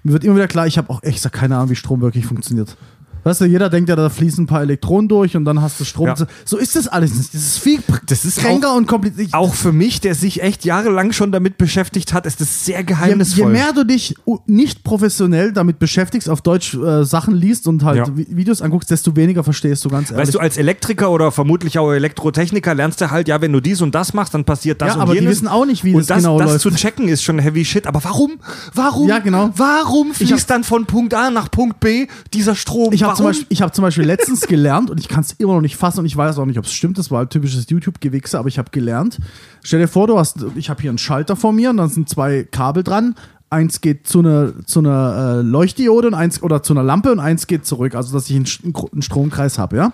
Mir wird immer wieder klar, ich habe auch echt keine Ahnung, wie Strom wirklich funktioniert. Weißt du, jeder denkt ja, da fließen ein paar Elektronen durch und dann hast du Strom. Ja. So ist das alles nicht. Das ist viel Das ist kränker und kompliziert. auch für mich, der sich echt jahrelang schon damit beschäftigt hat, ist das sehr Je, geheimnisvoll. je mehr du dich nicht professionell damit beschäftigst, auf Deutsch äh, Sachen liest und halt Ja. Vi- Videos anguckst, desto weniger verstehst du ganz ehrlich. Weißt du, als Elektriker oder vermutlich auch Elektrotechniker lernst du halt, ja, wenn du dies und das machst, dann passiert das Ja, und aber die jenes. wissen auch nicht, wie und das das genau das läuft. zu checken ist schon heavy shit. Aber warum? Warum? Ja, genau. Warum fließt dann von Punkt A nach Punkt B dieser Strom? Ich habe zum? Beispiel- ich hab zum Beispiel letztens [LAUGHS] gelernt und ich kann es immer noch nicht fassen und ich weiß auch nicht, ob es stimmt. Das war halt typisches YouTube-Gewichse, aber ich habe gelernt. Stell dir vor, du hast, ich habe hier einen Schalter vor mir und dann sind zwei Kabel dran. Eins geht zu einer, zu einer äh, Leuchtdiode und eins oder zu einer Lampe und eins geht zurück, also dass ich einen, einen Stromkreis habe, ja.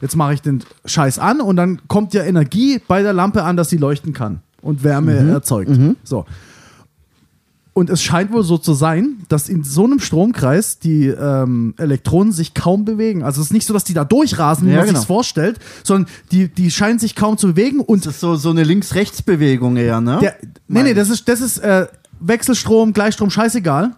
Jetzt mache ich den Scheiß an und dann kommt ja Energie bei der Lampe an, dass sie leuchten kann und Wärme erzeugt. So. Und es scheint wohl so zu sein, dass in so einem Stromkreis die ähm, Elektronen sich kaum bewegen. Also es ist nicht so, dass die da durchrasen, wie Ja, man genau. sich vorstellt, sondern die, die scheinen sich kaum zu bewegen. Und Das ist so, so eine Links-Rechts-Bewegung eher, ne? der, nee, nee, das ist, das ist äh, Wechselstrom, Gleichstrom, scheißegal.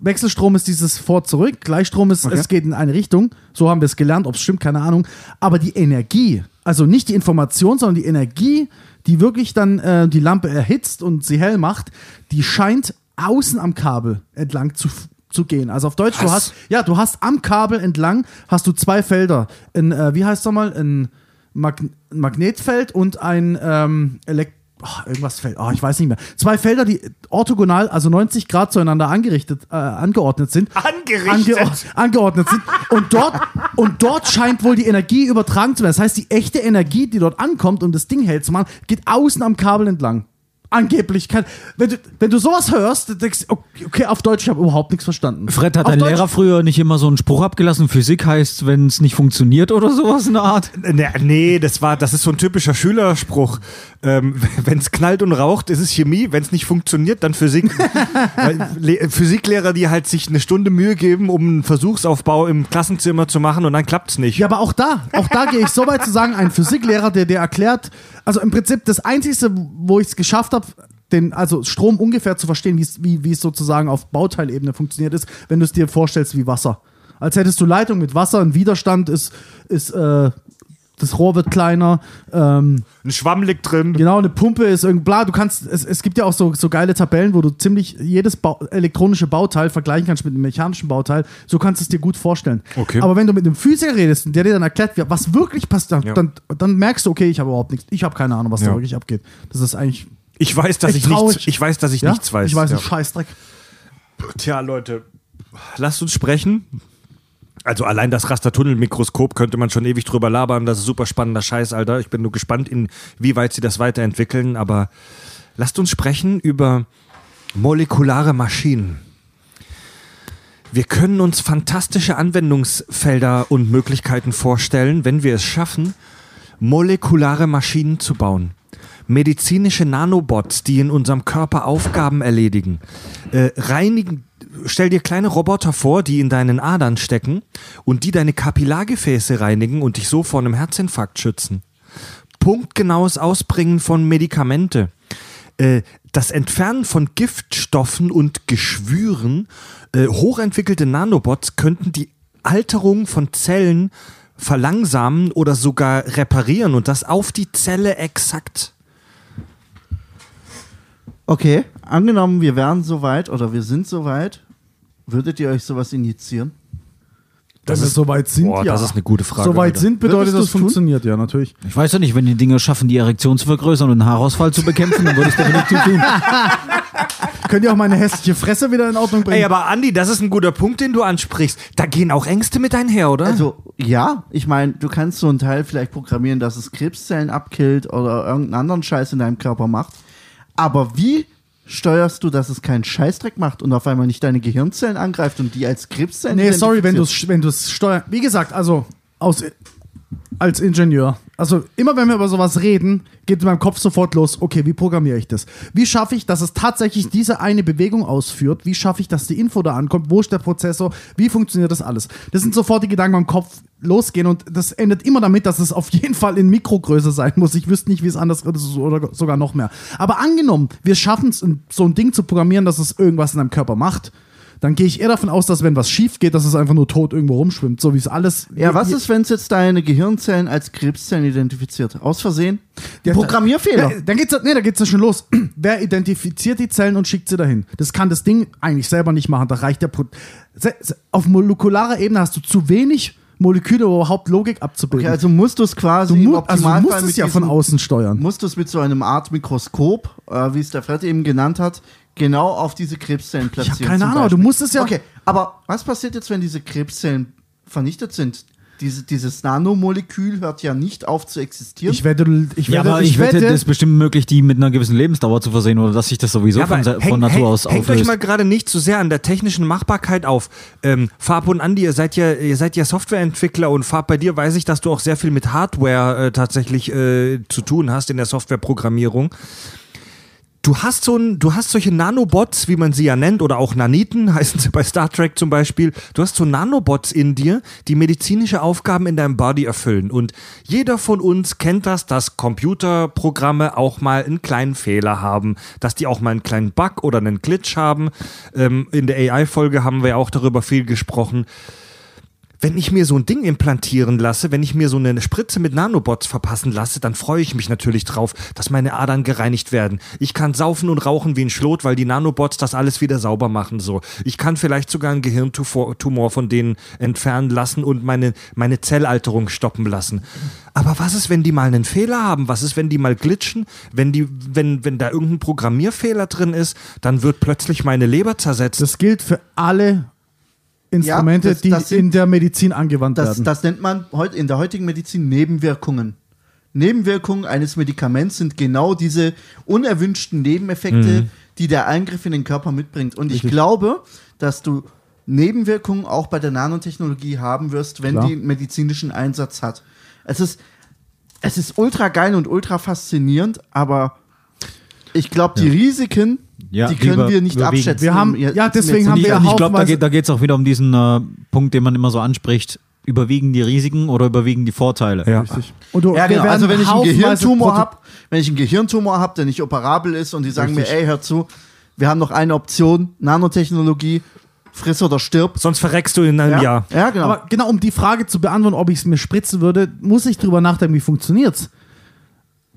Wechselstrom ist dieses Vor-Zurück, Gleichstrom ist, es geht in eine Richtung. So haben wir es gelernt, ob es stimmt, keine Ahnung. Aber die Energie, also nicht die Information, sondern die Energie, die wirklich dann äh, die Lampe erhitzt und sie hell macht, die scheint außen am Kabel entlang zu, zu gehen. Also auf Deutsch, du Was? hast, ja, du hast am Kabel entlang, hast du zwei Felder. Ein, äh, wie heißt es nochmal? Ein, Mag Magnetfeld und ein ähm, Elekt oh, irgendwas fällt, oh, ich weiß nicht mehr. Zwei Felder, die orthogonal, also 90 Grad zueinander angerichtet, äh, angeordnet sind. Angerichtet? Angeor angeordnet sind. Und dort, und dort scheint wohl die Energie übertragen zu werden. Das heißt, die echte Energie, die dort ankommt, um das Ding hell zu machen, geht außen am Kabel entlang. Angeblich. Kann, wenn, du, wenn du sowas hörst, dann denkst du, okay, okay, auf Deutsch, ich habe überhaupt nichts verstanden. Fred, hat Auf dein Deutsch- Lehrer früher nicht immer so einen Spruch abgelassen, Physik heißt, wenn es nicht funktioniert oder sowas in der Art? Nee, nee, das war, das ist so ein typischer Schülerspruch. Ähm, [LAUGHS] wenn es knallt und raucht, ist es Chemie. Wenn es nicht funktioniert, dann Physik. [LAUGHS] Physiklehrer, die halt sich eine Stunde Mühe geben, um einen Versuchsaufbau im Klassenzimmer zu machen und dann klappt's nicht. Ja, aber auch da, auch da gehe ich so weit zu sagen, ein Physiklehrer, der dir erklärt, also im Prinzip das Einzige, wo ich es geschafft habe, den, also Strom ungefähr zu verstehen, wie wie es sozusagen auf Bauteilebene funktioniert ist, wenn du es dir vorstellst wie Wasser. Als hättest du Leitung mit Wasser, ein Widerstand ist, ist äh, das Rohr wird kleiner, ähm, Ein Schwamm liegt drin. Genau, eine Pumpe ist irgendwie bla. Du kannst, es, es gibt ja auch so, so geile Tabellen, wo du ziemlich jedes Bau, elektronische Bauteil vergleichen kannst mit einem mechanischen Bauteil. So kannst du es dir gut vorstellen. Okay. Aber wenn du mit einem Physiker redest und der dir dann erklärt, was wirklich passiert, Ja. dann, dann merkst du, okay, ich habe überhaupt nichts. Ich habe keine Ahnung, was da Ja. wirklich abgeht. Das ist eigentlich. Ich weiß, dass ich traurig. nichts, ich weiß, dass ich ja? nichts weiß. Ich weiß ja. einen Scheißdreck. Tja, Leute, lasst uns sprechen. Also allein das Rastertunnelmikroskop könnte man schon ewig drüber labern. Das ist super spannender Scheiß, Alter. Ich bin nur gespannt, inwieweit sie das weiterentwickeln. Aber lasst uns sprechen über molekulare Maschinen. Wir können uns fantastische Anwendungsfelder und Möglichkeiten vorstellen, wenn wir es schaffen, molekulare Maschinen zu bauen. Medizinische Nanobots, die in unserem Körper Aufgaben erledigen. Äh, reinigen, stell dir kleine Roboter vor, die in deinen Adern stecken und die deine Kapillargefäße reinigen und dich so vor einem Herzinfarkt schützen. Punktgenaues Ausbringen von Medikamente. Äh, das Entfernen von Giftstoffen und Geschwüren, äh, hochentwickelte Nanobots könnten die Alterung von Zellen verlangsamen oder sogar reparieren und das auf die Zelle exakt. Okay, angenommen, wir wären soweit oder wir sind soweit, würdet ihr euch sowas injizieren? Wenn wir soweit sind, boah, ja. das ist eine gute Frage, Soweit Alter. sind bedeutet, das du's tun? funktioniert, ja, natürlich. Ich weiß ja nicht, wenn die Dinger schaffen, die Erektion zu vergrößern und den Haarausfall zu bekämpfen, dann würde ich es definitiv tun. [LAUGHS] Könnt ihr auch meine hässliche Fresse wieder in Ordnung bringen? Ey, aber Andi, das ist ein guter Punkt, den du ansprichst. Da gehen auch Ängste mit einher, oder? Also, ja, ich meine, du kannst so ein Teil vielleicht programmieren, dass es Krebszellen abkillt oder irgendeinen anderen Scheiß in deinem Körper macht. Aber wie steuerst du, dass es keinen Scheißdreck macht und auf einmal nicht deine Gehirnzellen angreift und die als Krebszellen Nee, sorry, wenn du es wenn du's steuern. Wie gesagt, also aus, als Ingenieur. Also immer wenn wir über sowas reden, geht in meinem Kopf sofort los, okay, wie programmiere ich das? Wie schaffe ich, dass es tatsächlich diese eine Bewegung ausführt? Wie schaffe ich, dass die Info da ankommt? Wo ist der Prozessor? Wie funktioniert das alles? Das sind sofort die Gedanken im Kopf losgehen und das endet immer damit, dass es auf jeden Fall in Mikrogröße sein muss. Ich wüsste nicht, wie es anders wird oder sogar noch mehr. Aber angenommen, wir schaffen es, so ein Ding zu programmieren, dass es irgendwas in deinem Körper macht, dann gehe ich eher davon aus, dass wenn was schief geht, dass es einfach nur tot irgendwo rumschwimmt, so wie es alles. Ja, was ist, wenn es jetzt deine Gehirnzellen als Krebszellen identifiziert? Aus Versehen? Ja, Programmierfehler. Ja, dann geht's, nee, da geht's ja schon los. [CLEARS THROAT] Wer identifiziert die Zellen und schickt sie dahin? Das kann das Ding eigentlich selber nicht machen. Da reicht der. Pro Auf molekularer Ebene hast du zu wenig Moleküle, überhaupt Logik abzubilden. Okay, also musst du es quasi du, mu also du musst es ja von diesem- außen steuern. musst du es mit so einem Art Mikroskop, äh, wie es der Fred eben genannt hat, genau auf diese Krebszellen Ich platzieren. habe keine Ahnung, du musst es ja. Okay, aber was passiert jetzt, wenn diese Krebszellen vernichtet sind? Diese, dieses Nanomolekül hört ja nicht auf zu existieren. Ich wette, ich Ja, wette, aber ich wette, das ist bestimmt möglich, die mit einer gewissen Lebensdauer zu versehen oder dass sich das sowieso von, se- von Natur aus hängt euch auflöst. mal gerade nicht zu sehr an der technischen Machbarkeit auf. Ähm, Farb und Andi, ihr seid ja, ihr seid ja Softwareentwickler und Farb, bei dir weiß ich, dass du auch sehr viel mit Hardware äh, tatsächlich äh, zu tun hast in der Softwareprogrammierung. Du hast so ein, du hast solche Nanobots, wie man sie ja nennt, oder auch Naniten, [LAUGHS] heißen sie bei Star Trek zum Beispiel. Du hast so Nanobots in dir, die medizinische Aufgaben in deinem Body erfüllen. Und jeder von uns kennt das, dass Computerprogramme auch mal einen kleinen Fehler haben, dass die auch mal einen kleinen Bug oder einen Glitch haben. Ähm, in der AI-Folge haben wir auch darüber viel gesprochen wenn ich mir so ein Ding implantieren lasse, wenn ich mir so eine Spritze mit Nanobots verpassen lasse, dann freue ich mich natürlich drauf, dass meine Adern gereinigt werden. Ich kann saufen und rauchen wie ein Schlot, weil die Nanobots das alles wieder sauber machen. So, ich kann vielleicht sogar einen Gehirntumor von denen entfernen lassen und meine meine Zellalterung stoppen lassen. Aber was ist, wenn die mal einen Fehler haben? Was ist, wenn die mal glitschen? Wenn die, wenn wenn da irgendein Programmierfehler drin ist, dann wird plötzlich meine Leber zersetzt. Das gilt für alle Instrumente, das- das die sind- in der Medizin angewandt Das, werden. das nennt man in der heutigen Medizin Nebenwirkungen. Nebenwirkungen eines Medikaments sind genau diese unerwünschten Nebeneffekte, die der Eingriff in den Körper mitbringt. Und ich glaube, dass du Nebenwirkungen auch bei der Nanotechnologie haben wirst, wenn Klar. die einen medizinischen Einsatz hat. Es ist, es ist ultra geil und ultra faszinierend, aber ich glaube, die Risiken, Ja, die können wir nicht überwiegen. abschätzen. Wir haben- ja, deswegen haben ich, wir und ich glaube, da geht da geht's auch wieder um diesen äh, Punkt, den man immer so anspricht. Überwiegen die Risiken oder überwiegen die Vorteile? Ja. Richtig. Und du, Ja, genau. Also wenn ich einen Gehirntumor habe, wenn ich einen Gehirntumor habe, der nicht operabel ist und die sagen Richtig. mir, ey, hör zu, wir haben noch eine Option, Nanotechnologie, friss oder stirb. Sonst verreckst du in einem Ja, Jahr. ja genau. Aber genau, um die Frage zu beantworten, ob ich es mir spritzen würde, muss ich drüber nachdenken, wie funktioniert's.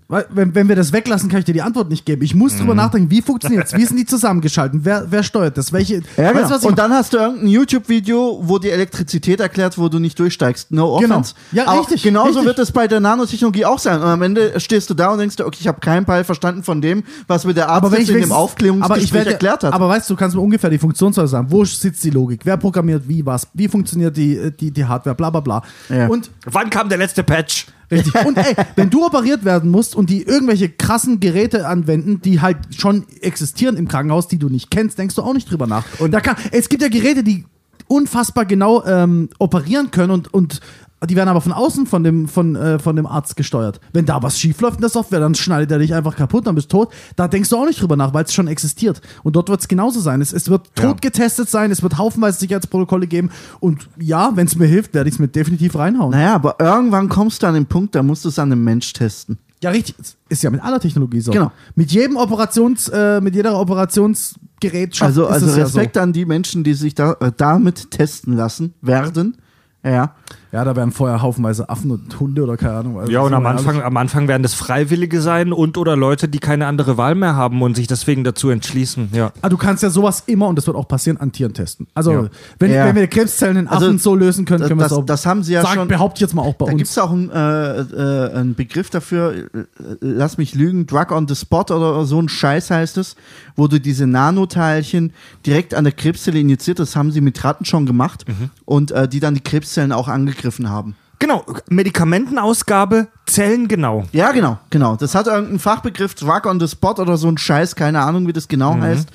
Weil, wenn, wenn wir das weglassen, kann ich dir die Antwort nicht geben. Ich muss Mhm. drüber nachdenken, wie funktioniert es? Wie sind die zusammengeschalten? Wer, wer steuert das? Welche. Ja, genau. und dann hast du irgendein YouTube-Video, wo die Elektrizität erklärt, wo du nicht durchsteigst. No Genau. offense. Ja, Auch richtig, Genauso richtig. wird es bei der Nanotechnologie auch sein. Und am Ende stehst du da und denkst dir, okay, ich habe keinen Peil verstanden von dem, was mir der Arzt aber wenn ich in dem Aufklärungsgespräch aber ich werde, erklärt hat. Aber weißt du, du kannst mir ungefähr die Funktionsweise sagen. Wo sitzt die Logik? Wer programmiert wie was? Wie funktioniert die, die, die Hardware? Bla bla bla. Ja. Und Wann kam der letzte Patch? Richtig. Und ey, wenn du operiert werden musst und die irgendwelche krassen Geräte anwenden, die halt schon existieren im Krankenhaus, die du nicht kennst, denkst du auch nicht drüber nach. Und da kann, es gibt ja Geräte, die unfassbar genau ähm, operieren können und, und die werden aber von außen von dem, von, äh, von dem Arzt gesteuert. Wenn da was schief läuft in der Software, dann schneidet er dich einfach kaputt, dann bist du tot. Da denkst du auch nicht drüber nach, weil es schon existiert. Und dort wird es genauso sein. Es, es wird tot getestet sein, es wird haufenweise Sicherheitsprotokolle geben. Und ja, wenn es mir hilft, werde ich es mir definitiv reinhauen. naja, aber irgendwann kommst du an den Punkt, da musst du es an einem Mensch testen. Ja, richtig. Ist ja mit aller Technologie so. Genau. Mit jedem Operations, äh, mit jeder Operationsgerätschaft Also, also es ja Respekt so. an die Menschen, die sich da, äh, damit testen lassen werden. Ja. Ja, da werden vorher haufenweise Affen und Hunde oder keine Ahnung. Also Ja, und am. Anfang, am Anfang werden das Freiwillige sein und oder Leute, die keine andere Wahl mehr haben und sich deswegen dazu entschließen. Ja. Ah, du kannst ja sowas immer, und das wird auch passieren, an Tieren testen. Also, Ja. wenn, Ja. wenn wir Krebszellen in Affen Also, so lösen können, können wir das- auch. das haben sie ja sagen, schon- behaupte ich jetzt mal auch bei Da gibt uns. es auch einen, äh, äh, einen Begriff dafür, äh, lass mich lügen, Drug on the Spot oder so ein Scheiß heißt es, wo du diese Nanoteilchen direkt an der Krebszelle injiziert, das haben sie mit Ratten schon gemacht und äh, die dann die Krebszellen auch angegriffen haben. Genau, Medikamentenausgabe, Zellen genau. Ja, genau, genau. Das hat irgendeinen Fachbegriff, Drug on the Spot oder so ein Scheiß, keine Ahnung, wie das genau heißt.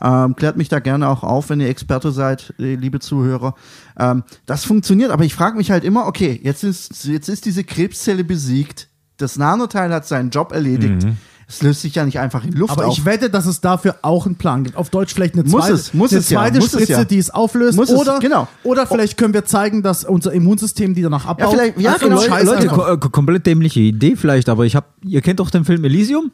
Ähm, klärt mich da gerne auch auf, wenn ihr Experte seid, äh, liebe Zuhörer. Ähm, das funktioniert, aber ich frage mich halt immer, okay, jetzt ist, jetzt ist diese Krebszelle besiegt, das Nanoteil hat seinen Job erledigt. Es löst sich ja nicht einfach in Luft Aber auf. ich wette, dass es dafür auch einen Plan gibt. Auf Deutsch vielleicht eine Muss zweite, es, muss eine es ja, zweite muss es Spritze, ja. die es auflöst. Muss es, oder, genau. oder vielleicht können wir zeigen, dass unser Immunsystem die danach abbaut. vielleicht- ja, Also genau. Leute, ko äh, komplett dämliche Idee vielleicht, aber ich habe, ihr kennt doch den Film Elysium?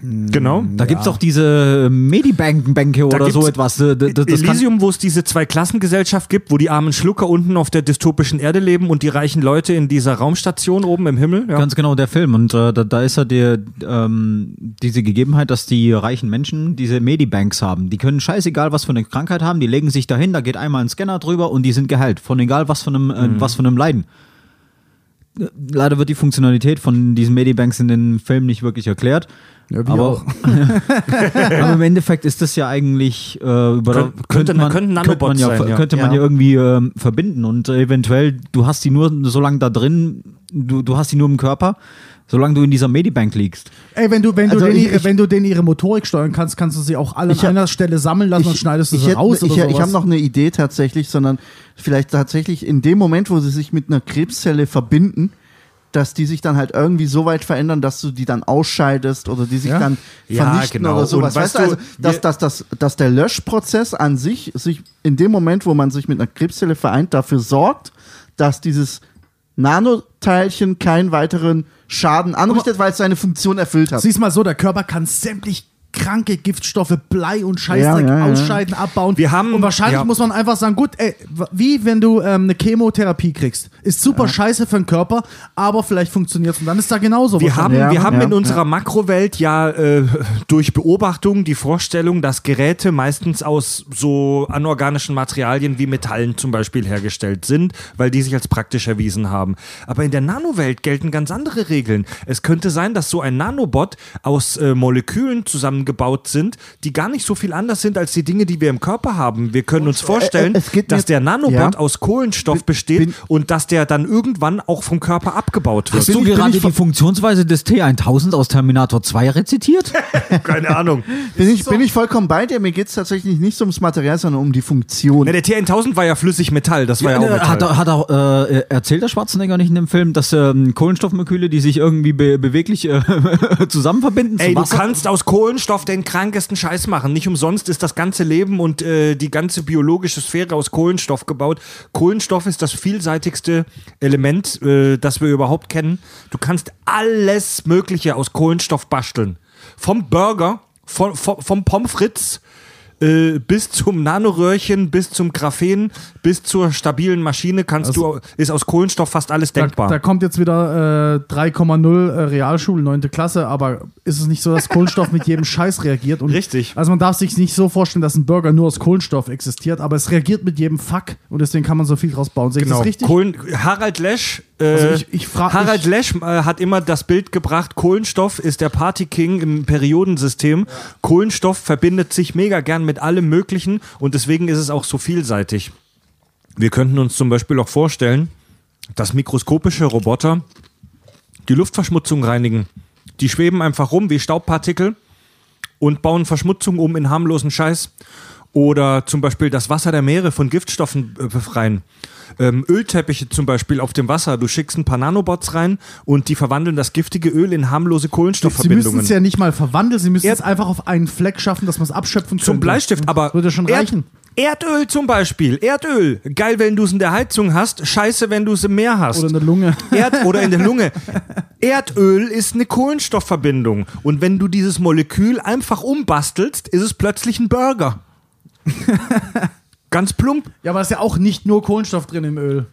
Genau. Da gibt's doch diese Medibank-Bänke oder so etwas. Das Elysium, wo es diese Zwei-Klassengesellschaft gibt, wo die armen Schlucker unten auf der dystopischen Erde leben und die reichen Leute in dieser Raumstation oben im Himmel. Ja. Ganz genau, der Film. Und äh, da, da ist ja die, ähm, diese Gegebenheit, dass die reichen Menschen diese Medibanks haben. Die können scheißegal, was für eine Krankheit haben, die legen sich dahin, da geht einmal ein Scanner drüber und die sind geheilt. Von egal was von einem, äh, was von einem Leiden. Leider wird die Funktionalität von diesen Medibanks in den Filmen nicht wirklich erklärt. Ja, aber, auch. [LAUGHS] aber im Endeffekt ist das ja eigentlich äh, über Kön- könnte- man, könnte man Nanobots ja, sein, ja. könnte man Ja. ja irgendwie ähm, verbinden und eventuell du hast die nur so lange da drin, du, du hast die nur im Körper, solange du in dieser Medibank liegst. Ey, wenn du, wenn, Also du denen ich- ihre, ich- wenn du denen ihre Motorik steuern kannst, kannst du sie auch alle Ich an einer Stelle sammeln lassen und schneidest ich, sie raus ich, oder ich sowas. habe noch eine Idee tatsächlich, sondern vielleicht tatsächlich in dem Moment, wo sie sich mit einer Krebszelle verbinden, dass die sich dann halt irgendwie so weit verändern, dass du die dann ausscheidest oder die sich Ja. dann Ja, vernichten genau. oder sowas. Und Weißt du, also, dass, dass, dass, dass der Löschprozess an sich, sich in dem Moment, wo man sich mit einer Krebszelle vereint, dafür sorgt, dass dieses Nanoteilchen keinen weiteren Schaden anrichtet, weil es seine Funktion erfüllt hat. Siehst mal so, der Körper kann sämtlich kranke Giftstoffe, Blei und Scheißdreck Ja, ja, ja. ausscheiden, abbauen. Wir haben- und wahrscheinlich ja. muss man einfach sagen, gut, ey, wie wenn du ähm, eine Chemotherapie kriegst. Ist super scheiße für den Körper, aber vielleicht funktioniert es und dann ist da genauso. Wir haben, Ja, wir haben ja, in unserer Makrowelt ja äh, durch Beobachtung die Vorstellung, dass Geräte meistens aus so anorganischen Materialien wie Metallen zum Beispiel hergestellt sind, weil die sich als praktisch erwiesen haben. Aber in der Nanowelt gelten ganz andere Regeln. Es könnte sein, dass so ein Nanobot aus äh, Molekülen zusammengebaut sind, die gar nicht so viel anders sind als die Dinge, die wir im Körper haben. Wir können uns vorstellen, äh, dass der Nanobot Ja. aus Kohlenstoff besteht bin- und dass der dann irgendwann auch vom Körper abgebaut wird. Hast du gerade die Funktionsweise des T1000 aus Terminator 2 rezitiert? [LAUGHS] Keine Ahnung. [LAUGHS] Bin ich, bin ich vollkommen bei dir. Mir geht es tatsächlich nicht so ums Material, sondern um die Funktion. Ne, der T1000 war ja flüssig Metall, das war ja, auch Metall. hat, er- hat auch äh, erzählt der Schwarzenegger nicht in dem Film, dass ähm, Kohlenstoffmoleküle, die sich irgendwie be beweglich äh, [LAUGHS] zusammen verbinden Ey, zu du kannst aus Kohlenstoff den krankesten Scheiß machen. Nicht umsonst ist das ganze Leben und äh, die ganze biologische Sphäre aus Kohlenstoff gebaut. Kohlenstoff ist das vielseitigste Element, äh, das wir überhaupt kennen. Du kannst alles Mögliche aus Kohlenstoff basteln. Vom Burger, von, vom, vom Pommes frites, äh, bis zum Nanoröhrchen, bis zum Graphen, bis zur stabilen Maschine kannst Also- du, ist aus Kohlenstoff fast alles Da, denkbar. da kommt jetzt wieder äh, 3,0 äh, Realschule, 9. Klasse, aber ist es nicht so, dass Kohlenstoff mit jedem Scheiß reagiert? Und Richtig. Also man darf sich nicht so vorstellen, dass ein Burger nur aus Kohlenstoff existiert, aber es reagiert mit jedem Fuck und deswegen kann man so viel draus bauen. Sehe das richtig? Kohlen, Harald Lesch, Also ich- ich frag Harald Lesch äh, hat immer das Bild gebracht, Kohlenstoff ist der Party-King im Periodensystem. Kohlenstoff verbindet sich mega gern mit allem Möglichen und deswegen ist es auch so vielseitig. Wir könnten uns zum Beispiel auch vorstellen, dass mikroskopische Roboter die Luftverschmutzung reinigen. Die schweben einfach rum wie Staubpartikel und bauen Verschmutzung um in harmlosen Scheiß. Oder zum Beispiel das Wasser der Meere von Giftstoffen äh, befreien. Ähm, Ölteppiche zum Beispiel auf dem Wasser. Du schickst ein paar Nanobots rein und die verwandeln das giftige Öl in harmlose Sie müssen Kohlenstoffverbindungen. es ja nicht mal verwandeln, sie müssen es einfach auf einen Fleck schaffen, dass man es abschöpfen zum könnte. Bleistift, aber Würde schon reichen. Erdöl zum Beispiel. Erdöl. Geil, wenn du es in der Heizung hast. Scheiße, wenn du es im Meer hast. Oder eine Lunge. Erd oder in der [LAUGHS] Lunge. Erdöl ist eine Kohlenstoffverbindung. Und wenn du dieses Molekül einfach umbastelst, ist es plötzlich ein Burger. [LAUGHS] Ganz plump. Ja, aber es ist ja auch nicht nur Kohlenstoff drin im Öl.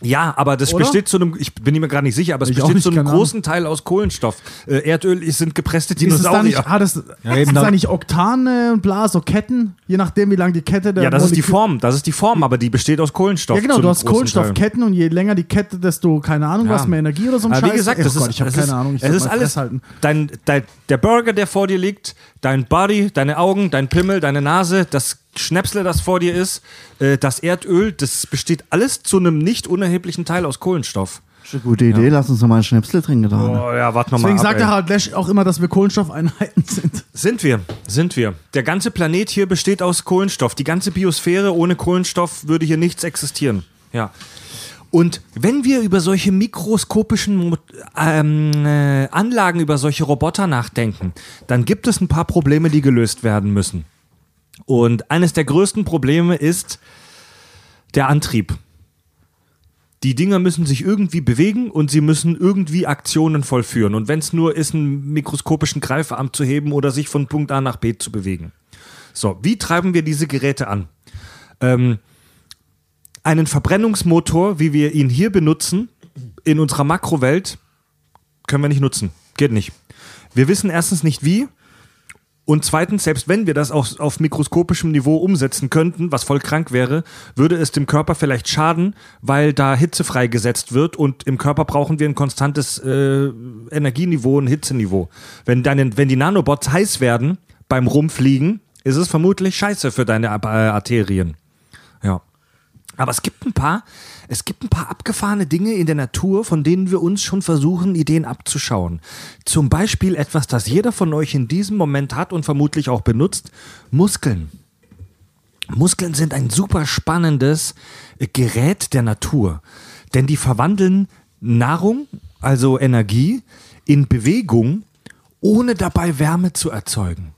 Ja, aber das Oder? besteht zu einem, ich bin mir gar nicht sicher, aber es Ich besteht nicht, zu einem keine Ahnung. großen Teil aus Kohlenstoff. Äh, Erdöl ist, sind gepresste Ist es da nicht, Dinosaurier. hat es, Ja, da da- nicht Oktane und bla, so Ketten? Je nachdem, wie lang die Kette der Ja, das ist die Form, das ist die Form, aber die besteht aus Kohlenstoff. Ja, genau, du hast großen. Kohlenstoffketten und je länger die Kette, desto, keine Ahnung, Ja. was, mehr Energie oder so ein Aber Scheiß. wie gesagt, das Gott, ist, ich habe es keine ist, Ahnung. Ich es ist mal alles. Fress halten. Dein, dein, der Burger, der vor dir liegt, dein Body, deine Augen, dein Pimmel, deine Nase, das Schnäpsle, das vor dir ist, äh, das Erdöl, das besteht alles zu einem nicht unerheblichen Teil aus Kohlenstoff. Eine gute Idee, lass uns noch mal einen Schnäpsel trinken. Da. Oh ja, warte nochmal. Deswegen sagt der Harald Lesch auch immer, dass wir Kohlenstoffeinheiten [LAUGHS] sind. Sind wir, sind wir. Der ganze Planet hier besteht aus Kohlenstoff. Die ganze Biosphäre ohne Kohlenstoff würde hier nichts existieren. Ja. Und wenn wir über solche mikroskopischen ähm, äh, Anlagen, über solche Roboter nachdenken, dann gibt es ein paar Probleme, die gelöst werden müssen. Und eines der größten Probleme ist der Antrieb. Die Dinger müssen sich irgendwie bewegen und sie müssen irgendwie Aktionen vollführen. Und wenn es nur ist, einen mikroskopischen Greifarm zu heben oder sich von Punkt A nach B zu bewegen. So, wie treiben wir diese Geräte an? Ähm, einen Verbrennungsmotor, wie wir ihn hier benutzen, in unserer Makrowelt, können wir nicht nutzen. Geht nicht. Wir wissen erstens nicht wie. Und zweitens, selbst wenn wir das auf, auf mikroskopischem Niveau umsetzen könnten, was voll krank wäre, würde es dem Körper vielleicht schaden, weil da Hitze freigesetzt wird und im Körper brauchen wir ein konstantes äh, Energieniveau, ein Hitzeniveau. Wenn, deine, wenn die Nanobots heiß werden beim Rumfliegen, ist es vermutlich scheiße für deine äh, Arterien. Ja. Aber es gibt ein paar, es gibt ein paar abgefahrene Dinge in der Natur, von denen wir uns schon versuchen, Ideen abzuschauen. Zum Beispiel etwas, das jeder von euch in diesem Moment hat und vermutlich auch benutzt, Muskeln. Muskeln sind ein super spannendes Gerät der Natur, denn die verwandeln Nahrung, also Energie, in Bewegung, ohne dabei Wärme zu erzeugen.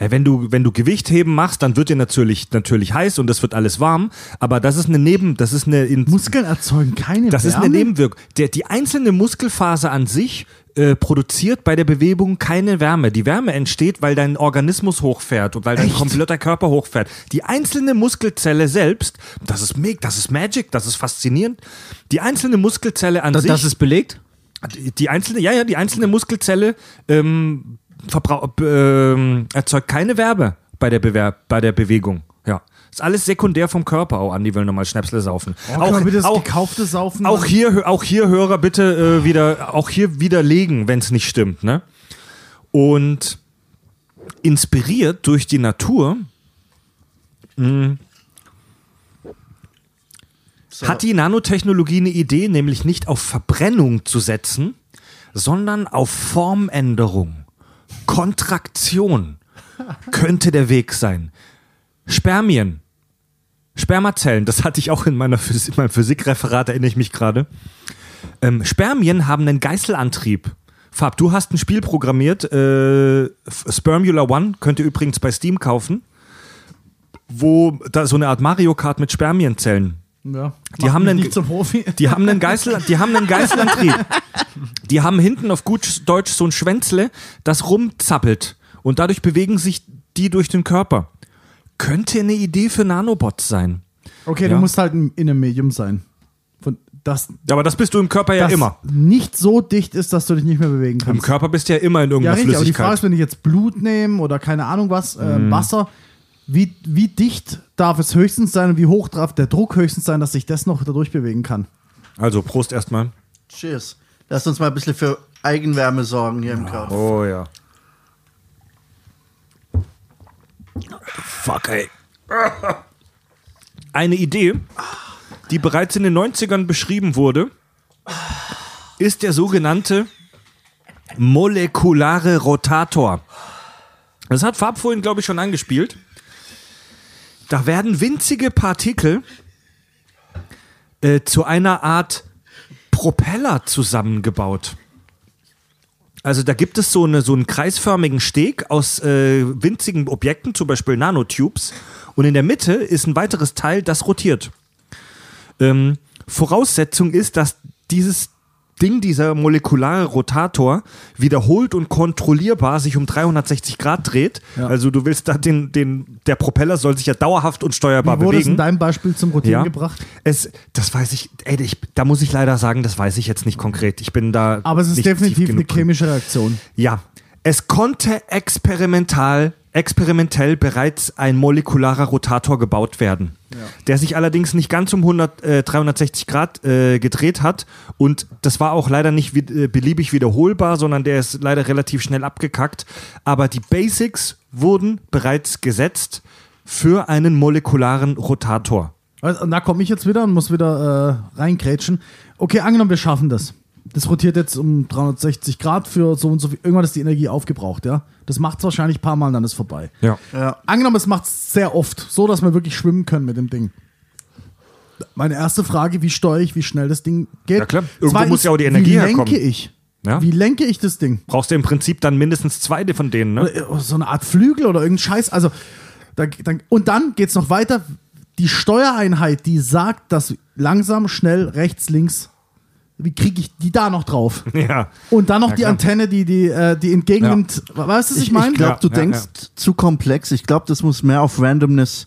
Äh, Wenn du, wenn du Gewichtheben machst, dann wird dir natürlich, natürlich heiß und es wird alles warm, aber das ist eine Neben, das ist eine, in, Muskeln erzeugen keine das ist Wärme. eine Nebenwirkung. Der, die einzelne Muskelfaser an sich äh, produziert bei der Bewegung keine Wärme. Die Wärme entsteht, weil dein Organismus hochfährt und weil dein Echt? kompletter Körper hochfährt. Die einzelne Muskelzelle selbst, das ist meg, das ist Magic, das ist faszinierend. Die einzelne Muskelzelle an Das, sich, das ist belegt? die, die einzelne, ja, ja, die einzelne Muskelzelle ähm, ähm, erzeugt keine Wärme bei der, Bewer bei der Bewegung. Ja. Ist alles sekundär vom Körper. Oh, Andi will nochmal Schnäpsle saufen. Oh, man bitte das gekaufte Saufen auch hier, auch hier Hörer bitte äh, wieder, auch hier widerlegen, wenn es nicht stimmt, ne? Und inspiriert durch die Natur mh, hat die Nanotechnologie eine Idee, nämlich nicht auf Verbrennung zu setzen, sondern auf Formänderung. Kontraktion könnte der Weg sein. Spermien. Spermazellen, das hatte ich auch in, meiner Phys in meinem Physikreferat, erinnere ich mich gerade. Ähm, Spermien haben einen Geißelantrieb. Fab, du hast ein Spiel programmiert, äh, Spermula One, könnt ihr übrigens bei Steam kaufen, wo da so eine Art Mario Kart mit Spermienzellen. Ja. Die haben einen- nicht zum Profi. [LAUGHS] Die haben einen Geißel, die haben einen Geißelantrieb. Die haben hinten auf gut Deutsch so ein Schwänzle, das rumzappelt und dadurch bewegen sich die durch den Körper. könnte eine Idee für Nanobots sein. Okay, Ja. du musst halt in in einem Medium sein. Von, das Ja, aber das bist du im Körper ja das immer. nicht so dicht ist, dass du dich nicht mehr bewegen Im kannst. Körper bist du ja immer in ja, irgendeiner richtig, aber die Frage Flüssigkeit. ist, wenn ich jetzt Blut nehme oder keine Ahnung was, äh, Mhm. Wasser, wie, wie dicht darf es höchstens sein und wie hoch darf der Druck höchstens sein, dass ich das noch dadurch bewegen kann? Also Prost erstmal. Cheers. Lass uns mal ein bisschen für Eigenwärme sorgen hier im Körper. Oh ja. Fuck, ey. Eine Idee, die bereits in den 90ern beschrieben wurde, ist der sogenannte molekulare Rotator. Das hat Farb vorhin, glaube ich, schon angespielt. Da werden winzige Partikel äh, zu einer Art Propeller zusammengebaut. Also da gibt es so, eine, so einen kreisförmigen Steg aus äh, winzigen Objekten, zum Beispiel Nanotubes. Und in der Mitte ist ein weiteres Teil, das rotiert. Ähm, Voraussetzung ist, dass dieses Ding, dieser molekulare Rotator, wiederholt und kontrollierbar sich um 360 Grad dreht. Ja. Also du willst da den, den, der Propeller soll sich ja dauerhaft und steuerbar Wie wurde es bewegen. in deinem Beispiel zum Rotieren gebracht? Es, das weiß ich, ey, ich, da muss ich leider sagen, das weiß ich jetzt nicht konkret. Ich bin da. Aber es ist definitiv eine chemische Reaktion. Ja, es konnte experimental, experimentell bereits ein molekularer Rotator gebaut werden, der sich allerdings nicht ganz um 100, äh, 360 Grad äh, gedreht hat und das war auch leider nicht wi- äh, beliebig wiederholbar, sondern der ist leider relativ schnell abgekackt. Aber die Basics wurden bereits gesetzt für einen molekularen Rotator. Also, Und da komme ich jetzt wieder und muss wieder äh, reingrätschen. Okay, angenommen, wir schaffen das. Das rotiert jetzt um 360 Grad für so und so viel. Irgendwann ist die Energie aufgebraucht, ja. Das macht es wahrscheinlich ein paar Mal, dann ist vorbei. Ja. Ja. Angenommen, es macht es sehr oft, so dass wir wirklich schwimmen können mit dem Ding. Meine erste Frage, wie steuere ich, wie schnell das Ding geht? Ja, klar. Irgendwo muss ja auch die Energie wie herkommen. lenke ich? Ja. Wie lenke ich das Ding? Brauchst du im Prinzip dann mindestens zwei von denen, ne? Oder, äh, So eine Art Flügel oder irgendein Scheiß. Also, da, dann, und dann geht es noch weiter. Die Steuereinheit, die sagt, dass langsam, schnell, rechts, links, wie kriege ich die da noch drauf? [LAUGHS] Ja. Und dann noch Ja, die klar. Antenne, die, die, äh, die entgegennimmt. Weißt du, was ich, Ich, meine? ich glaube, Ja, du ja, denkst zu komplex. Ich glaube, das muss mehr auf Randomness.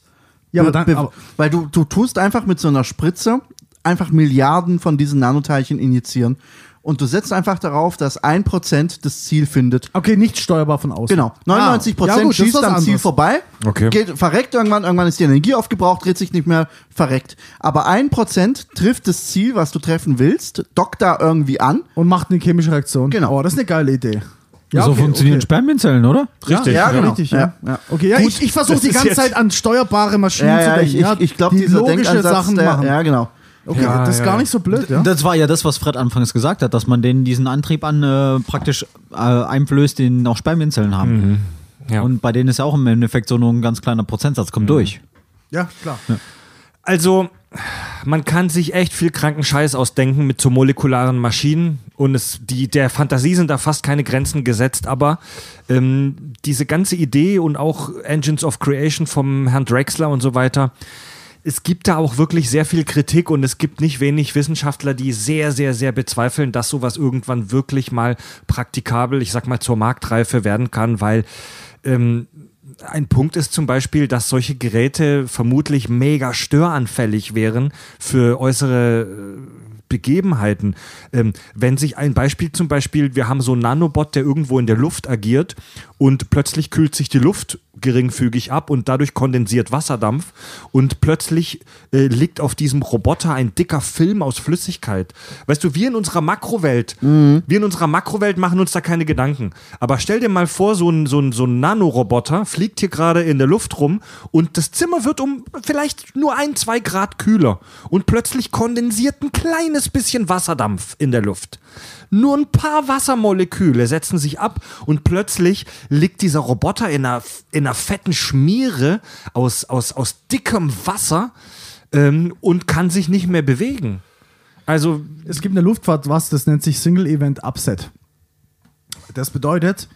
Ja, aber be- dann- be- aber- weil du, du tust einfach mit so einer Spritze einfach Milliarden von diesen Nanoteilchen injizieren. Und du setzt einfach darauf, dass ein Prozent das Ziel findet. Okay, nicht steuerbar von außen. Genau. 99 Ah, ja, Prozent das ist schießt am Ziel vorbei, Okay. geht, verreckt irgendwann, irgendwann ist die Energie aufgebraucht, dreht sich nicht mehr, verreckt. Aber ein Prozent trifft das Ziel, was du treffen willst, dockt da irgendwie an. Und macht eine chemische Reaktion. Genau. Oh, das ist eine geile Idee. so okay, funktionieren okay. Spermienzellen, oder? Richtig. Ja, Ja, genau. richtig, ja. Ja. ja. Okay, ja, Gut, ich, ich versuche die ganze jetzt- Zeit an steuerbare Maschinen Ja, zu ja, denken. ich, ich, ja, ich glaube, die dieser logische Denkansatz, Sachen der, machen. ja, genau. Okay, Ja, das ist ja, gar nicht so blöd, ja. Das war ja das, was Fred anfangs gesagt hat, dass man denen diesen Antrieb an äh, praktisch äh, einflößt, den auch Spermienzellen haben. Ja. Und bei denen ist ja auch im Endeffekt so nur ein ganz kleiner Prozentsatz, kommt durch. Ja, klar. Also, man kann sich echt viel kranken Scheiß ausdenken mit so molekularen Maschinen und es, die, der Fantasie sind da fast keine Grenzen gesetzt, aber ähm, diese ganze Idee und auch Engines of Creation vom Herrn Drexler und so weiter, es gibt da auch wirklich sehr viel Kritik und es gibt nicht wenig Wissenschaftler, die sehr, sehr, sehr bezweifeln, dass sowas irgendwann wirklich mal praktikabel, ich sag mal, zur Marktreife werden kann, weil ähm, ein Punkt ist zum Beispiel, dass solche Geräte vermutlich mega störanfällig wären für äußere äh, Begebenheiten. Ähm, wenn sich ein Beispiel zum Beispiel, wir haben so einen Nanobot, der irgendwo in der Luft agiert und plötzlich kühlt sich die Luft geringfügig ab und dadurch kondensiert Wasserdampf und plötzlich äh, liegt auf diesem Roboter ein dicker Film aus Flüssigkeit. Weißt du, wir in unserer Makrowelt, wir in unserer Makrowelt machen uns da keine Gedanken. Aber stell dir mal vor, so ein, so ein, so ein Nanoroboter fliegt hier gerade in der Luft rum und das Zimmer wird um vielleicht nur ein, zwei Grad kühler und plötzlich kondensiert ein kleines bisschen Wasserdampf in der Luft. Nur ein paar Wassermoleküle setzen sich ab und plötzlich liegt dieser Roboter in einer, in einer fetten Schmiere aus, aus, aus dickem Wasser ähm, und kann sich nicht mehr bewegen. Also, Es gibt in der Luftfahrt was, das nennt sich Single Event Upset. Das bedeutet,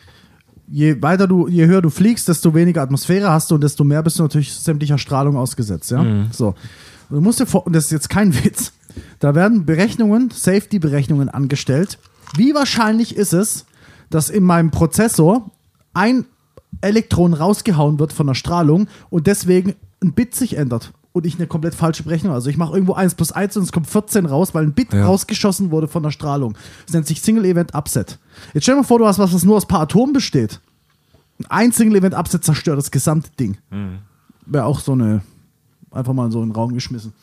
je weiter du, je höher du fliegst, desto weniger Atmosphäre hast du und desto mehr bist du natürlich sämtlicher Strahlung ausgesetzt, ja. So. Und du musst dir vor, und das ist jetzt kein [LAUGHS] Witz, da werden Berechnungen, Safety-Berechnungen angestellt. Wie wahrscheinlich ist es, dass in meinem Prozessor ein Elektron rausgehauen wird von der Strahlung und deswegen ein Bit sich ändert und ich eine komplett falsche Berechnung. Also ich mache irgendwo 1 plus 1 und es kommt 14 raus, weil ein Bit Ja. rausgeschossen wurde von der Strahlung. Das nennt sich Single Event Upset. Jetzt stell dir mal vor, du hast was, was nur aus ein paar Atomen besteht. Ein Single Event Upset zerstört das gesamte Ding. Wäre auch so eine, einfach mal so in den Raum geschmissen.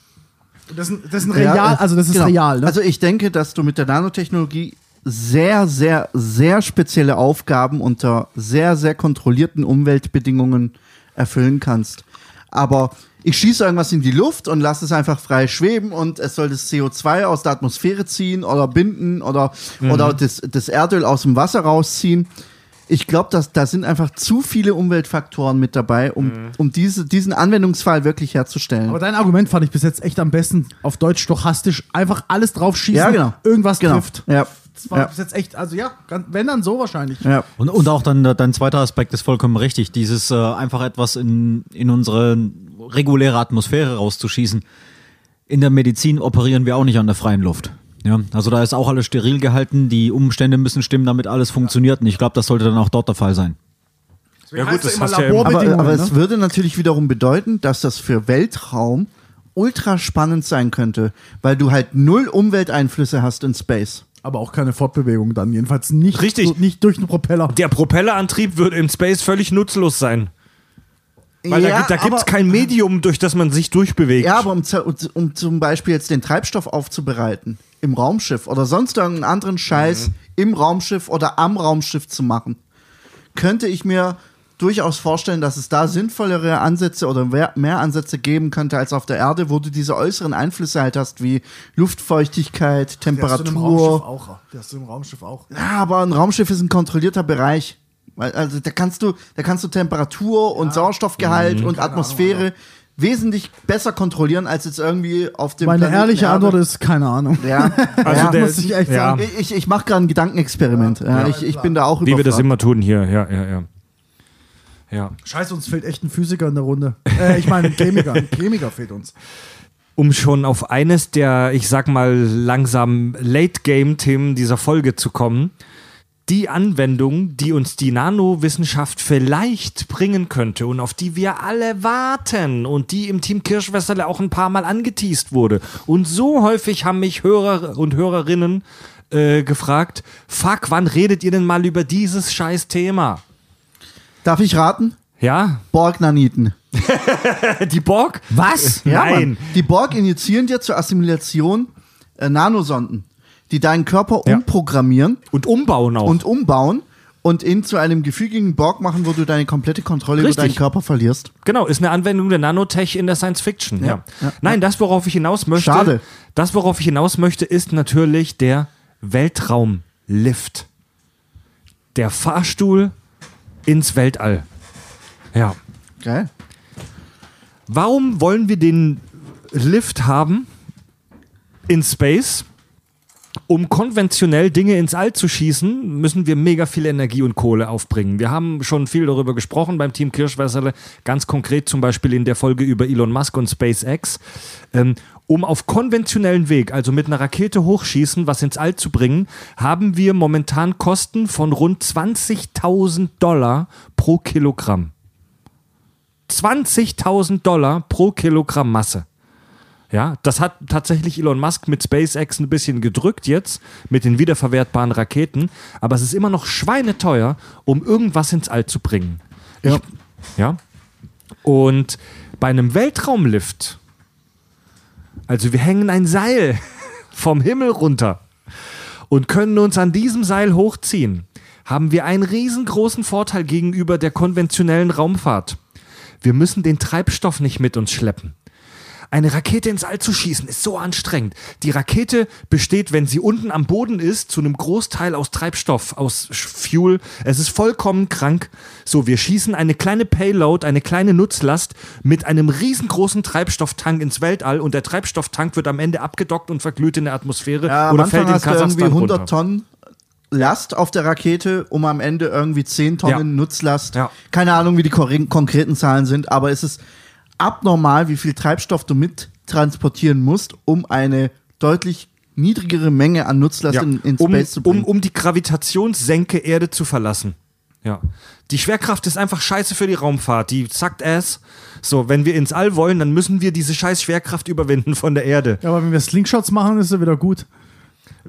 Das ist das ist ein real, Ja, also das ist genau. real. Ne? Also ich denke, dass du mit der Nanotechnologie sehr, sehr, sehr spezielle Aufgaben unter sehr, sehr kontrollierten Umweltbedingungen erfüllen kannst. Aber ich schieße irgendwas in die Luft und lasse es einfach frei schweben und es soll das CO2 aus der Atmosphäre ziehen oder binden oder, oder das, das Erdöl aus dem Wasser rausziehen. Ich glaube, dass da sind einfach zu viele Umweltfaktoren mit dabei, um, um diese, diesen Anwendungsfall wirklich herzustellen. Aber dein Argument fand ich bis jetzt echt am besten auf Deutsch stochastisch. Einfach alles drauf schießen, ja, genau. irgendwas genau. trifft. Ja. Das war Ja. bis jetzt echt, also ja, wenn dann so wahrscheinlich. Ja. Und, und auch dann dein zweiter Aspekt ist vollkommen richtig. Dieses äh, einfach etwas in, in unsere reguläre Atmosphäre rauszuschießen. In der Medizin operieren wir auch nicht an der freien Luft. Ja, also da ist auch alles steril gehalten, die Umstände müssen stimmen, damit alles funktioniert. Und ich glaube, das sollte dann auch dort der Fall sein. Ja, gut, das hast ja im- Aber, aber ne? es würde natürlich wiederum bedeuten, dass das für Weltraum ultra spannend sein könnte, weil du halt null Umwelteinflüsse hast in Space. aber auch keine Fortbewegung dann. Jedenfalls nicht, Richtig. So, nicht durch den Propeller. Der Propellerantrieb wird im Space völlig nutzlos sein. Weil da, gibt- da gibt es kein Medium, durch das man sich durchbewegt. Ja, aber um, um zum Beispiel jetzt den Treibstoff aufzubereiten im Raumschiff oder sonst irgendeinen anderen Scheiß Mhm. im Raumschiff oder am Raumschiff zu machen, könnte ich mir durchaus vorstellen, dass es da sinnvollere Ansätze oder mehr, Ansätze geben könnte als auf der Erde, wo du diese äußeren Einflüsse halt hast, wie Luftfeuchtigkeit, Die hast du im Raumschiff Temperatur. auch. Die hast du im Raumschiff auch. Ja, aber ein Raumschiff ist ein kontrollierter Bereich. Also da kannst du, da kannst du Temperatur und Sauerstoffgehalt Mhm. und Atmosphäre wesentlich besser kontrollieren als jetzt irgendwie auf dem Meine Planeten ehrliche Erde. Antwort ist keine Ahnung. ja, [LAUGHS] Also ja. der- muss ich echt ja. sagen. ich, ich mache gerade ein Gedankenexperiment. Ja, ich, ich bin da auch Wie wir das immer tun hier, ja, ja, ja. Ja. Scheiße, uns fehlt echt ein Physiker in der Runde. Äh, ich meine, ein Chemiker. Ein Chemiker fehlt uns. Um schon auf eines der, ich sag mal, langsam Late-Game-Themen dieser Folge zu kommen. Die Anwendung, die uns die Nanowissenschaft vielleicht bringen könnte und auf die wir alle warten und die im Team Kirschwässerle auch ein paar Mal angeteased wurde. Und so häufig haben mich Hörer und Hörerinnen äh, gefragt, fuck, wann redet ihr denn mal über dieses scheiß Thema? Darf ich raten? Ja? Borg-Naniten. [LAUGHS] Die Borg? Was? Ja, Nein. Mann. Die Borg injizieren dir zur Assimilation äh, Nanosonden, die deinen Körper Ja. umprogrammieren Und umbauen auch. und umbauen und ihn zu einem gefügigen Borg machen, wo du deine komplette Kontrolle Richtig. über deinen Körper verlierst. Genau, ist eine Anwendung der Nanotech in der Science Fiction. Ja. Ja, ja, Nein, das, worauf ich hinaus möchte, Schade. das, worauf ich hinaus möchte, ist natürlich der Weltraumlift. Der Fahrstuhl ins Weltall. Ja. Geil. Warum wollen wir den Lift haben in Space? Um konventionell Dinge ins All zu schießen, müssen wir mega viel Energie und Kohle aufbringen. Wir haben schon viel darüber gesprochen beim Team Kirschwässerle, ganz konkret zum Beispiel in der Folge über Elon Musk und SpaceX. Ähm, um auf konventionellen Weg, also mit einer Rakete hochschießen, was ins All zu bringen, haben wir momentan Kosten von rund 20.000 Dollar pro Kilogramm. 20.000 Dollar pro Kilogramm Masse. Ja, das hat tatsächlich Elon Musk mit SpaceX ein bisschen gedrückt jetzt mit den wiederverwertbaren Raketen, aber es ist immer noch schweineteuer, um irgendwas ins All zu bringen. Ja. Ich, ja. Und bei einem Weltraumlift, also wir hängen ein Seil [LAUGHS] vom Himmel runter und können uns an diesem Seil hochziehen, haben wir einen riesengroßen Vorteil gegenüber der konventionellen Raumfahrt. Wir müssen den Treibstoff nicht mit uns schleppen. Eine Rakete ins All zu schießen ist so anstrengend. Die Rakete besteht, wenn sie unten am Boden ist, zu einem Großteil aus Treibstoff, aus Fuel. Es ist vollkommen krank. So, wir schießen eine kleine Payload, eine kleine Nutzlast mit einem riesengroßen Treibstofftank ins Weltall und der Treibstofftank wird am Ende abgedockt und verglüht in der Atmosphäre Ja, oder fällt in du irgendwie Kasachstan 100 runter. Tonnen Last auf der Rakete, um am Ende irgendwie 10 Tonnen Ja. Nutzlast. Ja. Keine Ahnung, wie die konkreten Zahlen sind, aber es ist abnormal, wie viel Treibstoff du mit transportieren musst, um eine deutlich niedrigere Menge an Nutzlast Ja, in, in um, Space zu bringen. um, um die Gravitationssenke Erde zu verlassen. Ja. Die Schwerkraft ist einfach scheiße für die Raumfahrt. Die zackt ass. So, wenn wir ins All wollen, dann müssen wir diese scheiß Schwerkraft überwinden von der Erde. Ja, aber wenn wir Slingshots machen, ist er wieder gut.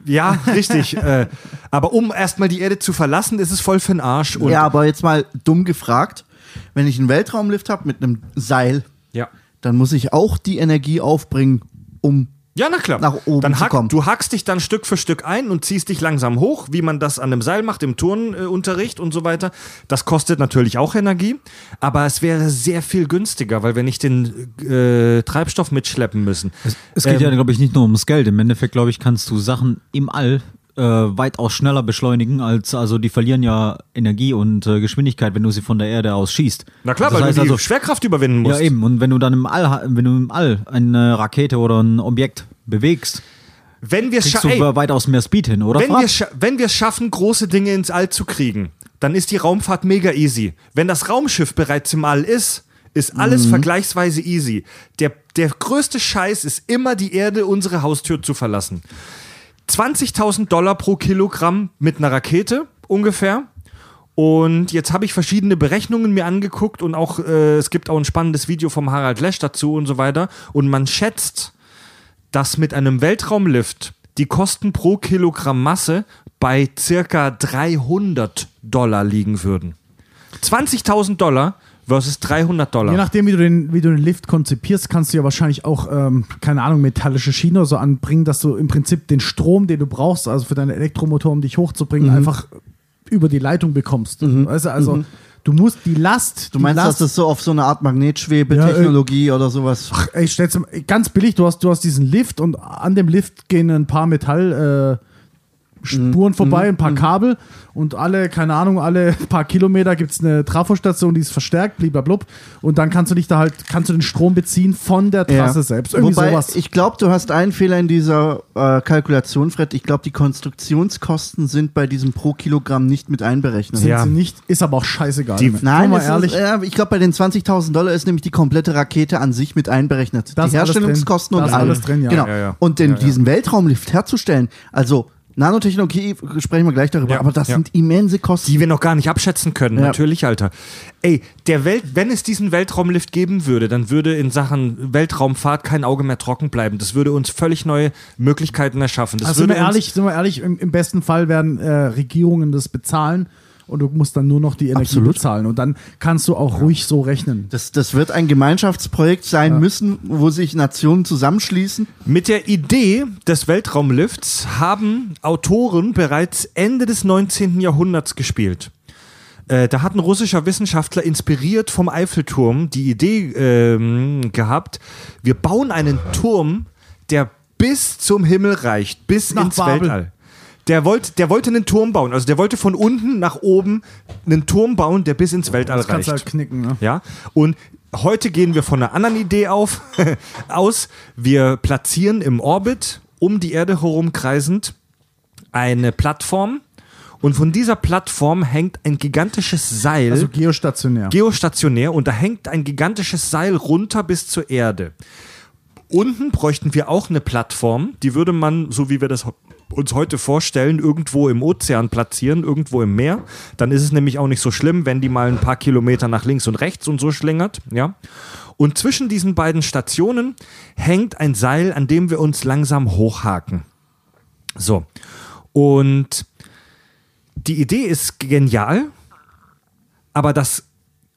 Ja, richtig. äh, aber um erstmal die Erde zu verlassen, ist es voll für den Arsch. Und ja, aber jetzt mal dumm gefragt, wenn ich einen Weltraumlift habe mit einem Seil, ja. dann muss ich auch die Energie aufbringen, um Ja, na klar. Nach oben dann zu kommen. Du hackst dich dann Stück für Stück ein und ziehst dich langsam hoch, wie man das an einem Seil macht, im Turnunterricht und so weiter. Das kostet natürlich auch Energie, aber es wäre sehr viel günstiger, weil wir nicht den äh, Treibstoff mitschleppen müssen. Es geht Ähm, ja, glaube ich, nicht nur ums Geld. Im Endeffekt, glaube ich, kannst du Sachen im All äh, weitaus schneller beschleunigen, als also die verlieren ja Energie und äh, Geschwindigkeit, wenn du sie von der Erde aus schießt. Na klar, das weil heißt du die also, Schwerkraft überwinden musst. ja eben. Und wenn du dann im All, wenn du im All eine Rakete oder ein Objekt bewegst, Wenn wir kriegst du ey, weitaus mehr Speed hin, oder? wenn wir, wenn wir es schaffen, große Dinge ins All zu kriegen, dann ist die Raumfahrt mega easy. Wenn das Raumschiff bereits im All ist, ist alles vergleichsweise easy. Der, der größte Scheiß ist immer die Erde, unsere Haustür zu verlassen. 20.000 Dollar pro Kilogramm mit einer Rakete ungefähr. Und jetzt habe ich verschiedene Berechnungen mir angeguckt und auch äh, es gibt auch ein spannendes Video vom Harald Lesch dazu und so weiter. Und man schätzt, dass mit einem Weltraumlift die Kosten pro Kilogramm Masse bei circa 300 Dollar liegen würden. 20.000 Dollar versus 300 Dollar. Je nachdem, wie du, den, wie du den Lift konzipierst, kannst du ja wahrscheinlich auch, ähm, keine Ahnung, metallische Schiene oder so anbringen, dass du im Prinzip den Strom, den du brauchst, also für deine Elektromotor, um dich hochzubringen, Mhm. einfach über die Leitung bekommst. Weißt du, also du musst die Last. Du meinst, dass Last, das so auf so eine Art Magnetschwebe-Technologie oder sowas. Ey, stell's ganz billig, du hast, du hast diesen Lift und an dem Lift gehen ein paar Metall. Äh, Spuren vorbei, ein paar Kabel und alle, keine Ahnung, alle [LAUGHS] paar Kilometer gibt es eine Trafostation, die ist verstärkt, blub. Und dann kannst du dich da halt, kannst du den Strom beziehen von der Trasse selbst. Irgendwie Wobei, sowas. ich glaube, du hast einen Fehler in dieser äh, Kalkulation, Fred. Ich glaube, die Konstruktionskosten sind bei diesem pro Kilogramm nicht mit einberechnet. sind Ja. sie nicht, ist aber auch scheißegal. Die- Nein, mal ehrlich. Ist, äh, ich glaube, bei den 20.000 Dollar ist nämlich die komplette Rakete an sich mit einberechnet. Da ist die alles Herstellungskosten drin. Und alles. alles drin, ja. Genau. Ja, ja. Und den, diesen Weltraumlift herzustellen, also Nanotechnologie, sprechen wir gleich darüber, Ja, aber das ja. sind immense Kosten. die wir noch gar nicht abschätzen können. Ja. Natürlich, Alter. Ey, der Welt, wenn es diesen Weltraumlift geben würde, dann würde in Sachen Weltraumfahrt kein Auge mehr trocken bleiben. Das würde uns völlig neue Möglichkeiten erschaffen. Das Also sind wir ehrlich, sind wir ehrlich, im, im besten Fall werden äh, Regierungen das bezahlen und du musst dann nur noch die Energie Absolut. bezahlen. Und dann kannst du auch ruhig so rechnen. Das, das wird ein Gemeinschaftsprojekt sein müssen, wo sich Nationen zusammenschließen. Mit der Idee des Weltraumlifts haben Autoren bereits Ende des 19. Jahrhunderts gespielt. Äh, da hat ein russischer Wissenschaftler inspiriert vom Eiffelturm die Idee ähm, gehabt, wir bauen einen Turm, der bis zum Himmel reicht, bis Nach ins Babel. Weltall. Der wollte, der wollte einen Turm bauen, also der wollte von unten nach oben einen Turm bauen, der bis ins Weltall Das kannst reicht. halt knicken. Ne? Ja, und heute gehen wir von einer anderen Idee auf, [LAUGHS] aus. Wir platzieren im Orbit um die Erde herum kreisend eine Plattform und von dieser Plattform hängt ein gigantisches Seil, Also geostationär. geostationär, und da hängt ein gigantisches Seil runter bis zur Erde. Unten bräuchten wir auch eine Plattform, die würde man, so wie wir das uns heute vorstellen, irgendwo im Ozean platzieren, irgendwo im Meer. Dann ist es nämlich auch nicht so schlimm, wenn die mal ein paar Kilometer nach links und rechts und so schlingert, ja. Und zwischen diesen beiden Stationen hängt ein Seil, an dem wir uns langsam hochhaken. So. Und die Idee ist genial, aber das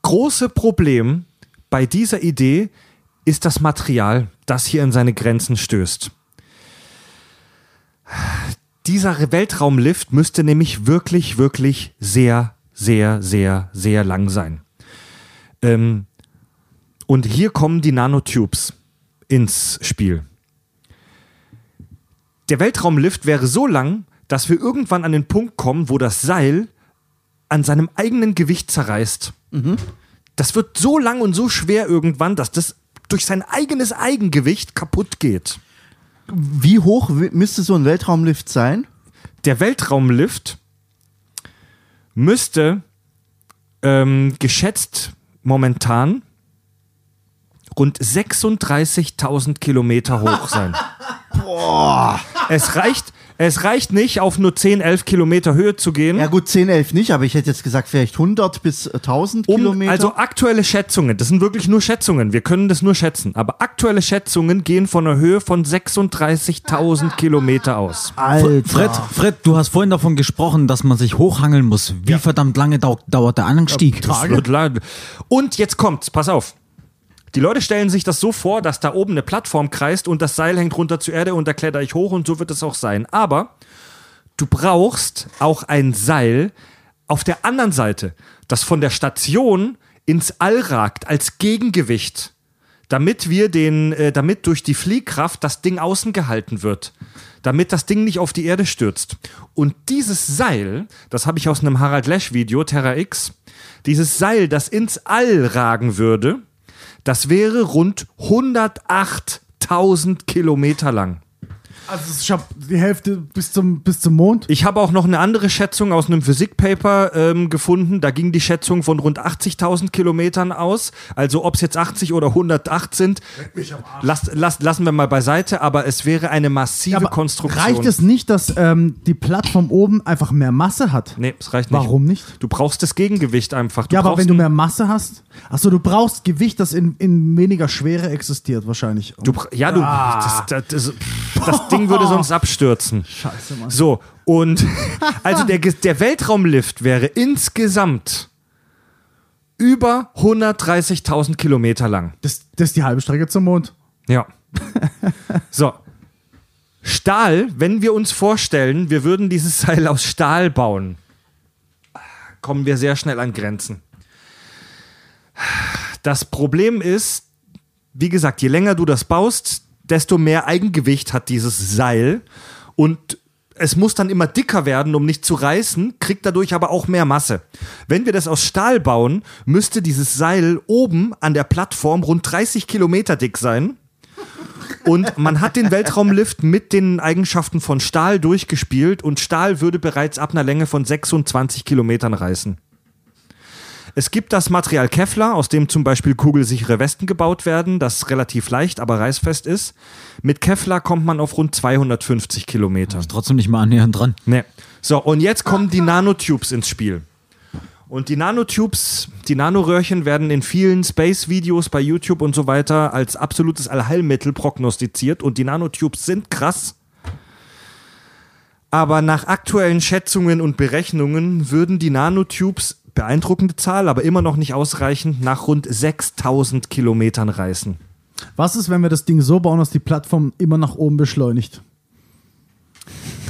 große Problem bei dieser Idee ist das Material, das hier in seine Grenzen stößt. Dieser Weltraumlift müsste nämlich wirklich, wirklich sehr, sehr, sehr, sehr lang sein. Ähm, und hier kommen die Nanotubes ins Spiel. Der Weltraumlift wäre so lang, dass wir irgendwann an den Punkt kommen, wo das Seil an seinem eigenen Gewicht zerreißt. Das wird so lang und so schwer irgendwann, dass das durch sein eigenes Eigengewicht kaputt geht. Wie hoch müsste so ein Weltraumlift sein? Der Weltraumlift müsste ähm, geschätzt momentan rund 36.000 Kilometer hoch sein. [LAUGHS] Boah. Es reicht, Es reicht nicht, auf nur 10, 11 Kilometer Höhe zu gehen. Ja gut, 10, 11 nicht, aber ich hätte jetzt gesagt, vielleicht 100 bis 1000 Um, Kilometer. also aktuelle Schätzungen, das sind wirklich nur Schätzungen, wir können das nur schätzen, aber aktuelle Schätzungen gehen von einer Höhe von 36.000 Kilometer aus. Alter. Fred, Fred, du hast vorhin davon gesprochen, dass man sich hochhangeln muss. Wie verdammt lange dau dauert der Anstieg? Das wird lang. Und jetzt kommt's, pass auf. Die Leute stellen sich das so vor, dass da oben eine Plattform kreist und das Seil hängt runter zur Erde und da kletter ich hoch und so wird es auch sein. Aber du brauchst auch ein Seil auf der anderen Seite, das von der Station ins All ragt als Gegengewicht, damit wir den, äh, damit durch die Fliehkraft das Ding außen gehalten wird, damit das Ding nicht auf die Erde stürzt. Und dieses Seil, das habe ich aus einem Harald Lesch Video Terra X, dieses Seil, das ins All ragen würde, das wäre rund 108.000 Kilometer lang. Also ich habe die Hälfte bis zum, bis zum Mond. Ich habe auch noch eine andere Schätzung aus einem Physikpaper ähm, gefunden. Da ging die Schätzung von rund 80.000 Kilometern aus. Also ob es jetzt 80 oder 108 sind, lass, lass, lassen wir mal beiseite. Aber es wäre eine massive Aber Konstruktion. reicht es nicht, dass ähm, die Plattform oben einfach mehr Masse hat? Nee, es reicht nicht. Warum nicht? Du brauchst das Gegengewicht einfach. Du ja, aber wenn du mehr Masse hast, achso, du brauchst Gewicht, das in, in weniger Schwere existiert wahrscheinlich. Du, ja, du, das, das, das, das Ding würde sonst abstürzen. Scheiße, Mann. So, und [LAUGHS] also der, der Weltraumlift wäre insgesamt über 130.000 Kilometer lang. Das, das ist die halbe Strecke zum Mond. Ja. So. Stahl, wenn wir uns vorstellen, wir würden dieses Seil aus Stahl bauen, kommen wir sehr schnell an Grenzen. Das Problem ist, wie gesagt, je länger du das baust, desto mehr Eigengewicht hat dieses Seil und es muss dann immer dicker werden, um nicht zu reißen, kriegt dadurch aber auch mehr Masse. Wenn wir das aus Stahl bauen, müsste dieses Seil oben an der Plattform rund 30 Kilometer dick sein. Und man hat den Weltraumlift mit den Eigenschaften von Stahl durchgespielt und Stahl würde bereits ab einer Länge von 26 Kilometern reißen. Es gibt das Material Kevlar, aus dem zum Beispiel kugelsichere Westen gebaut werden, das relativ leicht, aber reißfest ist. Mit Kevlar kommt man auf rund 250 Kilometer. Trotzdem nicht mal annähernd dran. Nee. So, und jetzt kommen die Nanotubes ins Spiel. Und die Nanotubes, die Nanoröhrchen werden in vielen Space-Videos bei YouTube und so weiter als absolutes Allheilmittel prognostiziert und die Nanotubes sind krass. Aber nach aktuellen Schätzungen und Berechnungen würden die Nanotubes, beeindruckende Zahl, aber immer noch nicht ausreichend, nach rund 6000 Kilometern reißen. Was ist, wenn wir das Ding so bauen, dass die Plattform immer nach oben beschleunigt?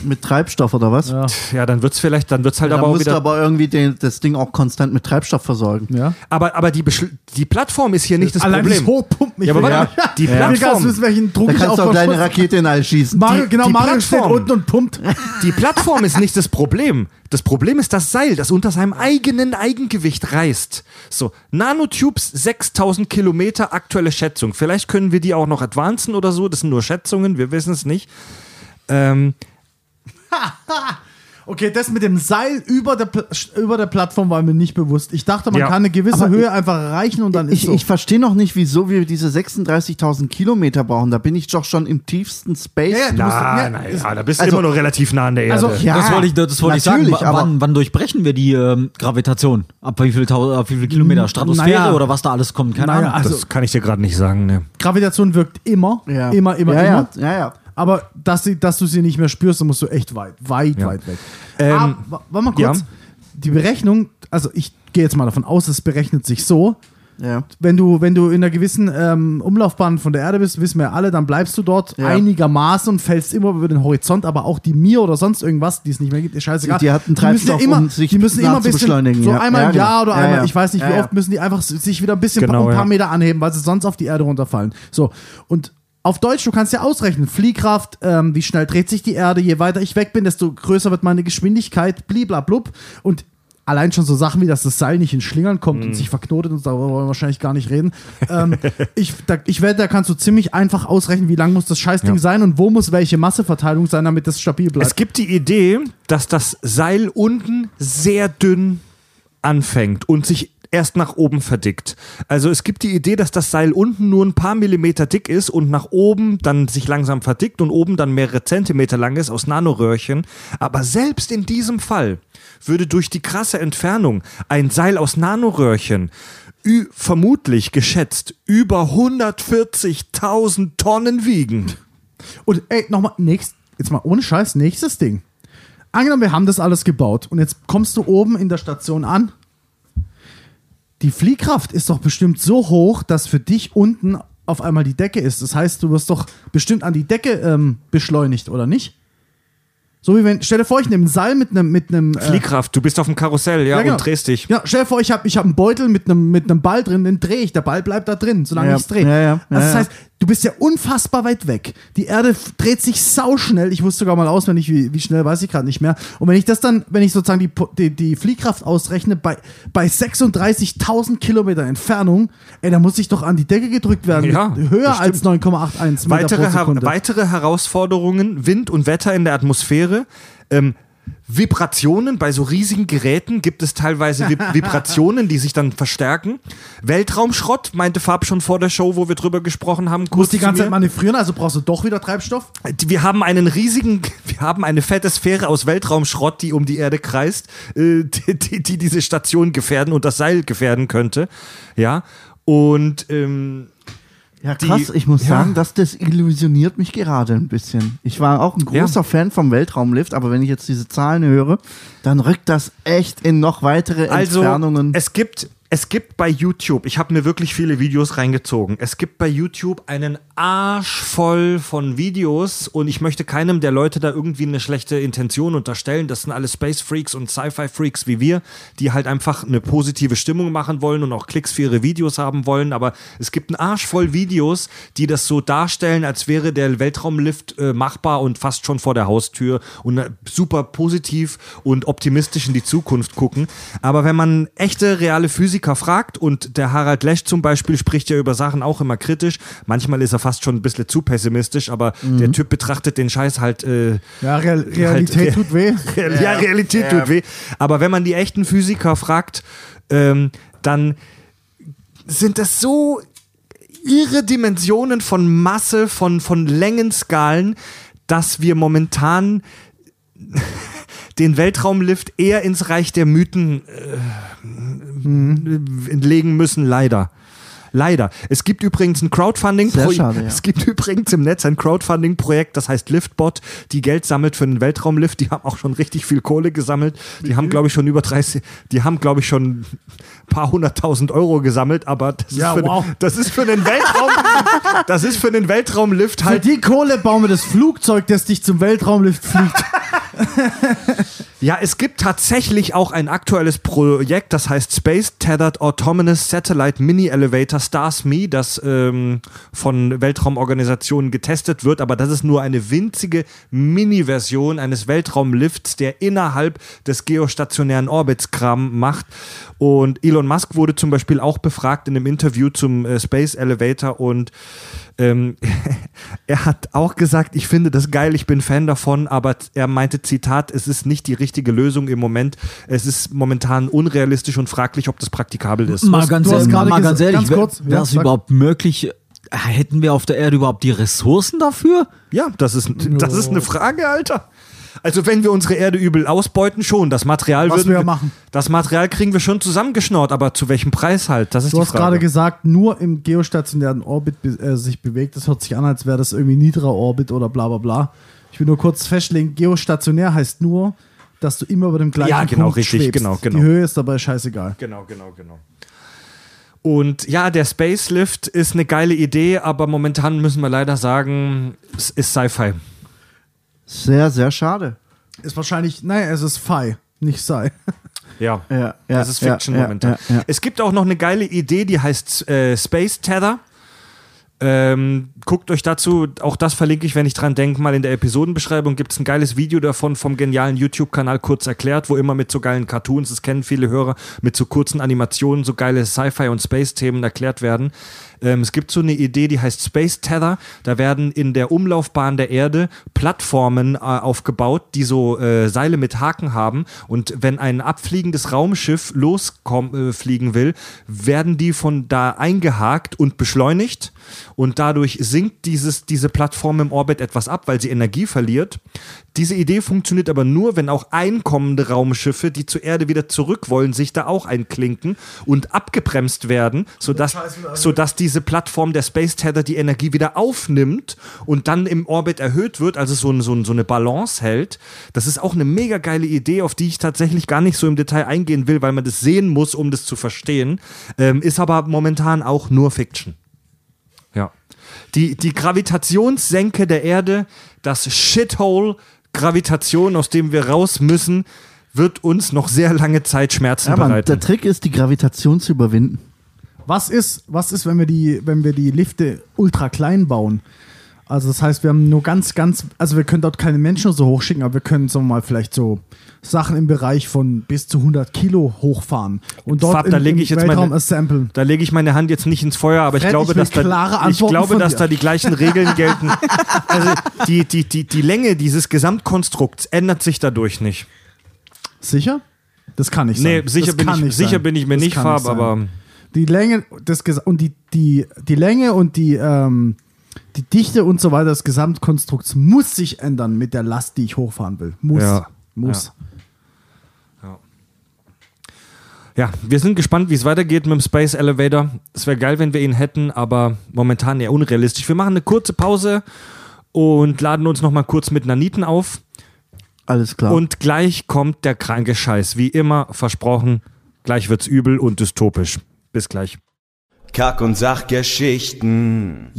Mit Treibstoff oder was? Ja. Ja, dann wird's vielleicht, dann wird's halt da aber auch musst du wieder. aber irgendwie den, das Ding auch konstant mit Treibstoff versorgen. ja? Aber, aber die, Beschl- die Plattform ist hier nicht das Allein Problem. das Hochpumpen. Ja, aber warte mal, die Plattform- wissen, welchen Druck Da kannst du auf auch deine Rakete in all schießen. Mario, Die- genau, die Mario steht Plattform. unten und pumpt. Die Plattform ist nicht das Problem. Das Problem ist das Seil, das unter seinem eigenen Eigengewicht reißt. So, Nanotubes 6000 Kilometer, aktuelle Schätzung. Vielleicht können wir die auch noch advancen oder so. Das sind nur Schätzungen, wir wissen es nicht. Ähm, [LAUGHS] Okay, das mit dem Seil über der, über der Plattform war mir nicht bewusst. Ich dachte, man Ja. kann eine gewisse Aber Höhe einfach erreichen und dann ist Ich, so. ich verstehe noch nicht, wieso wir diese 36.000 Kilometer brauchen. Da bin ich doch schon im tiefsten Space. Ja, ja, du musst- na, ja, na, ist- ja, da bist du also- immer noch relativ nah an der Erde. Also, ja, das wollte ich, das wollte ich sagen. natürlich, W aber- wann, wann durchbrechen wir die ähm, Gravitation? Ab wie viel, ab wie viel Kilometer? Stratosphäre naja. oder was da alles kommt? Keine Naja, Ahnung. also- das kann ich dir gerade nicht sagen. Ne. Gravitation wirkt immer, Ja. immer, immer, ja, immer. Ja, ja, ja. Aber dass, sie, dass du sie nicht mehr spürst, dann musst du echt weit, weit, Ja. weit weg. Ähm, Aber, wa- warte mal kurz. ja. Die Berechnung, also ich gehe jetzt mal davon aus, es berechnet sich so, ja. wenn du, wenn du in einer gewissen ähm, Umlaufbahn von der Erde bist, wissen wir alle, dann bleibst du dort Ja. einigermaßen und fällst immer über den Horizont, aber auch die Mir oder sonst irgendwas, die es nicht mehr gibt, ist scheißegal. Die- die hatten müssen ja Treibstoff, immer, um sich die müssen immer ein bisschen, nachzubeschleunigen, so ja. einmal Ja, im Jahr genau. oder Ja, einmal, ja. ich weiß nicht wie ja. oft, müssen die einfach sich wieder ein bisschen Genau, ein paar ja. Meter anheben, weil sie sonst auf die Erde runterfallen. So, und auf Deutsch, du kannst ja ausrechnen, Fliehkraft, ähm, wie schnell dreht sich die Erde, je weiter ich weg bin, desto größer wird meine Geschwindigkeit, bliblablub. Und allein schon so Sachen wie, dass das Seil nicht in Schlingern kommt Mhm. und sich verknotet, und darüber wollen wir wahrscheinlich gar nicht reden. ähm, [LAUGHS] ich, da, ich wette, da kannst du ziemlich einfach ausrechnen, wie lang muss das Scheißding Ja. sein und wo muss welche Masseverteilung sein, damit das stabil bleibt. Es gibt die Idee, dass das Seil unten sehr dünn anfängt und sich erst nach oben verdickt. Also es gibt die Idee, dass das Seil unten nur ein paar Millimeter dick ist und nach oben dann sich langsam verdickt und oben dann mehrere Zentimeter lang ist aus Nanoröhrchen. Aber selbst in diesem Fall würde durch die krasse Entfernung ein Seil aus Nanoröhrchen vermutlich geschätzt über 140.000 Tonnen wiegen. Und ey, nochmal, jetzt mal ohne Scheiß, nächstes Ding. Angenommen, wir haben das alles gebaut und jetzt kommst du oben in der Station an. Die Fliehkraft ist doch bestimmt so hoch, dass für dich unten auf einmal die Decke ist. Das heißt, du wirst doch bestimmt an die Decke ähm, beschleunigt, oder nicht? So wie wenn, stell dir vor, ich nehme ein Seil mit einem mit einem äh, Fliehkraft, du bist auf dem Karussell, ja, ja, genau. und drehst dich. Ja, stell dir vor, ich habe ich hab einen Beutel mit einem mit einem Ball drin, den drehe ich, der Ball bleibt da drin, solange Ja, ich es drehe. ja, ja, also ja, das ja. heißt, du bist ja unfassbar weit weg. Die Erde dreht sich sauschnell. Ich wusste sogar mal auswendig, wie, wie schnell weiß ich gerade nicht mehr. Und wenn ich das dann, wenn ich sozusagen die, die, die Fliehkraft ausrechne bei, bei 36.000 Kilometer Entfernung, ey, da muss ich doch an die Decke gedrückt werden. Ja, höher als 9,81 Meter Weitere, pro Her Sekunde. weitere Herausforderungen, Wind und Wetter in der Atmosphäre. Ähm, Vibrationen bei so riesigen Geräten gibt es teilweise Vib [LAUGHS] Vibrationen, die sich dann verstärken. Weltraumschrott, meinte Fab schon vor der Show, wo wir drüber gesprochen haben. Du musst die ganze. Zeit manövrieren, also brauchst du doch wieder Treibstoff. Wir haben einen riesigen, [LAUGHS] wir haben eine fette Sphäre aus Weltraumschrott, die um die Erde kreist, äh, die, die, die diese Station gefährden und das Seil gefährden könnte. Ja. Und ähm, Ja, Die- krass. ich muss ja. sagen, das desillusioniert mich gerade ein bisschen. Ich war auch ein großer Ja. Fan vom Weltraumlift, aber wenn ich jetzt diese Zahlen höre, dann rückt das echt in noch weitere Also, Entfernungen. es gibt, es gibt bei YouTube, ich habe mir wirklich viele Videos reingezogen, es gibt bei YouTube einen Arsch voll von Videos und ich möchte keinem der Leute da irgendwie eine schlechte Intention unterstellen. Das sind alle Space Freaks und Sci-Fi Freaks wie wir, die halt einfach eine positive Stimmung machen wollen und auch Klicks für ihre Videos haben wollen. Aber es gibt einen Arsch voll Videos, die das so darstellen, als wäre der Weltraumlift äh, machbar und fast schon vor der Haustür und äh, super positiv und optimistisch in die Zukunft gucken. Aber wenn man echte, reale Physiker fragt und der Harald Lesch zum Beispiel spricht ja über Sachen auch immer kritisch, manchmal ist er fast schon ein bisschen zu pessimistisch, aber der Typ betrachtet den Scheiß halt äh, Ja, Real Realität Halt, tut weh. [LAUGHS] Real- ja, Realität tut weh. Aber wenn man die echten Physiker fragt, ähm, dann sind das so irre Dimensionen von Masse, von, von Längenskalen, dass wir momentan [LAUGHS] den Weltraumlift eher ins Reich der Mythen äh, legen müssen, leider. Leider. Es gibt übrigens ein Crowdfunding-Projekt. Ja. [LAUGHS] Es gibt übrigens im Netz ein Crowdfunding-Projekt, das heißt Liftbot, die Geld sammelt für den Weltraumlift. Die haben auch schon richtig viel Kohle gesammelt. Die haben, glaube ich, schon über 30, die haben, glaube ich, schon ein paar hunderttausend Euro gesammelt, aber das ist, Ja, für, wow. das ist für den Weltraum, [LAUGHS] das ist für den Weltraumlift Für halt die Kohle bauen wir das Flugzeug, das dich zum Weltraumlift fliegt. [LAUGHS] [LAUGHS] Ja, es gibt tatsächlich auch ein aktuelles Projekt, das heißt Space Tethered Autonomous Satellite Mini Elevator Stars Me, das ähm, von Weltraumorganisationen getestet wird, aber das ist nur eine winzige Mini-Version eines Weltraumlifts, der innerhalb des geostationären Orbits Kram macht. Und Elon Musk wurde zum Beispiel auch befragt in einem Interview zum äh, Space Elevator und ähm, [LAUGHS] er hat auch gesagt, ich finde das geil, ich bin Fan davon, aber er meinte, Zitat, es ist nicht die richtige Lösung im Moment. Es ist momentan unrealistisch und fraglich, ob das praktikabel ist. Mal ganz, ehrlich, mal ganz ehrlich, ganz wäre kurz, ja, das sag. überhaupt möglich? Hätten wir auf der Erde überhaupt die Ressourcen dafür? Ja, das ist, das ist eine Frage, Alter. Also wenn wir unsere Erde übel ausbeuten, schon. Das Material Was würden wir ja machen. Das Material kriegen wir schon zusammengeschnort, aber zu welchem Preis halt? Das ist Du die hast Frage. gerade gesagt, nur im geostationären Orbit äh, sich bewegt. Das hört sich an, als wäre das irgendwie niedriger Orbit oder bla bla bla. Ich will nur kurz festlegen, geostationär heißt nur, dass du immer über dem gleichen Ja, genau, Punkt richtig, schwebst. genau, genau. Die Höhe ist dabei scheißegal. Genau, genau, genau. Und ja, der Space Lift ist eine geile Idee, aber momentan müssen wir leider sagen, es ist Sci-Fi. Sehr, sehr schade. Ist wahrscheinlich, nein, es ist Phi, nicht Psi. [LAUGHS] Ja. Ja, ja, Das ist Fiction ja, momentan. ja, ja. Es gibt auch noch eine geile Idee, die heißt äh, Space Tether. Ähm, guckt euch dazu, auch das verlinke ich, wenn ich dran denke, mal in der Episodenbeschreibung gibt es ein geiles Video davon vom genialen YouTube-Kanal kurz erklärt, wo immer mit so geilen Cartoons, das kennen viele Hörer, mit so kurzen Animationen so geile Sci-Fi und Space-Themen erklärt werden. Ähm, es gibt so eine Idee, die heißt Space Tether. Da werden in der Umlaufbahn der Erde Plattformen äh, aufgebaut, die so äh, Seile mit Haken haben. Und wenn ein abfliegendes Raumschiff losfliegen äh, will, werden die von da eingehakt und beschleunigt. Und dadurch sinkt dieses, diese Plattform im Orbit etwas ab, weil sie Energie verliert. Diese Idee funktioniert aber nur, wenn auch einkommende Raumschiffe, die zur Erde wieder zurück wollen, sich da auch einklinken und abgebremst werden, sodass, sodass diese Plattform der Space Tether die Energie wieder aufnimmt und dann im Orbit erhöht wird, also so, ein- so, ein- so eine Balance hält. Das ist auch eine mega geile Idee, auf die ich tatsächlich gar nicht so im Detail eingehen will, weil man das sehen muss, um das zu verstehen. Ähm, ist aber momentan auch nur Fiction. Ja. Die, die Gravitationssenke der Erde, das Shithole Gravitation, aus dem wir raus müssen, wird uns noch sehr lange Zeit Schmerzen Ja, Mann, bereiten. der Trick ist, die Gravitation zu überwinden. Was ist, was ist, wenn wir die, wenn wir die Lifte ultra klein bauen? Also das heißt, wir haben nur ganz, ganz, also wir können dort keine Menschen so hochschicken, aber wir können so mal vielleicht so Sachen im Bereich von bis zu 100 Kilo hochfahren und dort Fab, da lege ich jetzt Weltraum meine-. Da lege ich meine Hand jetzt nicht ins Feuer, aber ich Fred, glaube, ich dass da, ich glaube, dass dir. da die gleichen Regeln gelten. [LAUGHS] Also die, die, die, die Länge dieses Gesamtkonstrukts ändert sich dadurch nicht. Sicher? Das kann nicht Nee, sein. sicher, das bin ich, nicht sicher sein. bin ich mir Das nicht, Farb, aber die Länge des und die, die, die Länge und die, ähm, die Dichte und so weiter des Gesamtkonstrukts muss sich ändern mit der Last, die ich hochfahren will. Muss. Ja. Muss. ja, wir sind gespannt, wie es weitergeht mit dem Space Elevator. Es wäre geil, wenn wir ihn hätten, aber momentan eher unrealistisch. Wir machen eine kurze Pause und laden uns noch mal kurz mit Naniten auf. Alles klar. Und gleich kommt der kranke Scheiß. Wie immer versprochen, gleich wird's übel und dystopisch. Bis gleich. Kack- und Sachgeschichten.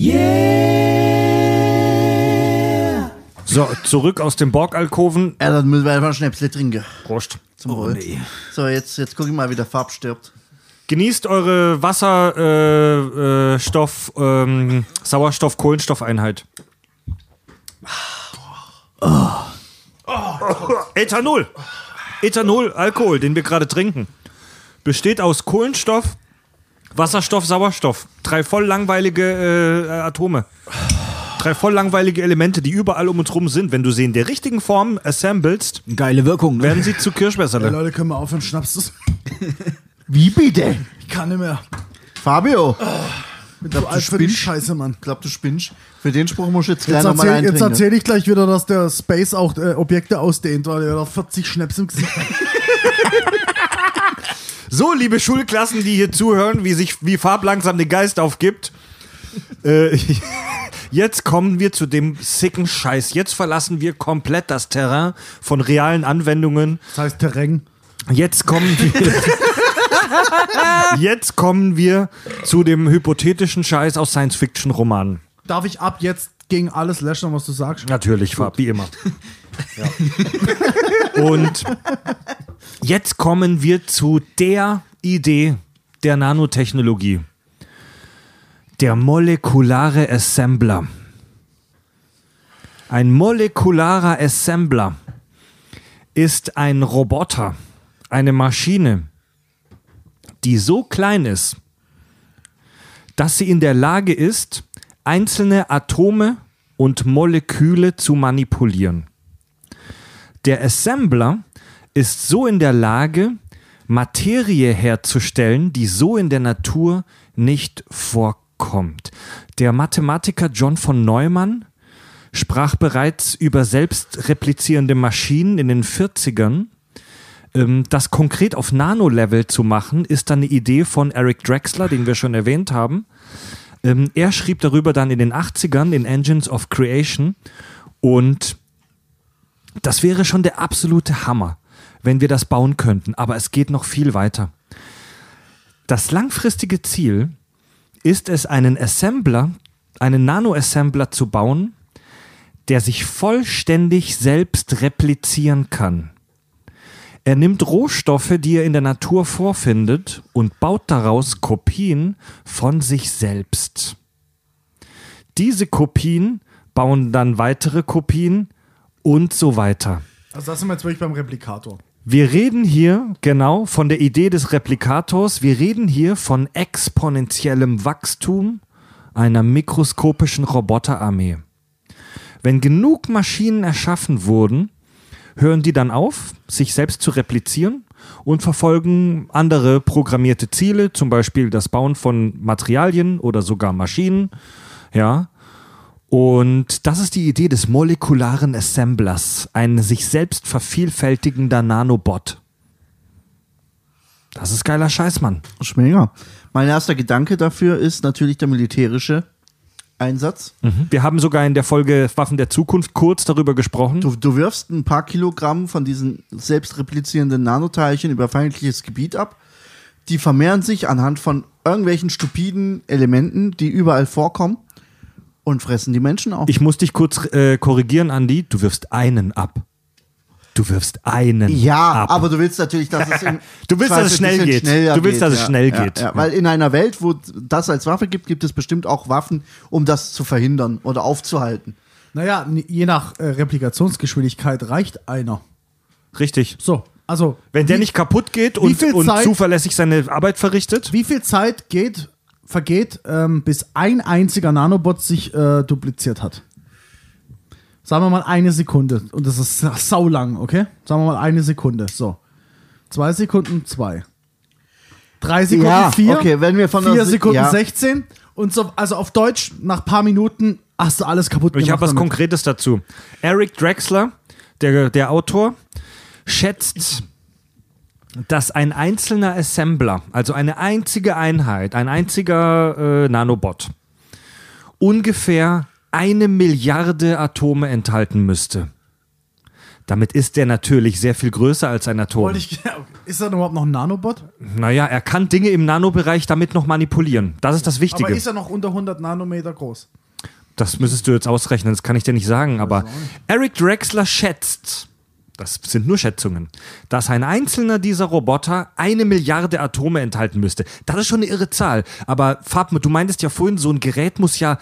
So, zurück aus dem Borgalkoven. ja, dann müssen wir einfach Schnäpsle trinken. Prost. Zum Wohl. So, jetzt, jetzt guck ich mal, wie der Farb stirbt. Genießt eure Wasser, äh, äh, ähm, Sauerstoff, Kohlenstoffeinheit. Ethanol. Ethanol, Alkohol, den wir gerade trinken, besteht aus Kohlenstoff, Wasserstoff, Sauerstoff. Drei voll langweilige äh, Atome. Drei voll langweilige Elemente, die überall um uns rum sind. Wenn du sie in der richtigen Form assemblest, Geile Wirkung, ne? werden sie zu Kirschwässerle. Leute, können wir aufhören, Schnaps zu [LAUGHS] Wie bitte? Ich kann nicht mehr. Fabio, Bin glaub, zu du alt für die spinnst. Scheiße, Mann. ich glaube, du spinnst. Für den Spruch musst du jetzt gleich Jetzt nochmal erzähle eintrinken. erzähl ich gleich wieder, dass der Space auch äh, Objekte ausdehnt, weil er da 40 Schnaps im Gesicht hat. [LAUGHS] So, liebe Schulklassen, die hier zuhören, wie sich wie Farb langsam den Geist aufgibt. Äh, [LAUGHS] jetzt kommen wir zu dem sicken Scheiß. Jetzt verlassen wir komplett das Terrain von realen Anwendungen. Das heißt Terrain. Jetzt kommen wir. [LAUGHS] jetzt kommen wir zu dem hypothetischen Scheiß aus Science-Fiction-Romanen. Darf ich ab jetzt gegen alles löschen, was du sagst? Natürlich, Farb, wie immer. [LAUGHS] Ja. Und jetzt kommen wir zu der Idee der Nanotechnologie. Der molekulare Assembler. Ein molekularer Assembler ist ein Roboter, eine Maschine, die so klein ist, dass sie in der Lage ist, einzelne Atome und Moleküle zu manipulieren. Der Assembler ist so in der Lage, Materie herzustellen, die so in der Natur nicht vorkommt. Der Mathematiker John von Neumann sprach bereits über selbstreplizierende Maschinen in den 40ern. Ähm, Das konkret auf Nano-Level zu machen, ist dann eine Idee von Eric Drexler, den wir schon erwähnt haben. Ähm, er schrieb darüber dann in den 80ern in Engines of Creation und das wäre schon der absolute Hammer, wenn wir das bauen könnten, aber es geht noch viel weiter. Das langfristige Ziel ist es, einen Assembler, einen Nano-Assembler zu bauen, der sich vollständig selbst replizieren kann. Er nimmt Rohstoffe, die er in der Natur vorfindet, und baut daraus Kopien von sich selbst. Diese Kopien bauen dann weitere Kopien und so weiter. Also das sind wir jetzt wirklich beim Replikator. Wir reden hier genau von der Idee des Replikators. Wir reden hier von exponentiellem Wachstum einer mikroskopischen Roboterarmee. Wenn genug Maschinen erschaffen wurden, hören die dann auf, sich selbst zu replizieren und verfolgen andere programmierte Ziele, zum Beispiel das Bauen von Materialien oder sogar Maschinen. Ja. Und das ist die Idee des molekularen Assemblers, ein sich selbst vervielfältigender Nanobot. Das ist geiler Scheiß, Mann. Schmenger. Mein erster Gedanke dafür ist natürlich der militärische Einsatz. Wir haben sogar in der Folge Waffen der Zukunft kurz darüber gesprochen. Du, du wirfst ein paar Kilogramm von diesen selbstreplizierenden Nanoteilchen über feindliches Gebiet ab. Die vermehren sich anhand von irgendwelchen stupiden Elementen, die überall vorkommen und fressen die Menschen auf. Ich muss dich kurz äh, korrigieren, Andi. Du wirfst einen ab. Du wirfst einen ja, ab. aber du willst natürlich, dass es [LAUGHS] Du willst, dass es schnell geht. Du willst, dass es ja, schnell ja, geht. Ja, weil in einer Welt, wo das als Waffe gibt, gibt es bestimmt auch Waffen, um das zu verhindern oder aufzuhalten. Naja, je nach äh, Replikationsgeschwindigkeit reicht einer. Richtig. So, also. Wenn der wie- nicht kaputt geht und, und Zeit- zuverlässig seine Arbeit verrichtet, Wie viel Zeit geht, vergeht, ähm, bis ein einziger Nanobot sich äh, dupliziert hat? Sagen wir mal eine Sekunde. Und das ist sa- saulang, okay? Sagen wir mal eine Sekunde. So. Zwei Sekunden, zwei. Drei Sekunden, Ja, vier. okay, wenn wir von Vier Se- Sekunden, ja. 16. Und so, also auf Deutsch, nach paar Minuten hast du alles kaputt ich gemacht. habe was damit. Konkretes dazu. Eric Drexler, der, der Autor, schätzt, dass ein einzelner Assembler, also eine einzige Einheit, ein einziger äh, Nanobot, ungefähr eine Milliarde Atome enthalten müsste. Damit ist der natürlich sehr viel größer als ein Atom. Ich, ist da überhaupt noch ein Nanobot? Naja, er kann Dinge im Nanobereich damit noch manipulieren. Das ist das Aber Wichtige. ist er noch unter 100 Nanometer groß? Das müsstest du jetzt ausrechnen, das kann ich dir nicht sagen. Aber Eric Drexler schätzt, das sind nur Schätzungen, dass ein einzelner dieser Roboter eine Milliarde Atome enthalten müsste. Das ist schon eine irre Zahl. Aber Fab, du meintest ja vorhin, so ein Gerät muss ja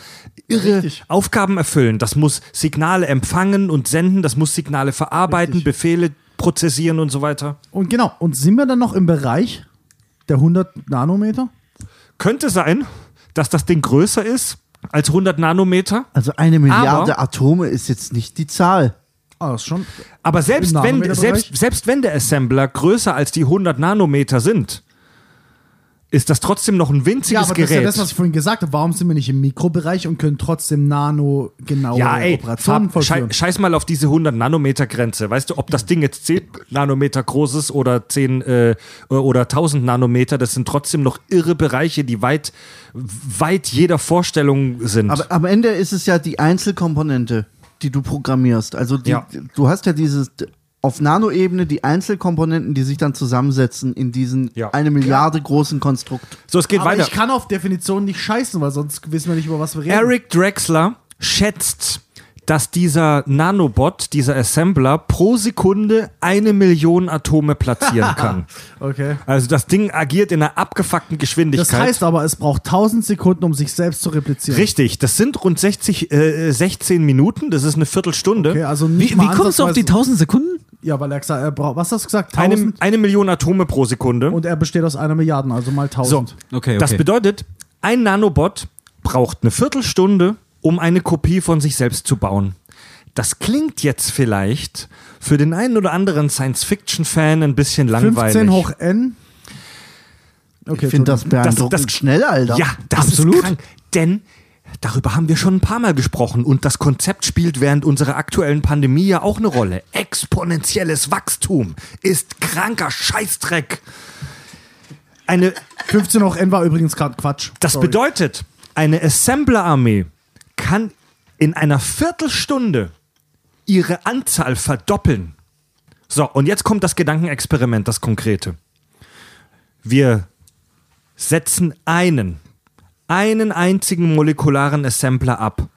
irre Richtig. Aufgaben erfüllen. Das muss Signale empfangen und senden, das muss Signale verarbeiten, Richtig. Befehle prozessieren und so weiter. Und genau, und sind wir dann noch im Bereich der 100 Nanometer? Könnte sein, dass das Ding größer ist als 100 Nanometer. Also eine Milliarde Aber- Atome ist jetzt nicht die Zahl. Ah, ist schon. Aber selbst wenn, selbst, selbst wenn der Assembler größer als die 100 Nanometer sind, ist das trotzdem noch ein Ja, winziges aber das ist ja Gerät. das, was ich vorhin gesagt habe. Warum sind wir nicht im Mikrobereich und können trotzdem nano-genaue ja, ey, Operationen vollführen? scheiß mal auf diese 100 Nanometer Grenze. Weißt du, ob das Ding jetzt 10 Nanometer groß ist oder 10 äh, oder 1000 Nanometer, das sind trotzdem noch irre Bereiche, die weit, weit jeder Vorstellung sind. Aber am Ende ist es ja die Einzelkomponente, die du programmierst. Also die, Ja. du hast ja dieses auf Nanoebene die Einzelkomponenten, die sich dann zusammensetzen in diesen Ja. eine Milliarde großen Konstrukt. so, es geht aber weiter. ich kann auf Definition nicht scheißen, weil sonst wissen wir nicht, über was wir reden. Eric Drexler schätzt, dass dieser Nanobot, dieser Assembler pro Sekunde eine Million Atome platzieren [LAUGHS] kann. Okay. Also das Ding agiert in einer abgefuckten Geschwindigkeit. Das heißt aber, es braucht 1000 Sekunden, um sich selbst zu replizieren. Richtig, das sind rund 60, äh, 16 Minuten, das ist eine Viertelstunde. Okay, also nicht Wie, wie kommst du auf die ansatzweise- 1000 Sekunden? Ja, weil er gesagt er braucht, was hast du gesagt? Eine, 1000? eine Million Atome pro Sekunde. und er besteht aus einer Milliarde, also mal 1000. so, Okay, das okay. bedeutet, ein Nanobot braucht eine Viertelstunde, um eine Kopie von sich selbst zu bauen. Das klingt jetzt vielleicht für den einen oder anderen Science-Fiction-Fan ein bisschen langweilig. 15 hoch n. Okay, Ich finde das beeindruckend das- schnell, Alter. Ja, das Absolut. ist krank. Denn darüber haben wir schon ein paar Mal gesprochen und das Konzept spielt während unserer aktuellen Pandemie ja auch eine Rolle. Exponentielles Wachstum ist kranker Scheißdreck. Eine, 15 hoch n war übrigens gerade Quatsch. das Sorry. bedeutet, eine Assembler-Armee kann in einer Viertelstunde ihre Anzahl verdoppeln. So, und jetzt kommt das Gedankenexperiment, das Konkrete. Wir setzen einen, einen einzigen molekularen Assembler ab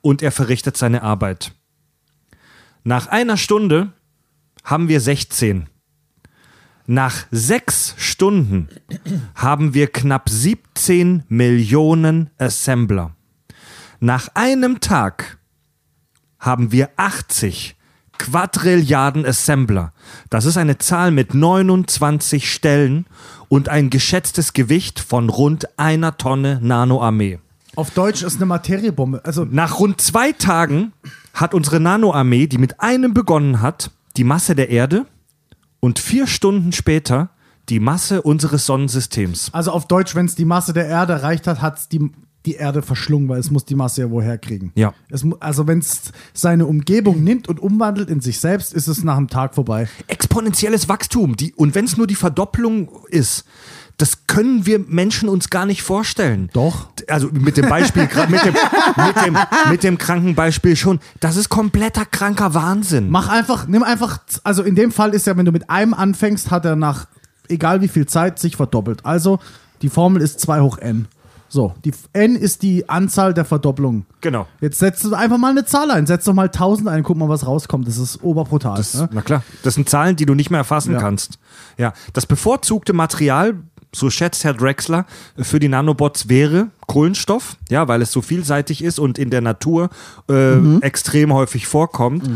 und er verrichtet seine Arbeit. Nach einer Stunde haben wir 16. Nach sechs Stunden haben wir knapp 17 Millionen Assembler. Nach einem Tag haben wir 80 Quadrilliarden Assembler. Das ist eine Zahl mit 29 Stellen und ein geschätztes Gewicht von rund einer Tonne Nanoarmee. Auf Deutsch ist eine Materiebombe. Also Nach rund zwei Tagen hat unsere Nanoarmee, die mit einem begonnen hat, die Masse der Erde und vier Stunden später die Masse unseres Sonnensystems. Also auf Deutsch, wenn es die Masse der Erde erreicht hat, hat es die, die Erde verschlungen, weil es muss die Masse ja woher kriegen. Ja. Es, also wenn es seine Umgebung nimmt und umwandelt in sich selbst, ist es nach einem Tag vorbei. Exponentielles Wachstum. Die, und wenn es nur die Verdopplung ist, das können wir Menschen uns gar nicht vorstellen. Doch. Also mit dem Beispiel, mit dem, mit dem, mit dem kranken Beispiel schon. Das ist kompletter kranker Wahnsinn. Mach einfach, nimm einfach, also in dem Fall ist ja, wenn du mit einem anfängst, hat er nach egal wie viel Zeit sich verdoppelt. Also die Formel ist 2 hoch n. So, die n ist die Anzahl der Verdopplungen. Genau. Jetzt setzt du einfach mal eine Zahl ein, setz doch mal 1000 ein, guck mal, was rauskommt. Das ist oberbrutal. ne? Na klar, das sind Zahlen, die du nicht mehr erfassen Ja. kannst. Ja, das bevorzugte Material, so schätzt Herr Drexler, für die Nanobots wäre Kohlenstoff, ja, weil es so vielseitig ist und in der Natur äh, extrem häufig vorkommt.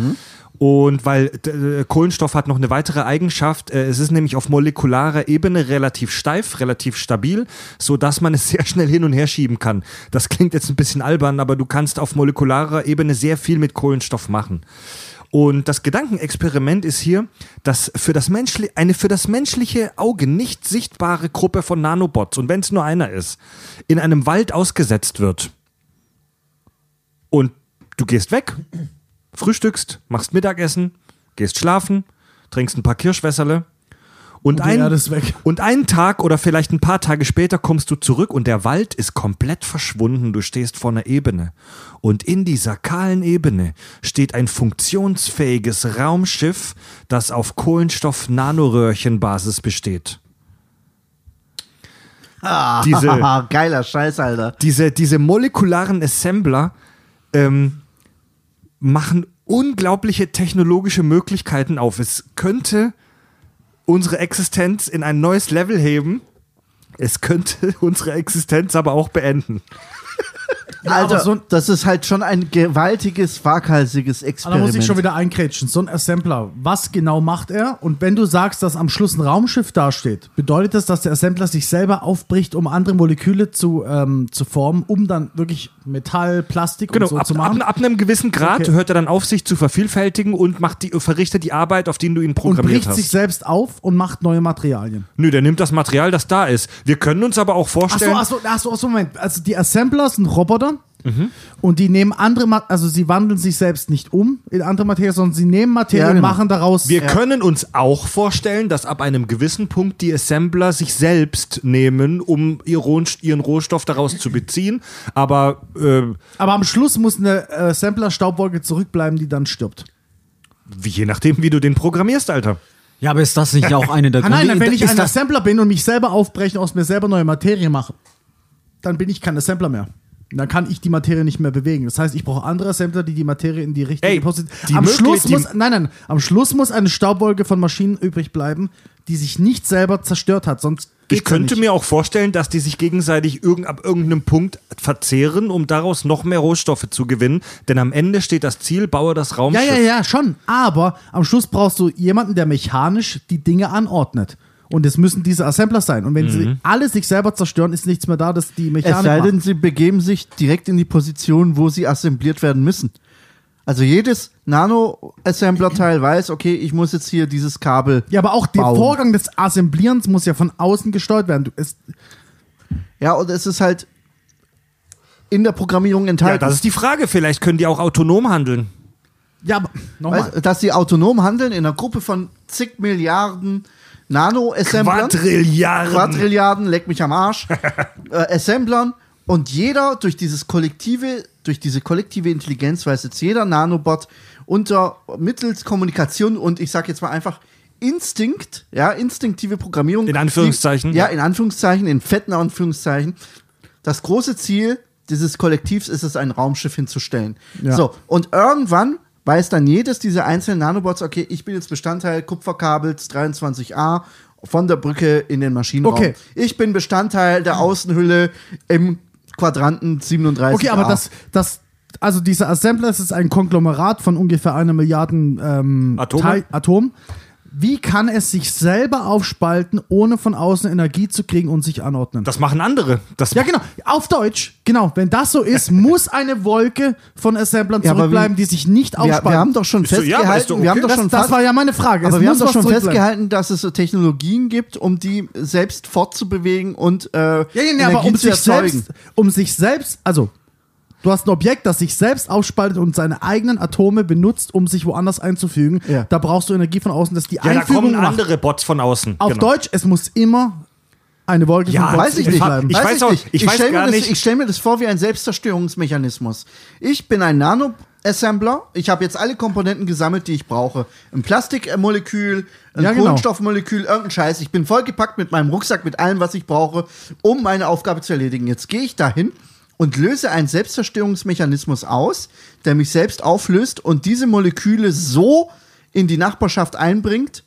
Und weil äh, Kohlenstoff hat noch eine weitere Eigenschaft, äh, es ist nämlich auf molekularer Ebene relativ steif, relativ stabil, so dass man es [LAUGHS] sehr schnell hin und her schieben kann. Das klingt jetzt ein bisschen albern, aber du kannst auf molekularer Ebene sehr viel mit Kohlenstoff machen. Und das Gedankenexperiment ist hier, dass für das menschli eine für das menschliche Auge nicht sichtbare Gruppe von Nanobots, und wenn es nur einer ist, in einem Wald ausgesetzt wird. Und du gehst weg, frühstückst, machst Mittagessen, gehst schlafen, trinkst ein paar Kirschwässerle. Und, die ein, und einen Tag oder vielleicht ein paar Tage später kommst du zurück und der Wald ist komplett verschwunden. Du stehst vor einer Ebene. Und in dieser kahlen Ebene steht ein funktionsfähiges Raumschiff, das auf Kohlenstoff-Nanoröhrchenbasis besteht. Diese, [LAUGHS] Geiler Scheiß, Alter. diese, diese molekularen Assembler ähm, machen unglaubliche technologische Möglichkeiten auf. Es könnte unsere Existenz in ein neues Level heben. Es könnte [LAUGHS] unsere Existenz aber auch beenden. Alter, aber so das ist halt schon ein gewaltiges, waghalsiges Aber Experiment. Da muss ich schon wieder einkrätschen. So ein Assembler, was genau macht er? Und wenn du sagst, dass am Schluss ein Raumschiff dasteht, bedeutet das, dass der Assembler sich selber aufbricht, um andere Moleküle zu, ähm, zu formen, um dann wirklich Metall, Plastik Genau, und so ab, zu ab, machen? ab einem gewissen Grad Okay. hört er dann auf, sich zu vervielfältigen und macht die, verrichtet die Arbeit, auf die du ihn und programmiert bricht sich hast. selbst auf und macht neue Materialien. Nö, der nimmt das Material, das da ist. Wir können uns aber auch Achso, vorstellen. achso, achso, achso, Moment. Also die Assembler sind Roboter Mhm. und die nehmen andere, Ma also sie wandeln sich selbst nicht um in andere Materie, sondern sie nehmen Materie Ja, und genau. machen daraus. Wir können uns auch vorstellen, dass ab einem gewissen Punkt die Assembler sich selbst nehmen, um ihren Rohstoff daraus zu beziehen. Aber äh, aber am Schluss muss eine Assembler-Staubwolke zurückbleiben, die dann stirbt. wie, je nachdem, wie du den programmierst, Alter. Ja, aber ist das nicht auch eine der [LAUGHS] Ah, nein, Gründe? wenn ich ein Assembler bin und mich selber aufbrechen, aus mir selber neue Materie mache, dann bin ich kein Assembler mehr. Dann kann ich die Materie nicht mehr bewegen. Das heißt, ich brauche andere Assembler, die die Materie in die richtige Ey, Position. Am Schluss muss, nein, nein, am Schluss muss eine Staubwolke von Maschinen übrig bleiben, die sich nicht selber zerstört hat, sonst Ich ja könnte nicht. mir auch vorstellen, dass die sich gegenseitig irgend, ab irgendeinem Punkt verzehren, um daraus noch mehr Rohstoffe zu gewinnen. Denn am Ende steht das Ziel, baue das Ja, Raumschiff. ja, ja, schon. Aber am Schluss brauchst du jemanden, der mechanisch die Dinge anordnet. Und es müssen diese Assembler sein. Und wenn Mhm. sie alle sich selber zerstören, ist nichts mehr da, dass die es Mechanik sei denn, macht. sie begeben sich direkt in die Position, wo sie assembliert werden müssen. Also jedes Nano-Assembler-Teil weiß, okay, ich muss jetzt hier dieses Kabel. Ja, aber auch der bauen. Vorgang des Assemblierens muss ja von außen gesteuert werden. Du, es, Ja, und es ist halt in der Programmierung Ja, enthalten. das ist die Frage. Vielleicht können die auch autonom handeln. ja, aber nochmal. weißt, dass sie autonom handeln in einer Gruppe von zig Milliarden Nano-Assemblern. Quadrilliarden. Quadrilliarden, leck mich am Arsch, [LAUGHS] äh, Assemblern und jeder durch dieses kollektive, durch diese kollektive Intelligenz weiß jetzt jeder Nanobot unter mittels Kommunikation und ich sag jetzt mal einfach Instinkt, ja, instinktive Programmierung. In Anführungszeichen. Die, ja, in Anführungszeichen, in fetten Anführungszeichen. Das große Ziel dieses Kollektivs ist es, ein Raumschiff hinzustellen. Ja. So, und irgendwann weiß dann jedes dieser einzelnen Nanobots, okay, ich bin jetzt Bestandteil Kupferkabels 23a von der Brücke in den Maschinenraum. Okay. Ich bin Bestandteil der Außenhülle im Quadranten 37. Okay, aber das, das, also dieser Assembler das ist ein Konglomerat von ungefähr einer Milliarden ähm, Atome? Teil- Atom. Wie kann es sich selber aufspalten, ohne von außen Energie zu kriegen und sich anordnen? Das machen andere. Das ja, genau. Auf Deutsch, genau. Wenn das so ist, [LAUGHS] muss eine Wolke von Assemblern Ja, aber zurückbleiben, wie- die sich nicht aufspalten. wir haben doch schon ja, aber festgehalten, wir haben doch das, schon das fast- war ja meine Frage. Aber es wir haben doch schon festgehalten, dass es so Technologien gibt, um die selbst fortzubewegen und äh, Ja, ja, aber Energie um zu sich, erzeugen. selbst, um sich selbst, also du hast ein Objekt, das sich selbst aufspaltet und seine eigenen Atome benutzt, um sich woanders einzufügen. Ja. Da brauchst du Energie von außen, dass die ja, da Einfügung kommen macht. andere Bots von außen. Auf genau. Deutsch, es muss immer eine Wolke Ja, von Bots Weiß ich nicht. bleiben. Ich weiß ich weiß stell gar mir das, nicht- Ich stelle mir das vor wie ein Selbstzerstörungsmechanismus. Ich bin ein Nano-Assembler. Ich habe jetzt alle Komponenten gesammelt, die ich brauche. Ein Plastikmolekül, ein Ja, genau. Kohlenstoffmolekül, irgendein Scheiß. Ich bin vollgepackt mit meinem Rucksack, mit allem, was ich brauche, um meine Aufgabe zu erledigen. Jetzt gehe ich dahin und löse einen Selbstzerstörungsmechanismus aus, der mich selbst auflöst und diese Moleküle so in die Nachbarschaft einbringt,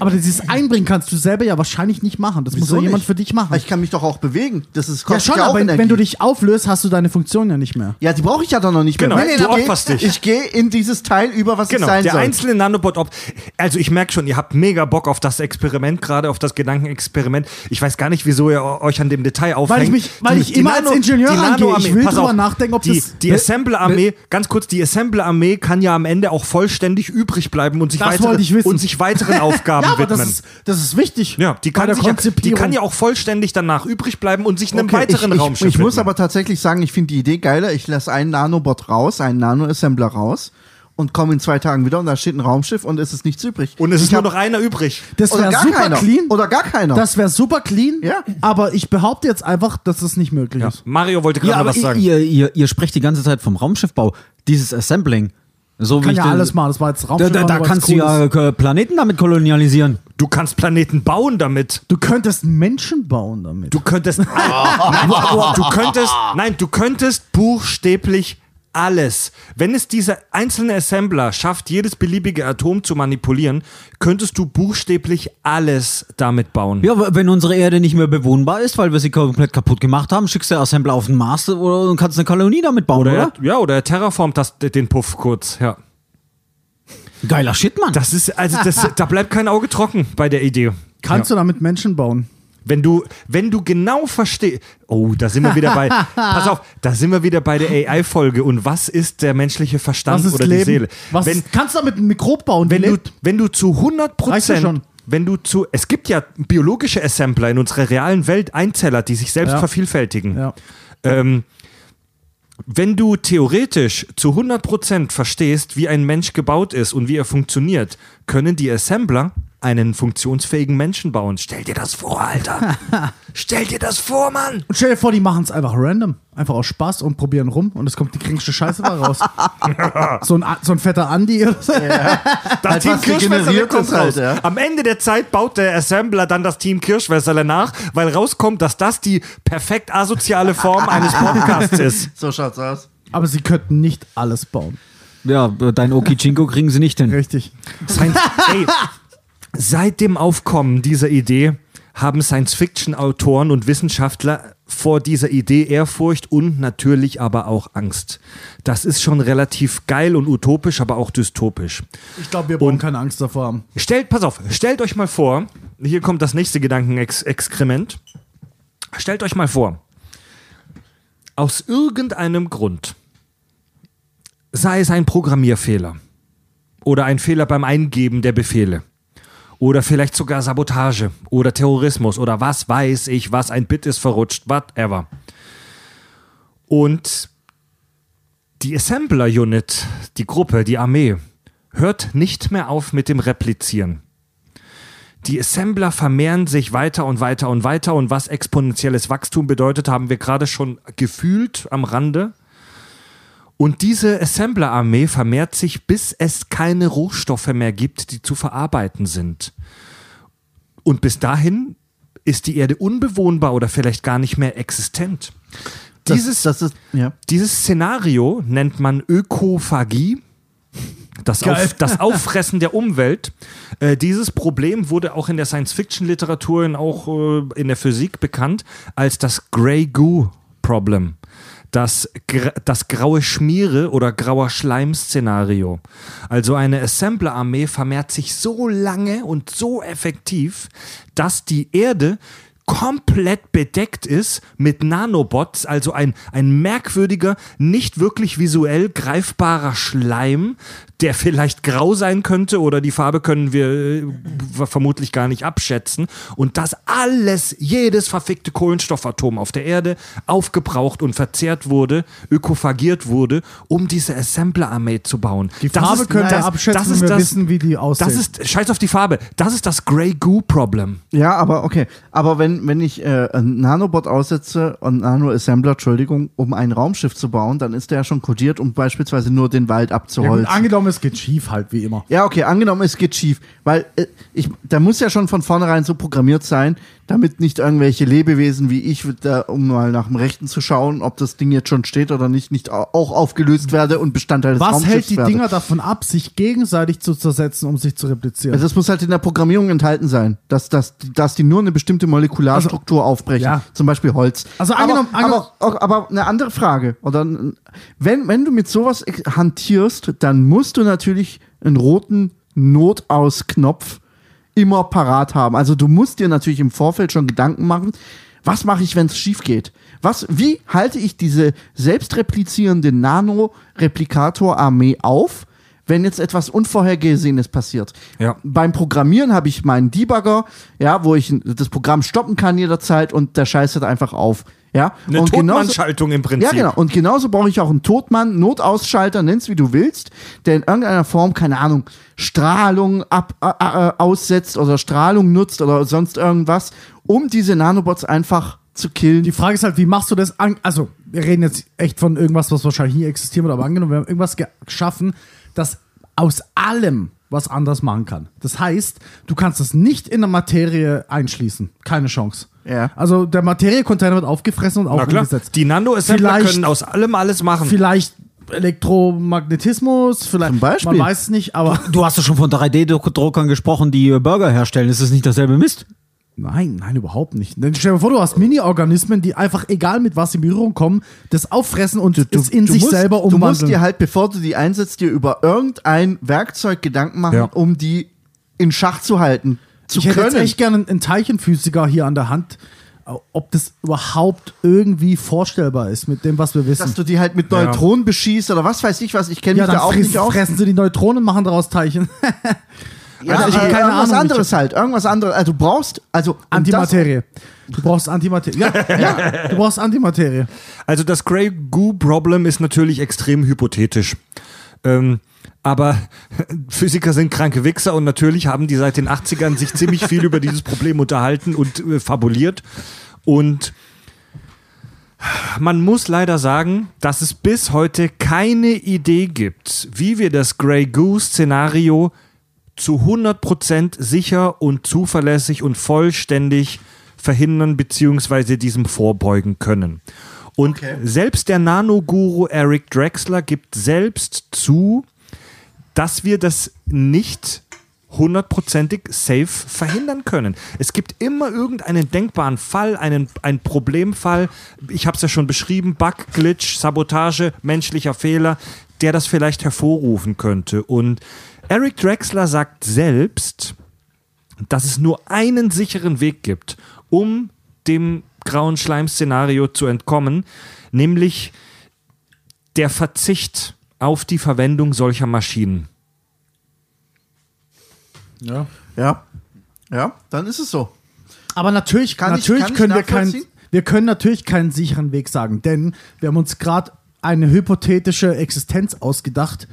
Aber dieses Einbringen kannst du selber ja wahrscheinlich nicht machen. Das muss Wieso ja jemand nicht? für dich machen. Ich kann mich doch auch bewegen. Das ist ja, kostet schon, ja, auch aber Energie. wenn du dich auflöst, hast du deine Funktion ja nicht mehr. Ja, die brauche ich ja dann noch nicht Genau, mehr. du ich gehe- opferst dich. Ich gehe in dieses Teil über, was Genau, ich sein der soll. einzelne Nanobot. Ob, also ich merke schon, ihr habt mega Bock auf das Experiment, gerade auf das Gedankenexperiment. Ich weiß gar nicht, wieso ihr euch an dem Detail aufhängt. ich mich- weil ich immer als Ingenieur die rangehe. Ich will pass drüber auf, nachdenken, ob die, das- Die Assembler-Armee, ganz kurz, die Assembler-Armee kann ja am Ende auch vollständig übrig bleiben und sich, weitere, und sich weiteren [LAUGHS] Aufgaben ja, aber widmen. das ist, das ist wichtig. ja, die kann, sich ja, die kann ja auch vollständig danach übrig bleiben und sich einem Okay, weiteren ich, Raumschiff ich, ich muss aber tatsächlich sagen, ich finde die Idee geiler. Ich lasse einen Nanobot raus, einen Nano-Assembler raus und komme in zwei Tagen wieder und da steht ein Raumschiff und es ist nichts übrig. Und es ist Ich nur hab- noch einer übrig. Das wäre super keiner. clean. Oder gar keiner. Das wäre super clean. Ja. Aber ich behaupte jetzt einfach, dass das nicht möglich Ja. ist. Mario wollte gerade Ja, was sagen. ihr, ihr, ihr sprecht die ganze Zeit vom Raumschiffbau. Dieses Assembling. So wie Kann ich ja den- alles machen. Das war jetzt Da, Raumschiff. da, da was kannst du ja äh, Planeten damit kolonialisieren. Du kannst Planeten bauen damit. Du könntest Menschen bauen damit. Du könntest. nein, du könntest. Nein, du könntest buchstäblich alles. Wenn es dieser einzelne Assembler schafft, jedes beliebige Atom zu manipulieren, könntest du buchstäblich alles damit bauen. Ja, aber wenn unsere Erde nicht mehr bewohnbar ist, weil wir sie komplett kaputt gemacht haben, schickst du Assembler auf den Mars oder und kannst eine Kolonie damit bauen, Oder, oder? er, ja, oder er terraformt das, den Puff kurz. Ja. Geiler Shit, Mann. Das ist, also, das, da bleibt kein Auge trocken bei der Idee. Kannst du damit Menschen bauen? Wenn du, wenn du genau verstehst. Oh, da sind wir wieder bei. [LAUGHS] pass auf, da sind wir wieder bei der AI-Folge. Und was ist der menschliche Verstand oder Leben? die Seele? Was wenn, kannst du damit ein Mikrob bauen? wenn, du, wenn du zu 100 Reicht ja schon. Prozent. Wenn du zu. Es gibt ja biologische Assembler in unserer realen Welt, Einzeller, die sich selbst Ja. vervielfältigen. Ja. Ähm, wenn du theoretisch zu 100% verstehst, wie ein Mensch gebaut ist und wie er funktioniert, können die Assembler einen funktionsfähigen Menschen bauen. Stell dir das vor, Alter. [LAUGHS] Stell dir das vor, Mann. Und stell dir vor, die machen es einfach random. Einfach aus Spaß und probieren rum und es kommt die kringste Scheiße da raus. [LAUGHS] so, ein, so ein fetter Andi oder so. [LAUGHS] Das Halt Team Kirschwässerle kommt halt, raus. ja. Am Ende der Zeit baut der Assembler dann das Team Kirschwässerle nach, weil rauskommt, dass das die perfekt asoziale Form eines Podcasts ist. so schaut's aus. Aber sie könnten nicht alles bauen. Ja, dein Okichinko kriegen sie nicht hin. Richtig. Science, ey, seit dem Aufkommen dieser Idee haben Science-Fiction-Autoren und Wissenschaftler vor dieser Idee Ehrfurcht und natürlich aber auch Angst. Das ist schon relativ geil und utopisch, aber auch dystopisch. Ich glaube, wir brauchen Und- keine Angst davor haben. Stellt, pass auf, stellt euch mal vor, hier kommt das nächste Gedankenexkrement. Stellt euch mal vor, aus irgendeinem Grund, sei es ein Programmierfehler oder ein Fehler beim Eingeben der Befehle oder vielleicht sogar Sabotage oder Terrorismus oder was weiß ich, was ein Bit ist verrutscht, whatever. Und die Assembler Unit, die Gruppe, die Armee, hört nicht mehr auf mit dem Replizieren. Die Assembler vermehren sich weiter und weiter und weiter und was exponentielles Wachstum bedeutet, haben wir gerade schon gefühlt am Rande. Und diese Assembler-Armee vermehrt sich, bis es keine Rohstoffe mehr gibt, die zu verarbeiten sind. Und bis dahin ist die Erde unbewohnbar oder vielleicht gar nicht mehr existent. Das, Dieses, das ist, ja. dieses Szenario nennt man Ökophagie, das, auf, das [LAUGHS] Auffressen der Umwelt. Äh, dieses Problem wurde auch in der Science-Fiction-Literatur und auch äh, in der Physik bekannt als das Grey Goo Problem. Das, das graue Schmiere oder grauer Schleim-Szenario. Also eine Assembler-Armee vermehrt sich so lange und so effektiv, dass die Erde komplett bedeckt ist mit Nanobots, also ein, ein merkwürdiger, nicht wirklich visuell greifbarer Schleim, der vielleicht grau sein könnte oder die Farbe können wir äh, vermutlich gar nicht abschätzen. Und das alles, jedes verfickte Kohlenstoffatom auf der Erde aufgebraucht und verzehrt wurde, ökophagiert wurde, um diese Assembler-Armee zu bauen. Die Farbe könnt ihr abschätzen, wenn wir wissen, wie die aussehen. Das ist, scheiß auf die Farbe, das ist das Grey Goo-Problem. Ja, aber okay. Aber wenn, wenn ich äh, ein Nanobot aussetze und Nano-Assembler, Entschuldigung, um ein Raumschiff zu bauen, dann ist der ja schon kodiert, um beispielsweise nur den Wald ja, gut, abzuholzen. Angenommen, es geht schief halt, wie immer. Ja, okay, angenommen, es geht schief. Weil äh, ich, da muss ja schon von vornherein so programmiert sein, damit nicht irgendwelche Lebewesen wie ich, da, um mal nach dem Rechten zu schauen, ob das Ding jetzt schon steht oder nicht, nicht au- auch aufgelöst werde und Bestandteil des Was Raumschiffs hält die werde. Dinger davon ab, sich gegenseitig zu zersetzen, um sich zu replizieren? Also es muss halt in der Programmierung enthalten sein, dass, dass, dass die nur eine bestimmte Molekularstruktur aufbrechen. ja. Zum Beispiel Holz. Also angenommen- aber, aber, aber eine andere Frage. Oder wenn, wenn du mit sowas hantierst, dann musst du natürlich einen roten Notausknopf immer parat haben. Also du musst dir natürlich im Vorfeld schon Gedanken machen, was mache ich, wenn es schief geht? Was, wie halte ich diese selbstreplizierende Nano-Replikator-Armee auf, wenn jetzt etwas Unvorhergesehenes passiert? Ja. Beim Programmieren habe ich meinen Debugger, ja, wo ich das Programm stoppen kann jederzeit und der scheißt halt einfach auf. Ja, Eine und Totmannschaltung im Prinzip. ja, genau. Und genauso brauche ich auch einen Totmann, Notausschalter, nenn's wie du willst, der in irgendeiner Form, keine Ahnung, Strahlung ab, äh, äh, aussetzt oder Strahlung nutzt oder sonst irgendwas, um diese Nanobots einfach zu killen. Die Frage ist halt, wie machst du das? An also, wir reden jetzt echt von irgendwas, was wahrscheinlich nie existieren wird, aber angenommen, wir haben irgendwas ge- geschaffen, das aus allem was anders machen kann. Das heißt, du kannst es nicht in der Materie einschließen. Keine Chance. Ja. Also, der Materiecontainer wird aufgefressen und Na klar. aufgesetzt. Die Nano-Assembler Vielleicht- können aus allem alles machen. Vielleicht Elektromagnetismus, vielleicht. Zum Beispiel. Man weiß es nicht, aber. Du hast doch schon von 3D-Druckern gesprochen, die Burger herstellen. Ist das nicht dasselbe Mist? Nein, nein, überhaupt nicht. Denn stell dir vor, du hast Mini-Organismen, die einfach, egal mit was in Berührung kommen, das auffressen und es in sich musst, selber Du musst umwandeln. dir halt, bevor du die einsetzt, dir über irgendein Werkzeug Gedanken machen, Ja. um die in Schach zu halten. Zu ich hätte können. jetzt echt gerne einen, Teilchenphysiker hier an der Hand, ob das überhaupt irgendwie vorstellbar ist mit dem, was wir wissen. dass du die halt mit Neutronen beschießt oder was weiß ich was. Ich kenne ja, mich da auch nicht aus. fressen sie die Neutronen und machen daraus Teilchen. [LAUGHS] Ja, Also ich aber hab keine irgendwas Ahnung, anderes halt. Irgendwas anderes. Also du brauchst, also Antimaterie. Du brauchst Antimaterie. Ja, [LAUGHS] ja, du brauchst Antimaterie. Also das Grey Goo Problem ist natürlich extrem hypothetisch. Ähm, aber [LAUGHS] Physiker sind kranke Wichser und natürlich haben die seit den 80ern sich ziemlich viel über dieses Problem unterhalten und äh, fabuliert. Und man muss leider sagen, dass es bis heute keine Idee gibt, wie wir das Grey Goo Szenario zu 100% sicher und zuverlässig und vollständig verhindern bzw. diesem vorbeugen können. Und selbst der Nanoguru Eric Drexler gibt selbst zu, dass wir das nicht hundertprozentig safe verhindern können. Es gibt immer irgendeinen denkbaren Fall, einen, einen Problemfall. Ich habe es ja schon beschrieben, Bug, Glitch, Sabotage, menschlicher Fehler, der das vielleicht hervorrufen könnte. Und Eric Drexler sagt selbst, dass es nur einen sicheren Weg gibt, um dem grauen Schleim-Szenario zu entkommen, nämlich der Verzicht auf die Verwendung solcher Maschinen. Ja. Ja. Ja, dann ist es so. Aber natürlich, Kann ich- natürlich kann ich können wir keinen, wir können natürlich keinen sicheren Weg sagen, denn wir haben uns gerade eine hypothetische Existenz ausgedacht,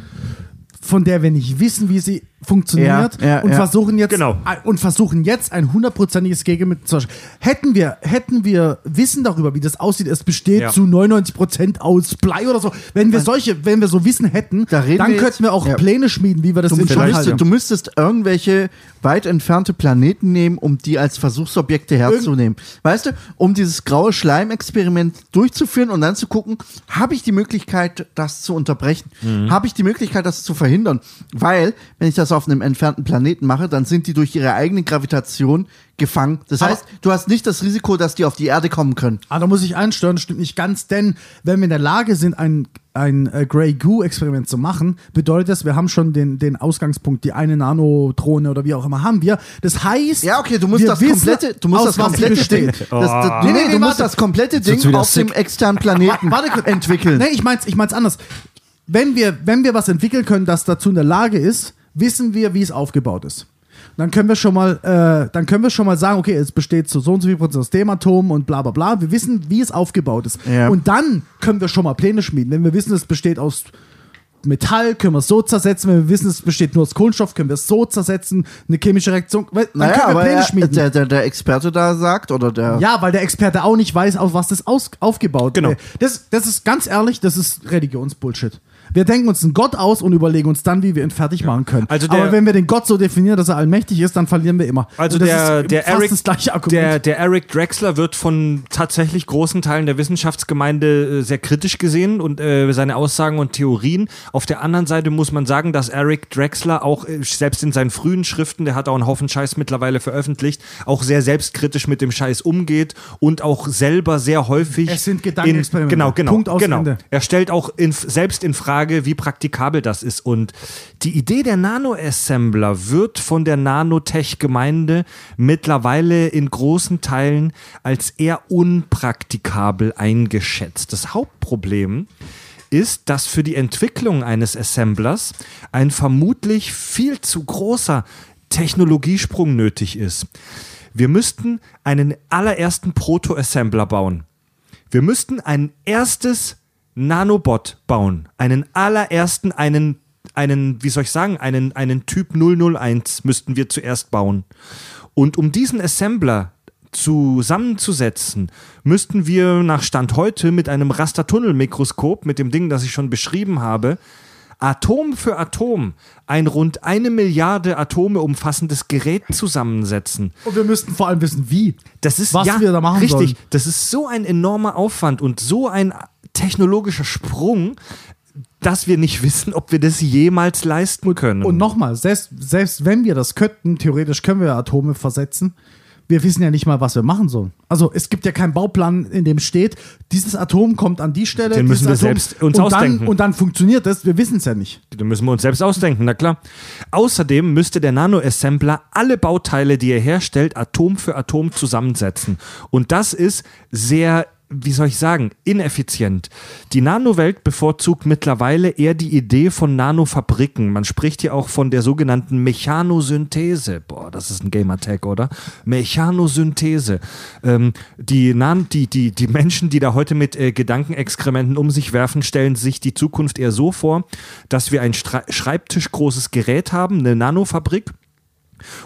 von der wir nicht wissen, wie sie funktioniert Ja, ja, und ja. versuchen jetzt Genau. und versuchen jetzt ein hundertprozentiges Gegenmittel zu schaffen. Hätten wir hätten wir Wissen darüber, wie das aussieht, es besteht Ja. zu 99 Prozent aus Blei oder so. Wenn wir solche, wenn wir so Wissen hätten, Da dann wir könnten wir auch ja. Pläne schmieden, wie wir das Du, in du, müsstest, halten. du müsstest irgendwelche weit entfernte Planeten nehmen, um die als Versuchsobjekte herzunehmen. Weißt du, um dieses graue Schleimexperiment durchzuführen und dann zu gucken, habe ich die Möglichkeit, das zu unterbrechen? Mhm. Habe ich die Möglichkeit, das zu verhindern? Weil, wenn ich das das auf einem entfernten Planeten mache, dann sind die durch ihre eigene Gravitation gefangen. Das Aber- heißt, du hast nicht das Risiko, dass die auf die Erde kommen können. Ah, da muss ich einsteuern, das stimmt nicht ganz, denn wenn wir in der Lage sind, ein, ein äh, Grey Goo-Experiment zu machen, bedeutet das, wir haben schon den, den Ausgangspunkt, die eine Nanodrohne oder wie auch immer haben wir. Das heißt, Ja, okay, du musst das wissen, komplette, du musst das komplette Ding, das, das, nee, Nee, nee, nee, du musst warte. das komplette Ding auf dem sick. externen Planeten entwickeln. Nee, ich mein's, ich mein's anders. Wenn wir, wenn wir was entwickeln können, das dazu in der Lage ist, wissen wir, wie es aufgebaut ist. Dann können wir schon mal, äh, dann können wir schon mal sagen, okay, es besteht zu so und so viel Prozent aus dem Atom und bla bla bla. Wir wissen, wie es aufgebaut ist. Ja. Und dann können wir schon mal Pläne schmieden. Wenn wir wissen, es besteht aus Metall, können wir es so zersetzen. Wenn wir wissen, es besteht nur aus Kohlenstoff, können wir es so zersetzen. Eine chemische Reaktion. Dann naja, können wir aber Pläne er, schmieden. der, der, der Experte da sagt, oder der, Ja, weil der Experte auch nicht weiß, auf was das aus, aufgebaut Genau. äh, Das, das ist ganz ehrlich, das ist Religionsbullshit. Wir denken uns einen Gott aus und überlegen uns dann, wie wir ihn fertig machen können. Also der- Aber wenn wir den Gott so definieren, dass er allmächtig ist, dann verlieren wir immer. Also der, ist der, Eric, das gleiche Argument. der, der Eric Drexler wird von tatsächlich großen Teilen der Wissenschaftsgemeinde äh, sehr kritisch gesehen und äh, seine Aussagen und Theorien. Auf der anderen Seite muss man sagen, dass Eric Drexler auch äh, selbst in seinen frühen Schriften, der hat auch einen Haufen Scheiß mittlerweile veröffentlicht, auch sehr selbstkritisch mit dem Scheiß umgeht und auch selber sehr häufig. Es sind in, Gedankenexperimente. Genau, genau. Punkt, aus, genau. Ende. Er stellt auch in, selbst in Frage, wie praktikabel das ist. Und die Idee der Nano-Assembler wird von der Nanotech-Gemeinde mittlerweile in großen Teilen als eher unpraktikabel eingeschätzt. Das Hauptproblem ist, dass für die Entwicklung eines Assemblers ein vermutlich viel zu großer Technologiesprung nötig ist. Wir müssten einen allerersten Proto-Assembler bauen. Wir müssten ein erstes Nanobot bauen. Einen allerersten, einen, einen, wie soll ich sagen, einen, einen Typ 001 müssten wir zuerst bauen. Und um diesen Assembler zusammenzusetzen, müssten wir nach Stand heute mit einem Rastertunnelmikroskop, mit dem Ding, das ich schon beschrieben habe, Atom für Atom ein rund eine Milliarde Atome umfassendes Gerät zusammensetzen. und wir müssten vor allem wissen, wie. Das ist Was ja, wir da machen richtig. sollen. Das ist so ein enormer Aufwand und so ein technologischer Sprung, dass wir nicht wissen, ob wir das jemals leisten können. Und nochmal, selbst, selbst wenn wir das könnten, theoretisch können wir Atome versetzen, wir wissen ja nicht mal, was wir machen sollen. Also es gibt ja keinen Bauplan, in dem steht, dieses Atom kommt an die Stelle. Den müssen wir Atom, selbst uns und ausdenken. Dann, und dann funktioniert das, wir wissen es ja nicht. Da müssen wir uns selbst ausdenken, na klar. Außerdem müsste der Nano-Assembler alle Bauteile, die er herstellt, Atom für Atom zusammensetzen. Und das ist sehr, wie soll ich sagen, ineffizient. Die Nanowelt bevorzugt mittlerweile eher die Idee von Nanofabriken. Man spricht hier auch von der sogenannten Mechanosynthese. Boah, das ist ein Gamertag, oder? Mechanosynthese. Ähm, die, Nan die, die, die Menschen, die da heute mit äh, Gedankenexkrementen um sich werfen, stellen sich die Zukunft eher so vor, dass wir ein Stra Schreibtischgroßes Gerät haben, eine Nanofabrik,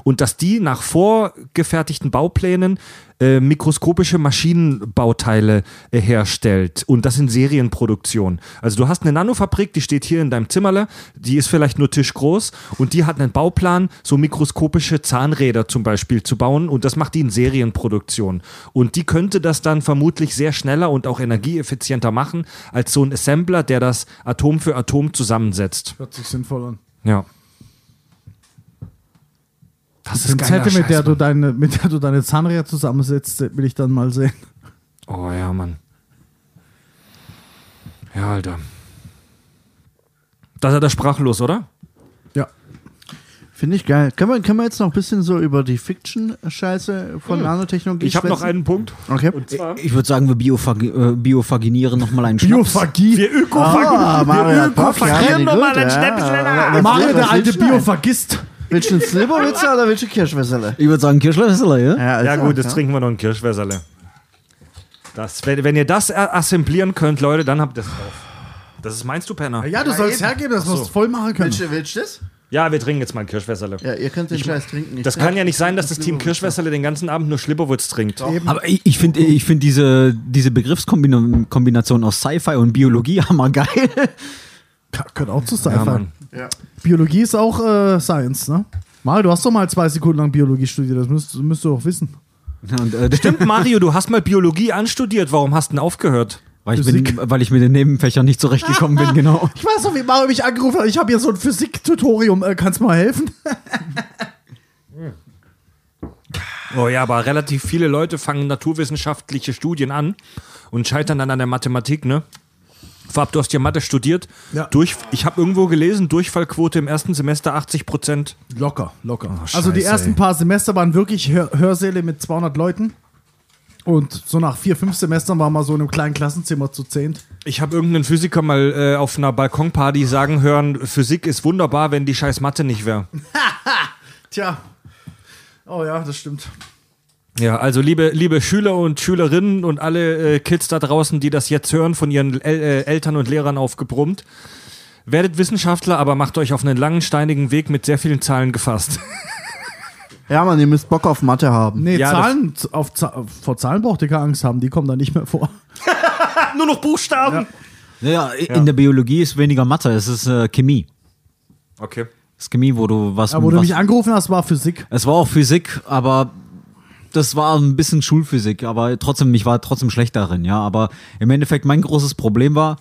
und dass die nach vorgefertigten Bauplänen äh, mikroskopische Maschinenbauteile äh, herstellt und das in Serienproduktion. Also du hast eine Nanofabrik, die steht hier in deinem Zimmerle, die ist vielleicht nur tischgroß und die hat einen Bauplan, so mikroskopische Zahnräder zum Beispiel zu bauen und das macht die in Serienproduktion. Und die könnte das dann vermutlich sehr schneller und auch energieeffizienter machen als so ein Assembler, der das Atom für Atom zusammensetzt. Hört sich sinnvoll an. Ja. Das Die Pinzette, mit der, du deine, mit der du deine Zahnräder zusammensetzt, will ich dann mal sehen. Oh ja, Mann. Ja, Alter. Das ist er sprachlos, oder? Ja. Finde ich geil. Können wir, können wir jetzt noch ein bisschen so über die Fiction-Scheiße von Nanotechnologie Ich habe noch einen Punkt. Okay. Und zwar. Ich würde sagen, wir biofagi äh, biofaginieren nochmal einen Schnaps. Biophagie. Wir Ah, Bock, ja, ökofagieren very nochmal good, ein ja. Schnäppchen. Mario, der alte? Biophagist. Willst du einen Slibowitzer oder willst du Kirschwässerle? Ich würde sagen, Kirschlöffel, ja? Ja, Ja, gut, jetzt trinken wir noch ein Kirschwässerle. Das, wenn, wenn ihr das assemblieren könnt, Leute, dann habt ihr es drauf. Das ist, meinst du, Penner? Ja, du sollst eben. hergeben, dass wir so. es voll machen können. Willst du, willst du das? Ja, wir trinken jetzt mal ein Kirschwässerle. Ja, ihr könnt den Scheiß trinken. Ich Das kann ja nicht sein, dass das Team. Kirschwässerle den ganzen Abend nur Schlipperwurz trinkt. Aber ich, ich finde ich find diese, diese Begriffskombination aus Sci-Fi und Biologie hammergeil. Ja, Gehört auch zu Ja, Sci-Fi. Mann. Ja. Biologie ist auch äh, Science, ne? Mal, du hast doch mal zwei Sekunden lang Biologie studiert, das müsst, müsst du doch wissen. Und, äh, [LAUGHS] Stimmt, Mario, du hast mal Biologie anstudiert. Warum hast du denn aufgehört? Weil ich, bin, weil ich mit den Nebenfächern nicht zurechtgekommen bin, [LAUGHS] genau. Ich weiß noch, wie Mario mich angerufen hat. Ich habe hier so ein Physik-Tutorium. Äh, kannst du mal helfen? [LAUGHS] Oh ja, aber relativ viele Leute fangen naturwissenschaftliche Studien an und scheitern dann an der Mathematik, ne? Fab, du hast ja Mathe studiert. Ja. Durch, ich habe irgendwo gelesen, Durchfallquote im ersten Semester 80 Prozent. Locker, locker. scheiße, also die ersten ey. paar Semester waren wirklich Hör Hörsäle mit 200 Leuten. Und so nach vier, fünf Semestern waren wir so in einem kleinen Klassenzimmer zu zehnt. Ich habe irgendeinen Physiker mal äh, auf einer Balkonparty sagen hören, Physik ist wunderbar, wenn die scheiß Mathe nicht wäre. [LAUGHS] Tja. Oh ja, das stimmt. Ja, also liebe, liebe Schüler und Schülerinnen und alle äh, Kids da draußen, die das jetzt hören, von ihren El äh, Eltern und Lehrern aufgebrummt, werdet Wissenschaftler, aber macht euch auf einen langen, steinigen Weg mit sehr vielen Zahlen gefasst. [LAUGHS] Ja, Mann, ihr müsst Bock auf Mathe haben. Nee, Ja, Zahlen, auf vor Zahlen braucht ihr keine Angst haben, die kommen da nicht mehr vor. [LAUGHS] Nur noch Buchstaben. Ja, in der Biologie ist weniger Mathe, es ist äh, Chemie. Okay. Es ist Chemie, wo du was. Aber wo du was, mich angerufen hast, war Physik. es war auch Physik, aber das war ein bisschen Schulphysik, aber trotzdem, ich war trotzdem schlecht darin, ja. Aber im Endeffekt, mein großes Problem war,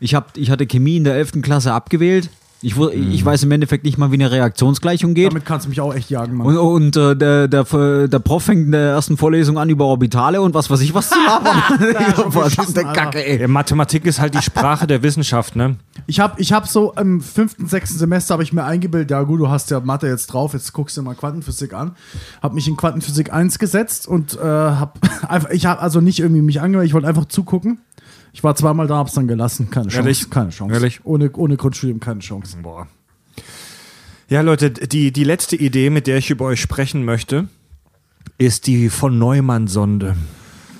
ich, hab, ich hatte Chemie in der 11. Klasse abgewählt. Ich, ich weiß im Endeffekt nicht mal, wie eine Reaktionsgleichung geht. Damit kannst du mich auch echt jagen, Mann. Und, und äh, der, der, der Prof fängt in der ersten Vorlesung an über Orbitale und was weiß ich was zu [LAUGHS] labern. [LAUGHS] Verdammte beschissen, Alter. Kacke, ey. Ja, Mathematik ist halt die Sprache der Wissenschaft, ne? Ich habe ich hab so im fünften, sechsten Semester habe ich mir eingebildet, ja gut, du hast ja Mathe jetzt drauf, jetzt guckst du dir mal Quantenphysik an. Habe mich in Quantenphysik 1 gesetzt und äh, habe [LAUGHS] einfach, ich habe also nicht irgendwie mich angemeldet, ich wollte einfach zugucken. Ich war zweimal da, hab's dann gelassen. Keine Chance. Ehrlich? Keine Chance. Ehrlich? Ohne, ohne Grundstudium keine Chance. Boah. Ja, Leute, die, die letzte Idee, mit der ich über euch sprechen möchte, ist die von Neumann-Sonde.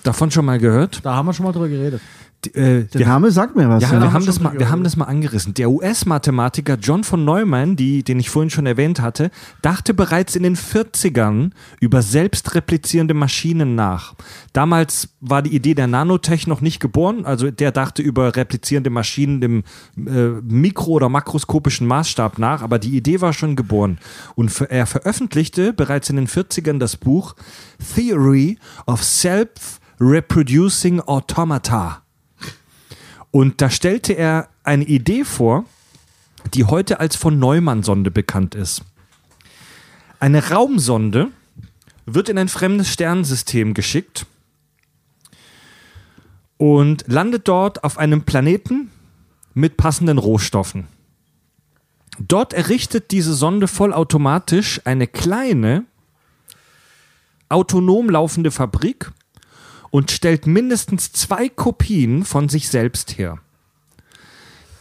Davon schon mal gehört? Da haben wir schon mal drüber geredet. Die, äh, Der Name sagt mir was. Ja, Ja, wir, haben das mal, wir haben das mal angerissen. Der US-Mathematiker John von Neumann, die, den ich vorhin schon erwähnt hatte, dachte bereits in den 40ern über selbstreplizierende Maschinen nach. Damals war die Idee der Nanotech noch nicht geboren, also der dachte über replizierende Maschinen im äh, mikro- oder makroskopischen Maßstab nach, aber die Idee war schon geboren. Und er veröffentlichte bereits in den 40ern das Buch Theory of Self-Reproducing Automata. Und da stellte er eine Idee vor, die heute als von Neumann-Sonde bekannt ist. Eine Raumsonde wird in ein fremdes Sternensystem geschickt und landet dort auf einem Planeten mit passenden Rohstoffen. Dort errichtet diese Sonde vollautomatisch eine kleine, autonom laufende Fabrik und stellt mindestens zwei Kopien von sich selbst her.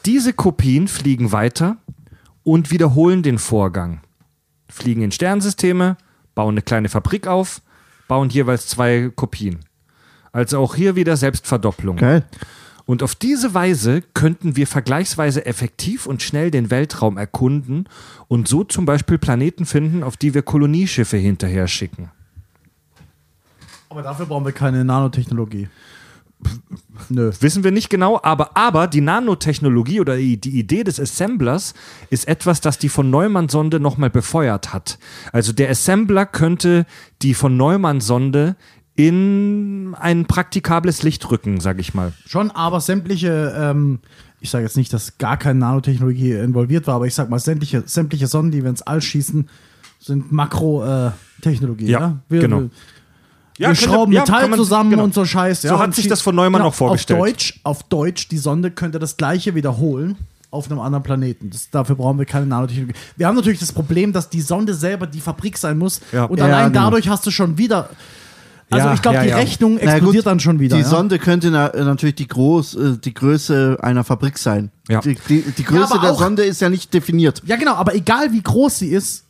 Diese Kopien fliegen weiter und wiederholen den Vorgang. Fliegen in Sternsysteme, bauen eine kleine Fabrik auf, bauen jeweils zwei Kopien. Also auch hier wieder Selbstverdopplung. Geil. Und auf diese Weise könnten wir vergleichsweise effektiv und schnell den Weltraum erkunden und so zum Beispiel Planeten finden, auf die wir Kolonieschiffe hinterher schicken. Aber dafür brauchen wir keine Nanotechnologie. Nö. Wissen wir nicht genau, aber, aber die Nanotechnologie oder die, Idee des Assemblers ist etwas, das die von Neumann-Sonde nochmal befeuert hat. Also der Assembler könnte die von Neumann-Sonde in ein praktikables Licht rücken, sag ich mal. Schon, aber sämtliche, ähm, ich sage jetzt nicht, dass gar keine Nanotechnologie involviert war, aber ich sag mal, sämtliche, sämtliche Sonnen, die wir ins All schießen, sind Makro-Technologie. Ja, ja, Wir, genau. Wir, Ja, wir schrauben ja, Metall man- zusammen genau. und so Scheiß. So ja, hat und sich das von Neumann auch vorgestellt. Auf Deutsch, auf Deutsch, die Sonde könnte das Gleiche wiederholen auf einem anderen Planeten. Das, dafür brauchen wir keine Nanotechnologie. Wir haben natürlich das Problem, dass die Sonde selber die Fabrik sein muss. Ja. Und Ja, allein genau. dadurch hast du schon wieder. Also Ja, ich glaube, ja, die ja. Rechnung explodiert gut, dann schon wieder. Die ja? Sonde könnte na, natürlich die, Groß, äh, die Größe einer Fabrik sein. Ja. Die, die, die Größe der auch- Sonde ist ja nicht definiert. Ja, genau, aber egal wie groß sie ist,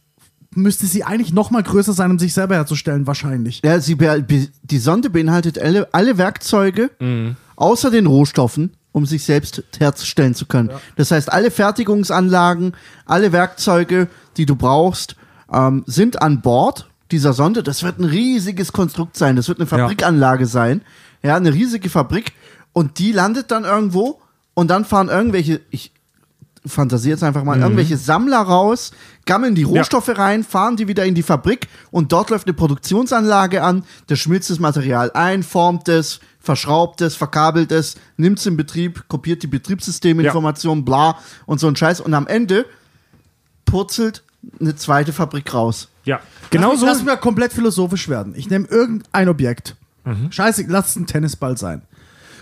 müsste sie eigentlich noch mal größer sein, um sich selber herzustellen, wahrscheinlich. Ja, sie die Sonde beinhaltet alle, alle Werkzeuge Mhm. außer den Rohstoffen, um sich selbst herzustellen zu können. Das heißt, alle Fertigungsanlagen, alle Werkzeuge, die du brauchst, ähm, sind an Bord dieser Sonde. Das wird ein riesiges Konstrukt sein. Das wird eine Fabrikanlage sein. Ja, eine riesige Fabrik. Und die landet dann irgendwo und dann fahren irgendwelche, ich fantasiere jetzt einfach mal, Mhm. irgendwelche Sammler raus, gammeln die Rohstoffe rein, fahren die wieder in die Fabrik und dort läuft eine Produktionsanlage an, der schmilzt das Material ein, formt es, verschraubt es, verkabelt es, nimmt es in Betrieb, kopiert die Betriebssysteminformationen, bla und so ein Scheiß. Und am Ende purzelt eine zweite Fabrik raus. Ja, genau so. Lass mal komplett philosophisch werden. Ich nehme irgendein Objekt. Scheiße, lass es ein Tennisball sein.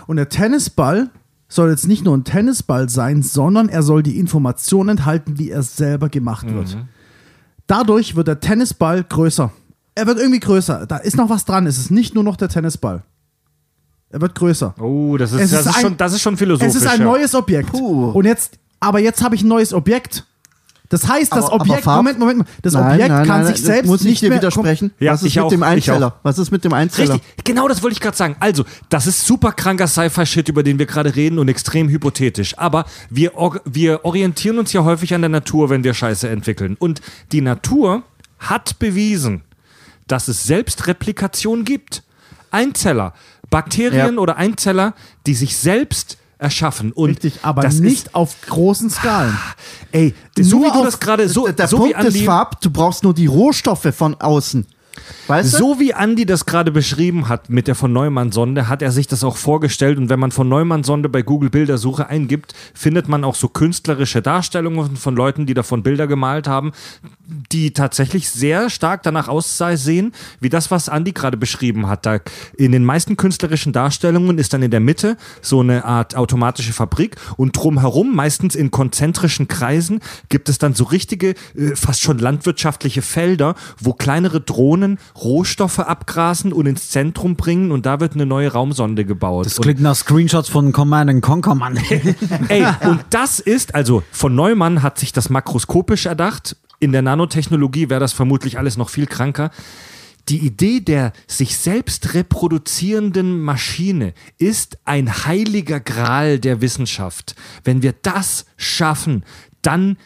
Und der Tennisball soll jetzt nicht nur ein Tennisball sein, sondern er soll die Information enthalten, wie er selber gemacht wird. Dadurch wird der Tennisball größer. Er wird irgendwie größer. Da ist noch was dran. Es ist nicht nur noch der Tennisball. Er wird größer. Oh, das ist, das ist ist, ein- schon, das ist schon philosophisch. Es ist ein ja. neues Objekt. Puh. Und jetzt, aber jetzt habe ich ein neues Objekt. Das heißt, das Aber- aber Objekt, Farb- Moment, Moment, Moment, das Nein, Objekt nein, kann nein, sich selbst muss ich nicht dir mehr widersprechen. Ja, Was ist ich mit auch, dem Einzeller? Was ist mit dem Einzeller? Richtig, genau das wollte ich gerade sagen. Also, das ist super kranker Sci-Fi-Shit, über den wir gerade reden und extrem hypothetisch. Aber wir, wir orientieren uns ja häufig an der Natur, wenn wir Scheiße entwickeln. Und die Natur hat bewiesen, dass es Selbstreplikation gibt. Einzeller, Bakterien Ja. oder Einzeller, die sich selbst erschaffen. Und Richtig, aber das nicht Ist, auf großen Skalen. ey, so Nur wie du auf- das gerade, so, der der so Punkt ist, Farb, du brauchst nur die Rohstoffe von außen. Weißt du? So wie Andi das gerade beschrieben hat mit der von Neumann-Sonde, hat er sich das auch vorgestellt. Und wenn man von Neumann-Sonde bei Google Bildersuche eingibt, findet man auch so künstlerische Darstellungen von Leuten, die davon Bilder gemalt haben, die tatsächlich sehr stark danach aussehen, wie das, was Andi gerade beschrieben hat. Da in den meisten künstlerischen Darstellungen ist dann in der Mitte so eine Art automatische Fabrik und drumherum, meistens in konzentrischen Kreisen, gibt es dann so richtige, äh, fast schon landwirtschaftliche Felder, wo kleinere Drohnen Rohstoffe abgrasen und ins Zentrum bringen und da wird eine neue Raumsonde gebaut. Das Und- klingt nach Screenshots von Command and Conquer, Mann. [LAUGHS] Ey, und das ist, also von Neumann hat sich das makroskopisch erdacht. In der Nanotechnologie wäre das vermutlich alles noch viel kranker. Die Idee der sich selbst reproduzierenden Maschine ist ein heiliger Gral der Wissenschaft. Wenn wir das schaffen, dann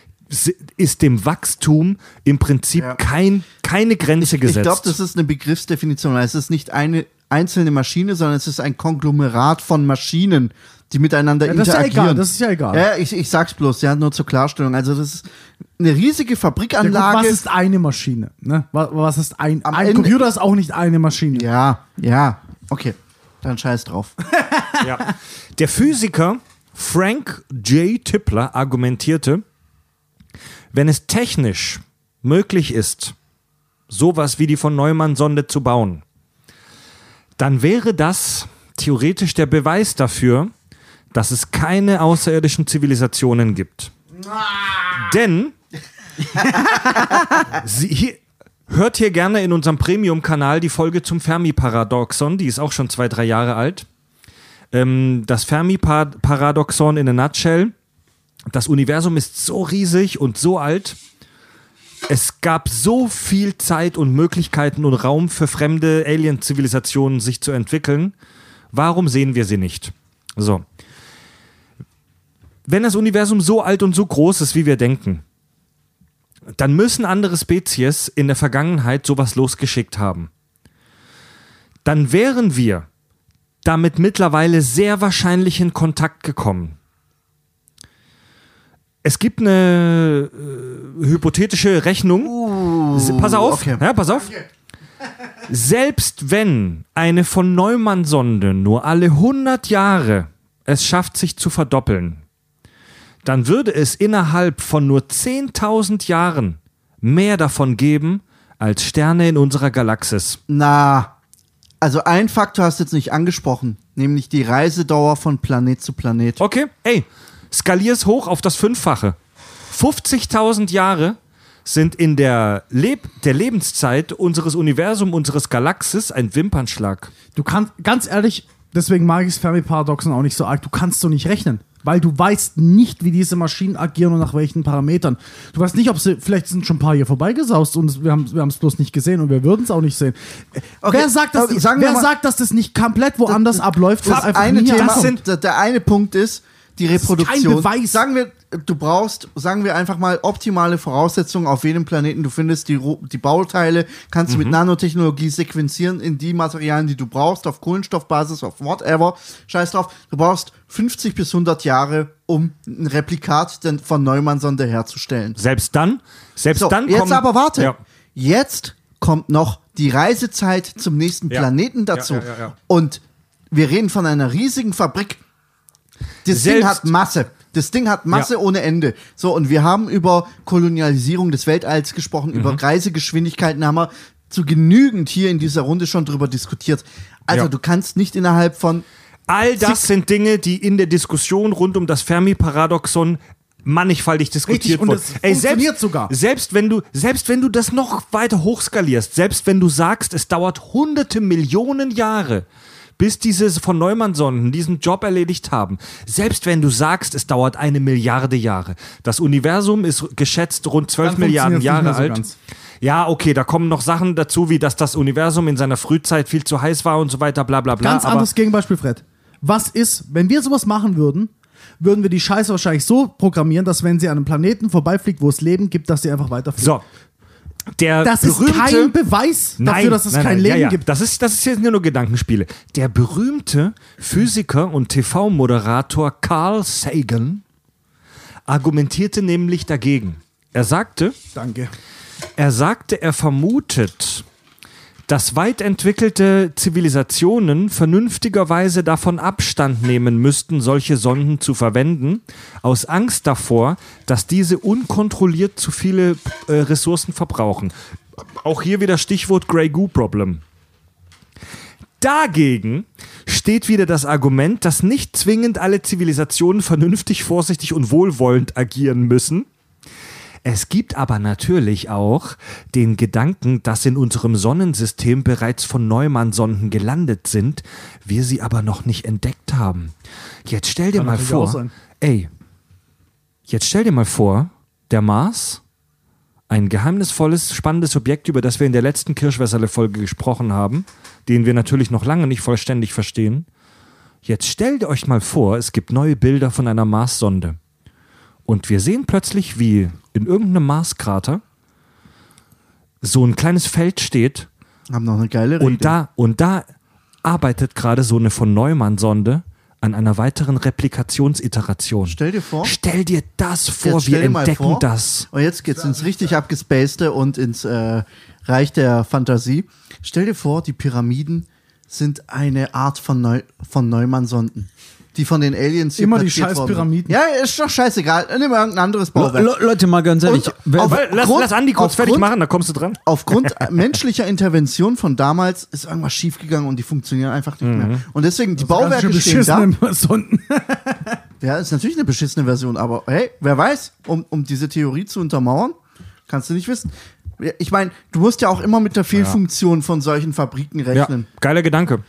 ist dem Wachstum im Prinzip Ja. kein, keine Grenze Ich gesetzt. glaube, das ist eine Begriffsdefinition. Es ist nicht eine einzelne Maschine, sondern es ist ein Konglomerat von Maschinen, die miteinander Ja, das ist ja interagieren. egal, das ist ja egal. Ja, ich, ich sag's bloß, ja, nur zur Klarstellung. Also das ist eine riesige Ja, gut, Fabrikanlage. was ist eine Maschine? Ne? Was, was ist ein, Am ein Ende- Computer ist auch nicht eine Maschine. ja, ja, okay. Dann scheiß drauf. [LAUGHS] Ja. Der Physiker Frank J. Tipler argumentierte, wenn es technisch möglich ist, sowas wie die von Neumann-Sonde zu bauen, dann wäre das theoretisch der Beweis dafür, dass es keine außerirdischen Zivilisationen gibt. Denn [LAUGHS] Sie, hier, hört hier gerne in unserem Premium-Kanal die Folge zum Fermi-Paradoxon, die ist auch schon zwei, drei Jahre alt. Ähm, das Fermi-Paradoxon in a nutshell. Das Universum ist so riesig und so alt. Es gab so viel Zeit und Möglichkeiten und Raum für fremde Alien-Zivilisationen sich zu entwickeln. Warum sehen wir sie nicht? So. Wenn das Universum so alt und so groß ist, wie wir denken, dann müssen andere Spezies in der Vergangenheit sowas losgeschickt haben. Dann wären wir damit mittlerweile sehr wahrscheinlich in Kontakt gekommen. Es gibt eine äh, hypothetische Rechnung. S- pass auf, okay. ja, pass auf. Selbst wenn eine von Neumann-Sonde nur alle 100 Jahre es schafft, sich zu verdoppeln, dann würde es innerhalb von nur 10.000 Jahren mehr davon geben als Sterne in unserer Galaxis. Na, also ein Faktor hast du jetzt nicht angesprochen, nämlich die Reisedauer von Planet zu Planet. Okay, ey, skalier es hoch auf das Fünffache. 50.000 Jahre sind in der, Leb der Lebenszeit unseres Universums, unseres Galaxis ein Wimpernschlag. Du kannst, ganz ehrlich, deswegen mag ich das Fermi-Paradoxon auch nicht so arg, du kannst so nicht rechnen. Weil du weißt nicht, wie diese Maschinen agieren und nach welchen Parametern. Du weißt nicht, ob sie, vielleicht sind schon ein paar hier vorbeigesaust und wir haben wir es bloß nicht gesehen und wir würden es auch nicht sehen. Äh, Okay, wer sagt, dass, okay, sagen wir wer mal- sagt, dass das nicht komplett woanders abläuft? wo es Das einfach eine Thema, ankommt? sind- der, der eine Punkt ist die ist kein Reproduktion. Beweis. Sagen wir, du brauchst, sagen wir einfach mal optimale Voraussetzungen auf jedem Planeten. Du findest die, die Bauteile, kannst du Mhm. mit Nanotechnologie sequenzieren in die Materialien, die du brauchst, auf Kohlenstoffbasis, auf whatever. Scheiß drauf. Du brauchst 50 bis 100 Jahre, um ein Replikat von Neumann-Sonde herzustellen. Selbst dann, selbst So, dann jetzt aber warte. Ja. Jetzt kommt noch die Reisezeit zum nächsten Ja. Planeten dazu. Ja. Und Wir reden von einer riesigen Fabrik. Das Selbst- Ding hat Masse. Das Ding hat Masse Ja. ohne Ende. So, und wir haben über Kolonialisierung des Weltalls gesprochen, Mhm. über Reisegeschwindigkeiten haben wir zu genügend hier in dieser Runde schon drüber diskutiert. Also Ja. du kannst nicht innerhalb von All das sind Dinge, die in der Diskussion rund um das Fermi-Paradoxon mannigfaltig diskutiert Richtig, wurden. es funktioniert sogar. Selbst wenn du, selbst wenn du das noch weiter hochskalierst, selbst wenn du sagst, es dauert hunderte Millionen Jahre, bis diese von Neumann-Sonden diesen Job erledigt haben. Selbst wenn du sagst, es dauert eine Milliarde Jahre. Das Universum ist geschätzt rund 12 Dann Milliarden Jahre so alt. ganz. Ja, okay, da kommen noch Sachen dazu, wie dass das Universum in seiner Frühzeit viel zu heiß war und so weiter, bla bla bla. Ganz anderes Gegenbeispiel, Fred. Was ist, wenn wir sowas machen würden, würden wir die Scheiße wahrscheinlich so programmieren, dass wenn sie an einem Planeten vorbeifliegt, wo es Leben gibt, dass sie einfach weiterfliegt. So. Der Das ist berühmte, kein Beweis dafür, dass es nein, kein nein, Leben ja, ja. gibt. Das ist, das ist jetzt nur Gedankenspiele. Der berühmte Physiker und TV-Moderator Carl Sagan argumentierte nämlich dagegen. Er sagte, Danke. er sagte, er vermutet, dass weit entwickelte Zivilisationen vernünftigerweise davon Abstand nehmen müssten, solche Sonden zu verwenden, aus Angst davor, dass diese unkontrolliert zu viele äh, Ressourcen verbrauchen. Auch hier wieder Stichwort Grey Goo Problem. Dagegen steht wieder das Argument, dass nicht zwingend alle Zivilisationen vernünftig, vorsichtig und wohlwollend agieren müssen. Es gibt aber natürlich auch den Gedanken, dass in unserem Sonnensystem bereits von Neumann-Sonden gelandet sind, wir sie aber noch nicht entdeckt haben. Jetzt stell dir Kann mal vor, ey, jetzt stell dir mal vor, der Mars, ein geheimnisvolles, spannendes Objekt, über das wir in der letzten Kirschwässerle-Folge gesprochen haben, den wir natürlich noch lange nicht vollständig verstehen. Jetzt stellt euch mal vor, es gibt neue Bilder von einer Marssonde. Und wir sehen plötzlich, wie in irgendeinem Marskrater so ein kleines Feld steht haben noch eine geile Rede. und da, und da arbeitet gerade so eine von Neumann-Sonde an einer weiteren Replikationsiteration. Stell dir vor. Stell dir das vor, Jetzt wir entdecken vor, das. Und jetzt geht's ins richtig abgespacede und ins äh, Reich der Fantasie. Stell dir vor, die Pyramiden sind eine Art von, Neu von Neumann-Sonden. Die von den Aliens hier Immer die scheiß worden. Pyramiden. Ja, ist doch scheißegal. Nimm irgendein anderes Bauwerk. Le Leute, mal ganz ehrlich. Auf- lass, Grund- lass Andi kurz fertig machen, da kommst du dran. Aufgrund [LAUGHS] menschlicher Intervention von damals ist irgendwas schiefgegangen und die funktionieren einfach nicht Mhm. mehr. Und deswegen, die Bauwerke stehen da. [LAUGHS] Ja, ist natürlich eine beschissene Version, aber hey, wer weiß, um, um diese Theorie zu untermauern, kannst du nicht wissen. Ich meine, du musst ja auch immer mit der Fehlfunktion von solchen Fabriken Ja, rechnen. geiler Gedanke.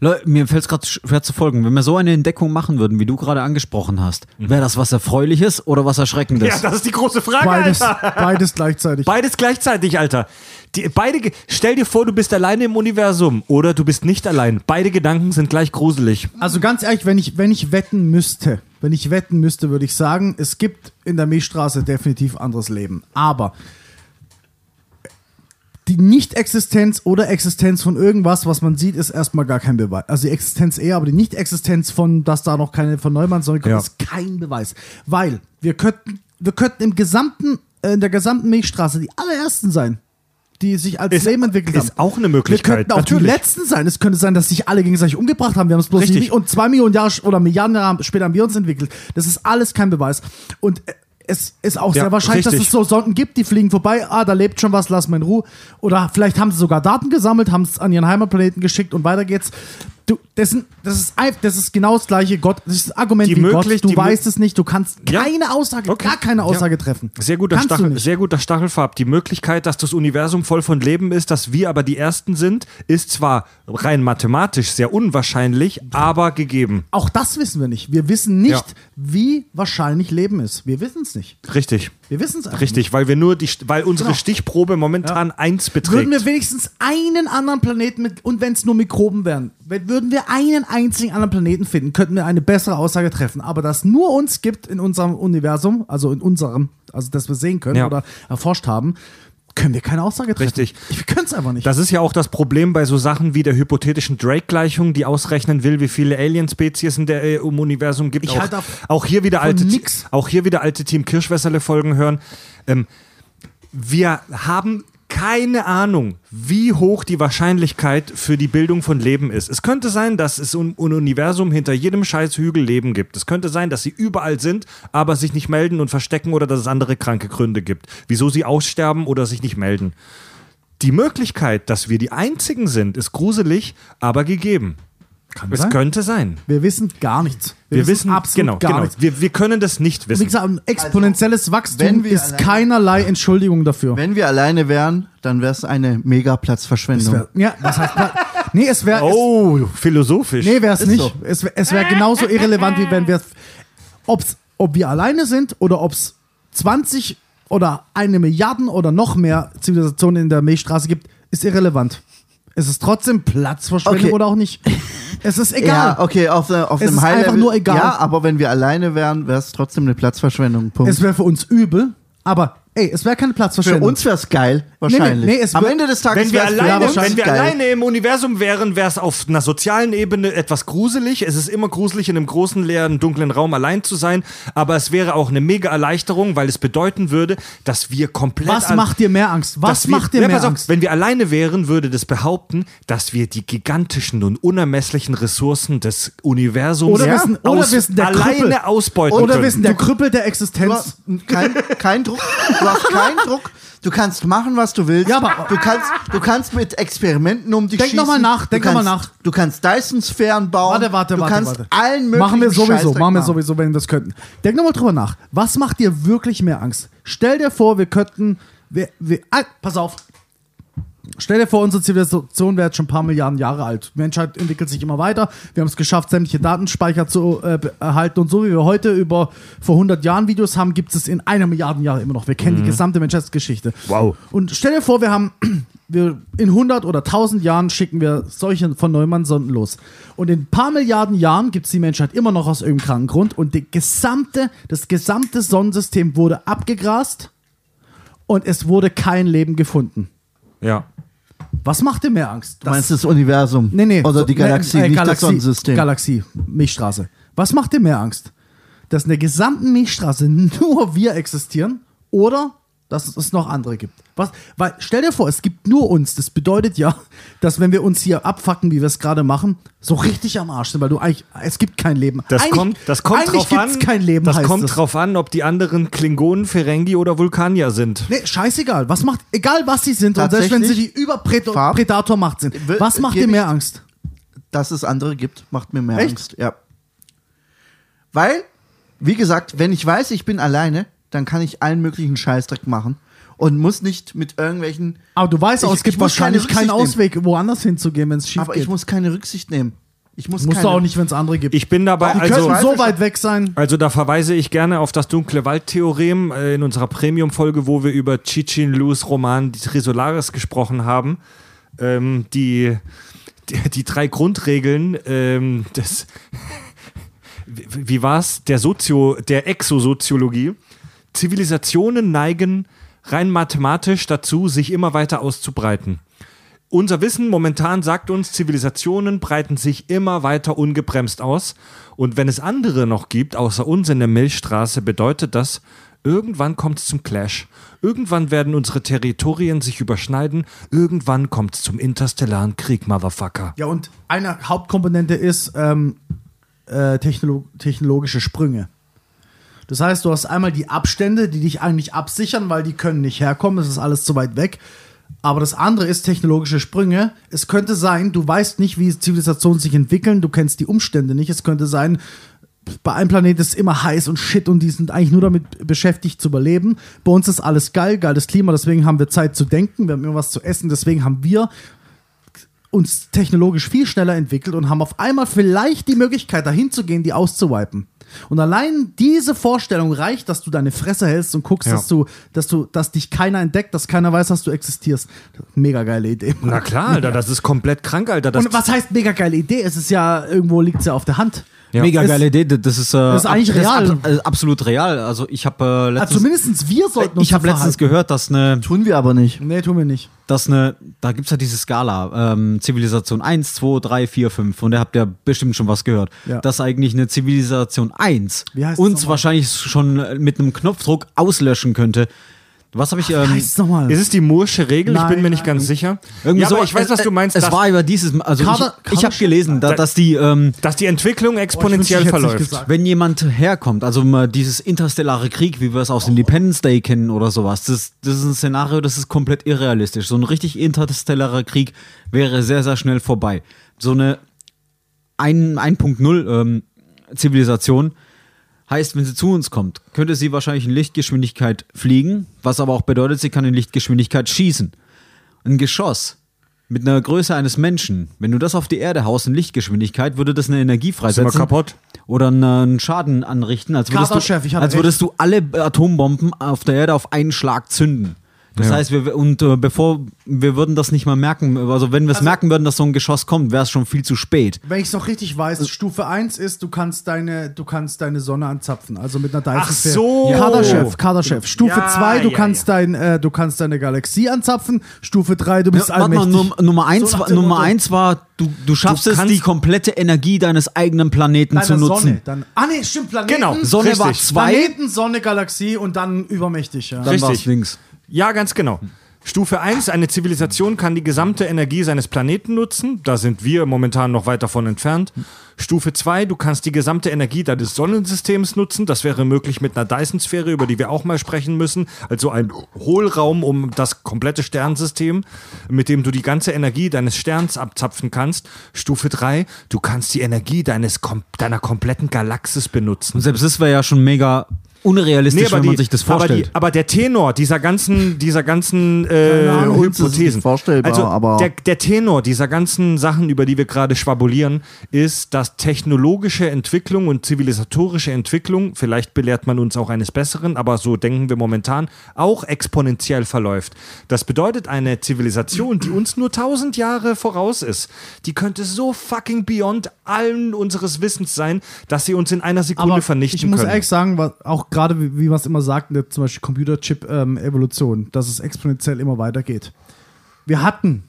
Le mir fällt es gerade schwer zu folgen. Wenn wir so eine Entdeckung machen würden, wie du gerade angesprochen hast, wäre das was Erfreuliches oder was Erschreckendes? Ja, das ist die große Frage, Beides, Alter. beides gleichzeitig. Beides gleichzeitig, Alter. Die, beide, stell dir vor, du bist alleine im Universum oder du bist nicht allein. Beide Gedanken sind gleich gruselig. Also ganz ehrlich, wenn ich, wenn ich wetten müsste, wenn ich wetten müsste, würde ich sagen, es gibt in der Milchstraße definitiv anderes Leben. Aber die Nicht-Existenz oder Existenz von irgendwas, was man sieht, ist erstmal gar kein Beweis. Also die Existenz eher, aber die Nicht-Existenz von, dass da noch keine von Neumann sondern kommt, Ja. ist kein Beweis. Weil wir könnten, wir könnten im gesamten, äh, in der gesamten Milchstraße die allerersten sein, die sich als Ist- Leben entwickelt ist haben. auch eine Möglichkeit, Wir könnten auch natürlich. die letzten sein. Es könnte sein, dass sich alle gegenseitig umgebracht haben. Wir haben es bloß Richtig. nicht. Und zwei Millionen Jahre oder Milliarden Jahre später haben wir uns entwickelt. Das ist alles kein Beweis. Und äh, es ist auch Ja, sehr wahrscheinlich, dass richtig. es so Sonden gibt, die fliegen vorbei. Ah, da lebt schon was, lass mal in Ruhe. Oder vielleicht haben sie sogar Daten gesammelt, haben es an ihren Heimatplaneten geschickt und weiter geht's. Du, das, sind, das, ist, das ist genau das gleiche Gott. Das ist das Argument Die wie möglich- Gott. Du weißt es nicht. Du kannst Ja. keine Aussage, Okay. gar keine Aussage Ja. treffen. Sehr guter, Kannst Stachel, sehr guter Stachelfarb. Die Möglichkeit, dass das Universum voll von Leben ist, dass wir aber die Ersten sind, ist zwar rein mathematisch sehr unwahrscheinlich, aber gegeben. Auch das wissen wir nicht. Wir wissen nicht, Ja. wie wahrscheinlich Leben ist. Wir wissen es nicht. Richtig, Wir wissen es einfach richtig, weil wir nur die, weil unsere Genau. Stichprobe momentan eins beträgt. Würden wir wenigstens einen anderen Planeten mit, und wenn es nur Mikroben wären, würden wir einen einzigen anderen Planeten finden, könnten wir eine bessere Aussage treffen. Aber dass nur uns gibt in unserem Universum, also in unserem, also dass wir sehen können Ja. oder erforscht haben, können wir keine Aussage treffen. Richtig. Wir können es einfach nicht. Das ist ja auch das Problem bei so Sachen wie der hypothetischen Drake-Gleichung, die ausrechnen will, wie viele Alien-Spezies in der, äh, im Universum gibt. Ich auch, halt auch hier wieder alte, nix. auch hier wieder alte Team Kirschwässerle-Folgen hören. Ähm, wir haben keine Ahnung, wie hoch die Wahrscheinlichkeit für die Bildung von Leben ist. Es könnte sein, dass es ein Universum hinter jedem scheiß Hügel Leben gibt. Es könnte sein, dass sie überall sind, aber sich nicht melden und verstecken oder dass es andere kranke Gründe gibt, wieso sie aussterben oder sich nicht melden. Die Möglichkeit, dass wir die Einzigen sind, ist gruselig, aber gegeben. Es sein. könnte sein. Wir wissen gar nichts. Wir, wissen, absolut genau, gar genau. nichts. Wir, wir können das nicht Wie wissen. gesagt, ein exponentielles Wachstum wenn wir ist alleine- keinerlei Entschuldigung dafür. Wenn wir alleine wären, dann wäre es eine mega Es Platzverschwendung. wär, ja, was heißt Pla- Nee, es wäre Oh, philosophisch. Nee, wäre es nicht. so. Es, wär- es wäre genauso irrelevant, wie wenn wir ob's, ob wir alleine sind oder ob es 20 oder eine Milliarden oder noch mehr Zivilisationen in der Milchstraße gibt, ist irrelevant. Es ist trotzdem Platzverschwendung Okay. oder auch nicht. [LAUGHS] Es ist egal. Ja, okay, auf, auf Es einem ist High einfach nur egal. Ja, aber wenn wir alleine wären, wäre es trotzdem eine Platzverschwendung. Punkt. Es wäre für uns übel, aber ey, es wäre keine Für Platzverschwendung. uns wäre es geil, wahrscheinlich. nee, es Am Ende des Tages Wenn wir, für alleine, uns wenn wir geil. alleine im Universum wären, wäre es auf einer sozialen Ebene etwas gruselig. Es ist immer gruselig, in einem großen, leeren, dunklen Raum allein zu sein. Aber es wäre auch eine mega Erleichterung, weil es bedeuten würde, dass wir komplett. Was macht dir mehr Angst? Was dass wir, macht dir Ja, mehr auf, Angst? Wenn wir alleine wären, würde das behaupten, dass wir die gigantischen und unermesslichen Ressourcen des Universums Oder wir sind- oder aus, sind der alleine Krüppel. ausbeuten Oder können. wir sind der Krüppel der Existenz. kein, kein Druck. [LAUGHS] Du hast keinen Druck. Du kannst machen, was du willst. Ja, aber- du kannst, du kannst mit Experimenten um dich Denk schießen. noch mal nach, denk du noch mal kannst, nach. Du kannst Dyson-Sphären bauen. Warte, warte, du warte, kannst warte. allen möglichen Machen wir sowieso, machen wir sowieso, wenn wir das könnten. Denk nochmal drüber nach. Was macht dir wirklich mehr Angst? Stell dir vor, wir könnten. Wir, wir, ah, pass auf. Stell dir vor, unsere Zivilisation wäre jetzt schon ein paar Milliarden Jahre alt. Die Menschheit entwickelt sich immer weiter. Wir haben es geschafft, sämtliche Datenspeicher zu äh, erhalten. Und so wie wir heute über vor 100 Jahren Videos haben, gibt es in einer Milliarden Jahre immer noch. Wir kennen die gesamte Menschheitsgeschichte. Wow. Und stell dir vor, wir haben [CLEARS THROAT] wir in 100 oder 1000 Jahren schicken wir solche von Neumann-Sonden los. Und in ein paar Milliarden Jahren gibt es die Menschheit immer noch aus irgendeinem kranken Grund. Und die gesamte, das gesamte Sonnensystem wurde abgegrast und es wurde kein Leben gefunden. ja. Was macht dir mehr Angst? Du meinst das Universum? Nee, nee. Oder die Galaxie, äh, nicht Galaxie, das Sonnensystem. Galaxie, Milchstraße. Was macht dir mehr Angst? Dass in der gesamten Milchstraße nur wir existieren oder dass es noch andere gibt? Was, weil, stell dir vor, es gibt nur uns. Das bedeutet ja, dass wenn wir uns hier abfacken, wie wir es gerade machen, so richtig am Arsch sind, weil du eigentlich, es gibt kein Leben. Das eigentlich, kommt, das kommt eigentlich drauf an. kein Leben, das heißt kommt es. drauf an, ob die anderen Klingonen, Ferengi oder Vulkanier sind. Nee, scheißegal. Was macht, egal was sie sind, und selbst wenn sie die? Überpredator-Macht sind, was macht dir ich- mehr Angst? dass es andere gibt, macht mir mehr Echt? Angst. Ja. Weil, wie gesagt, wenn ich weiß, ich bin alleine, dann kann ich allen möglichen Scheißdreck machen und muss nicht mit irgendwelchen. Aber du weißt auch, es gibt wahrscheinlich keinen Ausweg, woanders hinzugehen, wenn es schief aber geht. ich muss keine Rücksicht nehmen. Ich muss Musst keine, du auch nicht, wenn es andere gibt. Ich bin dabei, die also, so weit weg sein. also da verweise ich gerne auf das dunkle Waldtheorem äh, in unserer Premium-Folge, wo wir über Cicin Lus Roman Die Trisolaris gesprochen haben. Ähm, die, die, die drei Grundregeln ähm, des, [LAUGHS] wie, wie war's? Der Sozio, der Exosoziologie. Zivilisationen neigen rein mathematisch dazu, sich immer weiter auszubreiten. Unser Wissen momentan sagt uns, Zivilisationen breiten sich immer weiter ungebremst aus. Und wenn es andere noch gibt, außer uns in der Milchstraße, bedeutet das, irgendwann kommt es zum Clash. Irgendwann werden unsere Territorien sich überschneiden. Irgendwann kommt es zum interstellaren Krieg, Motherfucker. Ja, und eine Hauptkomponente ist ähm, äh, technolo technologische Sprünge. Das heißt, du hast einmal die Abstände, die dich eigentlich absichern, weil die können nicht herkommen, es ist alles zu weit weg. Aber das andere ist technologische Sprünge. Es könnte sein, du weißt nicht, wie Zivilisationen sich entwickeln, du kennst die Umstände nicht. Es könnte sein, bei einem Planeten ist es immer heiß und shit und die sind eigentlich nur damit beschäftigt zu überleben. Bei uns ist alles geil, geiles Klima, deswegen haben wir Zeit zu denken, wir haben immer was zu essen, deswegen haben wir uns technologisch viel schneller entwickelt und haben auf einmal vielleicht die Möglichkeit, dahin zu gehen, die auszuwipen. Und allein diese Vorstellung reicht, dass du deine Fresse hältst und guckst, Ja. dass du, dass du, dass dich keiner entdeckt, dass keiner weiß, dass du existierst. Mega geile Idee. Mann. Na klar, Alter, das ist komplett krank, Alter. Und was heißt mega geile Idee? Es ist ja, irgendwo liegt es ja auf der Hand. Ja. Mega Es- geile Idee. Das ist, äh, Das ist eigentlich ab- real. ab- äh, absolut real. Also ich habe äh, Also letztens, zumindest wir sollten uns ich habe letztens gehört, dass eine, Tun wir aber nicht. Nee, tun wir nicht. dass eine, da gibt's ja diese Skala, ähm, Zivilisation 1, 2, 3, 4, 5. Und ihr habt ja bestimmt schon was gehört. Ja. Dass eigentlich eine Zivilisation 1 Wie heißt es uns wahrscheinlich schon mit einem Knopfdruck auslöschen könnte. Was habe ich. Ähm, Heißt es nochmal? Ist es die Moore'sche Regel? ich bin Nein, mir nicht nein. ganz sicher. irgendwie ja, so, aber ich weiß, was äh, du meinst. Es war über dieses. Also Kader- ich, ich habe gelesen, da, dass die. Ähm, dass die Entwicklung exponentiell nicht verläuft. wenn jemand herkommt, also mal dieses interstellare Krieg, wie wir es aus Independence Day kennen oder sowas, das, das ist ein Szenario, das ist komplett irrealistisch. So ein richtig interstellarer Krieg wäre sehr, sehr schnell vorbei. So eine ein- 1.0 ähm, Zivilisation heißt, wenn sie zu uns kommt, könnte sie wahrscheinlich in Lichtgeschwindigkeit fliegen, was aber auch bedeutet, sie kann in Lichtgeschwindigkeit schießen. Ein Geschoss mit einer Größe eines Menschen, wenn du das auf die Erde haust in Lichtgeschwindigkeit, würde das eine Energie Sind wir freisetzen kaputt? oder einen Schaden anrichten, als würdest, du, hatte als würdest du alle Atombomben auf der Erde auf einen Schlag zünden. Das Ja. heißt, wir, und äh, bevor wir würden das nicht mal merken, also wenn wir es merken würden, dass so ein Geschoss kommt, wäre es schon viel zu spät. Wenn ich es noch richtig weiß, Stufe 1 ist, du kannst deine, du kannst deine Sonne anzapfen, also mit einer Dyson Ach so. Kaderchef, Kaderchef. Stufe Ja, 2, du ja, kannst ja. dein, äh, du kannst deine Galaxie anzapfen. Stufe 3, du bist Ja, warte mal, allmächtig. Num Nummer eins, So nach war, Nummer eins war, du, du schaffst Du es, die komplette Energie deines eigenen Planeten zu nutzen. Sonne. Dann, ah nee, stimmt, Planeten. Genau, Sonne war Richtig. zwei, Planeten, Sonne, Galaxie und dann übermächtig. Ja. dann Richtig. war es links. Ja, ganz genau. Stufe 1, eine Zivilisation kann die gesamte Energie seines Planeten nutzen. Da sind wir momentan noch weit davon entfernt. Stufe 2, du kannst die gesamte Energie deines Sonnensystems nutzen. Das wäre möglich mit einer Dyson-Sphäre, über die wir auch mal sprechen müssen. Also ein Hohlraum um das komplette Sternsystem, mit dem du die ganze Energie deines Sterns abzapfen kannst. Stufe 3, du kannst die Energie deines, deiner kompletten Galaxis benutzen. Und selbst das wäre ja schon mega unrealistisch, wenn man sich das aber, vorstellt. die, aber der Tenor dieser ganzen, dieser ganzen äh, Ahnung, Hypothesen, nicht vorstellbar, also aber- der, der Tenor dieser ganzen Sachen, über die wir gerade schwabulieren, ist, dass technologische Entwicklung und zivilisatorische Entwicklung, vielleicht belehrt man uns auch eines Besseren, aber so denken wir momentan, auch exponentiell verläuft. Das bedeutet, eine Zivilisation, die uns nur tausend Jahre voraus ist, die könnte so fucking beyond allen unseres Wissens sein, dass sie uns in einer Sekunde Aber vernichten ich muss können. ehrlich sagen, was, auch gerade wie, wie man es immer sagt, ne, zum Beispiel Computerchip-Evolution, dass es exponentiell immer weitergeht. Wir hatten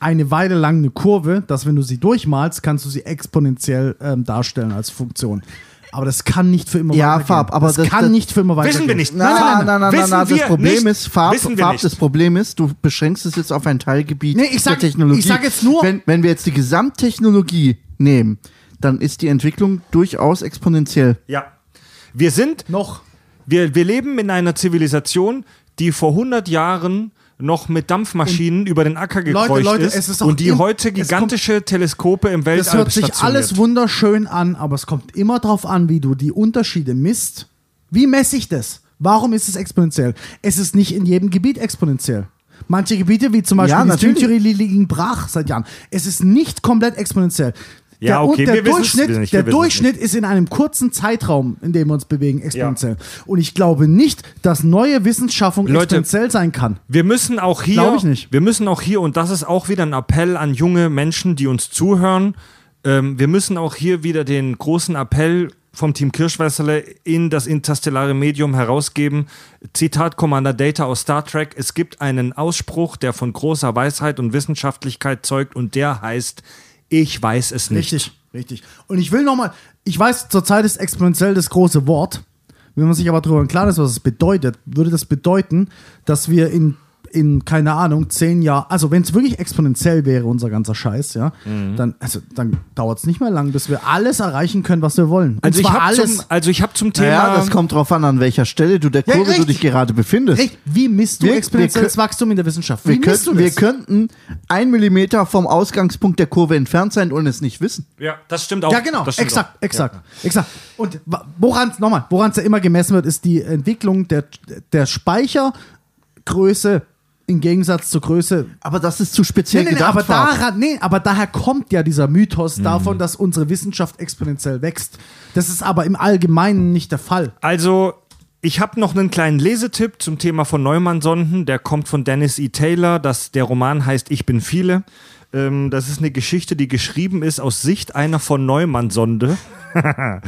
eine Weile lang eine Kurve, dass wenn du sie durchmalst, kannst du sie exponentiell ähm, darstellen als Funktion. Aber das kann nicht für immer Ja, weitergehen. Farb, aber das, das- kann das- nicht für immer weitergehen. Wissen wir nicht. Nein, nein, nein, nein, nein, nein, das Problem nicht. ist, Farb, Farb das Problem ist, du beschränkst es jetzt auf ein Teilgebiet Nee, ich sag- der Technologie. ich sag jetzt nur- Wenn, wenn wir jetzt die Gesamttechnologie nehmen, dann ist die Entwicklung durchaus exponentiell. Ja. Wir sind, Noch. wir, wir leben in einer Zivilisation, die vor 100 Jahren noch mit Dampfmaschinen über den Acker gekreucht Leute, Leute, ist ist und die heute gigantische Teleskope im Weltall Das hört sich alles wunderschön an, aber es kommt immer drauf an, wie du die Unterschiede misst. Wie messe ich das? Warum ist es exponentiell? Es ist nicht in jedem Gebiet exponentiell. Manche Gebiete, wie zum Beispiel Ja, die. Stringtheorie, liegen brach seit Jahren. Es ist nicht komplett exponentiell. Ja, der, okay, der wir Durchschnitt, nicht, der Durchschnitt ist in einem kurzen Zeitraum, in dem wir uns bewegen, exponentiell. Und ich glaube nicht, dass neue Wissensschaffung Leute, exponentiell sein kann. Wir müssen auch hier, Glaub ich nicht. wir müssen auch hier, und das ist auch wieder ein Appell an junge Menschen, die uns zuhören, ähm, wir müssen auch hier wieder den großen Appell vom Team Kirschwässerle in das interstellare Medium herausgeben. Zitat Commander Data aus Star Trek. Es gibt einen Ausspruch, der von großer Weisheit und Wissenschaftlichkeit zeugt und der heißt, ich weiß es nicht. Richtig, richtig. Und ich will nochmal, ich weiß, zurzeit ist exponentiell das große Wort. Wenn man sich aber darüber im Klaren ist, was es bedeutet, würde das bedeuten, dass wir in, in keine Ahnung, zehn Jahren, also wenn es wirklich exponentiell wäre, unser ganzer Scheiß, ja, Mhm. dann, also, dann dauert es nicht mehr lang, bis wir alles erreichen können, was wir wollen. Und Also ich habe alles. zum, also ich hab zum Thema. Naja, das kommt drauf an, an welcher Stelle du der Ja, Kurve du richtig. dich gerade befindest. Echt, wie misst du Wir- wir exponentielles kö- Wachstum in der Wissenschaft? Wie Wir, misst könnten, du wir das? könnten ein Millimeter vom Ausgangspunkt der Kurve entfernt sein und es nicht wissen. ja, das stimmt auch. Ja, genau, exakt, auch. exakt, exakt. Und woran nochmal, woran es ja immer gemessen wird, ist die Entwicklung der, der Speichergröße im Gegensatz zur Größe. Aber das ist zu speziell Nee, nee, nee, gedacht. aber, daran, nee, aber daher kommt ja dieser Mythos davon, dass unsere Wissenschaft exponentiell wächst. Das ist aber im Allgemeinen nicht der Fall. Also, ich habe noch einen kleinen Lesetipp zum Thema von Neumann-Sonden. Der kommt von Dennis E. Taylor. Das, der Roman heißt Ich bin viele. Ähm, das ist eine Geschichte, die geschrieben ist aus Sicht einer von Neumann-Sonde, [LAUGHS]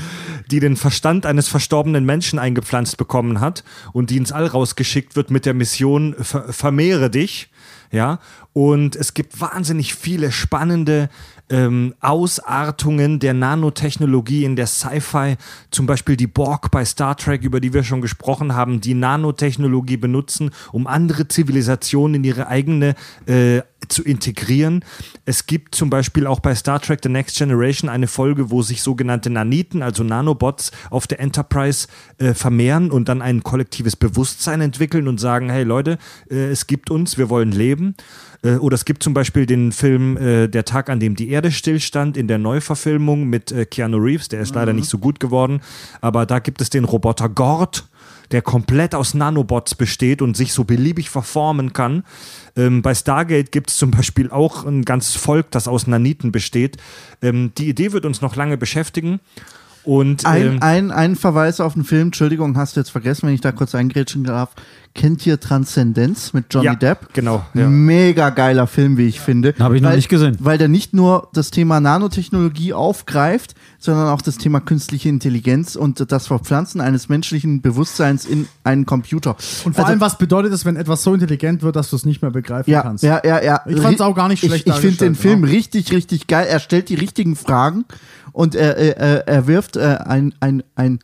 die den Verstand eines verstorbenen Menschen eingepflanzt bekommen hat und die ins All rausgeschickt wird mit der Mission Ver Vermehre dich. Ja, und es gibt wahnsinnig viele spannende ähm, Ausartungen der Nanotechnologie in der Sci-Fi, zum Beispiel die Borg bei Star Trek, über die wir schon gesprochen haben, die Nanotechnologie benutzen, um andere Zivilisationen in ihre eigene äh, zu integrieren. Es gibt zum Beispiel auch bei Star Trek The Next Generation eine Folge, wo sich sogenannte Naniten, also Nanobots, auf der Enterprise äh, vermehren und dann ein kollektives Bewusstsein entwickeln und sagen, hey Leute, äh, es gibt uns, wir wollen leben. Äh, oder es gibt zum Beispiel den Film äh, Der Tag, an dem die Erde stillstand in der Neuverfilmung mit äh, Keanu Reeves, der ist leider nicht so gut geworden, aber da gibt es den Roboter Gord, der komplett aus Nanobots besteht und sich so beliebig verformen kann. Ähm, bei Stargate gibt es zum Beispiel auch ein ganzes Volk, das aus Naniten besteht. Ähm, die Idee wird uns noch lange beschäftigen. Und Ein, ähm, ein, ein Verweis auf einen Film, Entschuldigung, hast du jetzt vergessen, wenn ich da kurz eingrätschen darf. Kennt ihr Transzendenz mit Johnny ja, Depp? Genau. Ja. Mega geiler Film, wie ich finde. Hab ich noch weil, nicht gesehen. Weil der nicht nur das Thema Nanotechnologie aufgreift, sondern auch das Thema künstliche Intelligenz und das Verpflanzen eines menschlichen Bewusstseins in einen Computer. Und vor Also- allem, was bedeutet es, wenn etwas so intelligent wird, dass du es nicht mehr begreifen ja, kannst? ja, ja, ja. Ich fand's auch gar nicht schlecht Ich, ich finde den Film ja. richtig, richtig geil. Er stellt die richtigen Fragen und er, er, er- er wirft äh, ein, ein, ein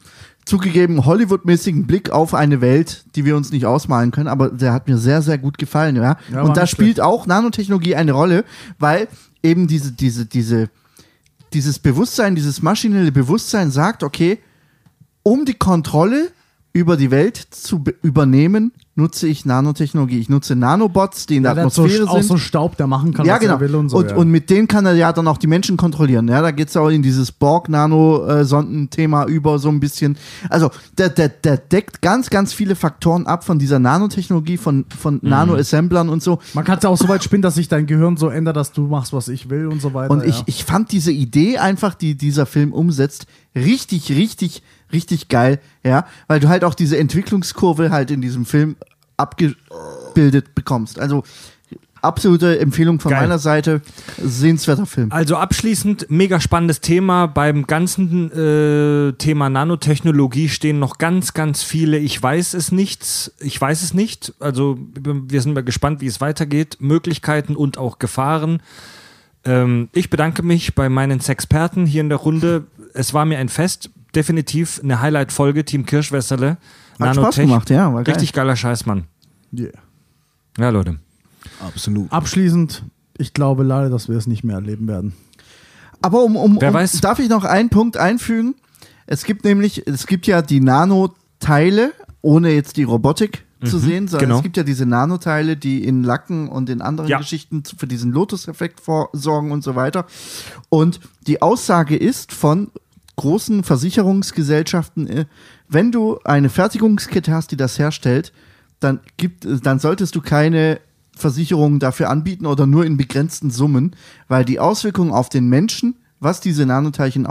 zugegeben Hollywood-mäßigen Blick auf eine Welt, die wir uns nicht ausmalen können, aber der hat mir sehr, sehr gut gefallen. Ja? Ja, und da spielt auch Nanotechnologie eine Rolle, weil eben diese, diese, diese, dieses Bewusstsein, dieses maschinelle Bewusstsein sagt, okay, um die Kontrolle über die Welt zu be- übernehmen, nutze ich Nanotechnologie. Ich nutze Nanobots, die in der Ja, der hat so, Atmosphäre auch sind. so Staub, der machen kann, ja, was genau. er will und so. und, ja. und mit denen kann er ja dann auch die Menschen kontrollieren. Ja, da geht es auch in dieses Borg-Nano-Sonden-Thema über so ein bisschen. Also, der, der, der deckt ganz, ganz viele Faktoren ab von dieser Nanotechnologie, von, von Mhm. Nano-Assemblern und so. Man kann es ja auch so weit spinnen, dass sich dein Gehirn so ändert, dass du machst, was ich will und so weiter. Und ich, ja. ich fand diese Idee einfach, die dieser Film umsetzt, richtig, richtig, richtig geil, ja, weil du halt auch diese Entwicklungskurve halt in diesem Film abgebildet bekommst. Also absolute Empfehlung von Geil. meiner Seite, sehenswerter Film. Also abschließend, mega spannendes Thema. Beim ganzen äh, Thema Nanotechnologie stehen noch ganz, ganz viele. Ich weiß es nicht. Ich weiß es nicht. Also wir sind mal gespannt, wie es weitergeht. Möglichkeiten und auch Gefahren. Ähm, ich bedanke mich bei meinen Sexperten hier in der Runde. Es war mir ein Fest. Definitiv eine Highlight-Folge, Team Kirschwässerle. Hat Spaß gemacht, ja, war geil. Richtig geiler Scheiß, Mann. Yeah. Ja, Leute. Absolut. Abschließend, ich glaube leider, dass wir es nicht mehr erleben werden. Aber um, um, Wer um weiß. darf ich noch einen Punkt einfügen? Es gibt nämlich, es gibt ja die Nanoteile, ohne jetzt die Robotik zu sehen, sondern genau. es gibt ja diese Nanoteile, die in Lacken und in anderen Ja. Geschichten für diesen Lotus-Effekt sorgen und so weiter. Und die Aussage ist von großen Versicherungsgesellschaften, äh, wenn du eine Fertigungskette hast, die das herstellt, dann gibt, dann solltest du keine Versicherungen dafür anbieten oder nur in begrenzten Summen, weil die Auswirkungen auf den Menschen, was diese Nanoteilchen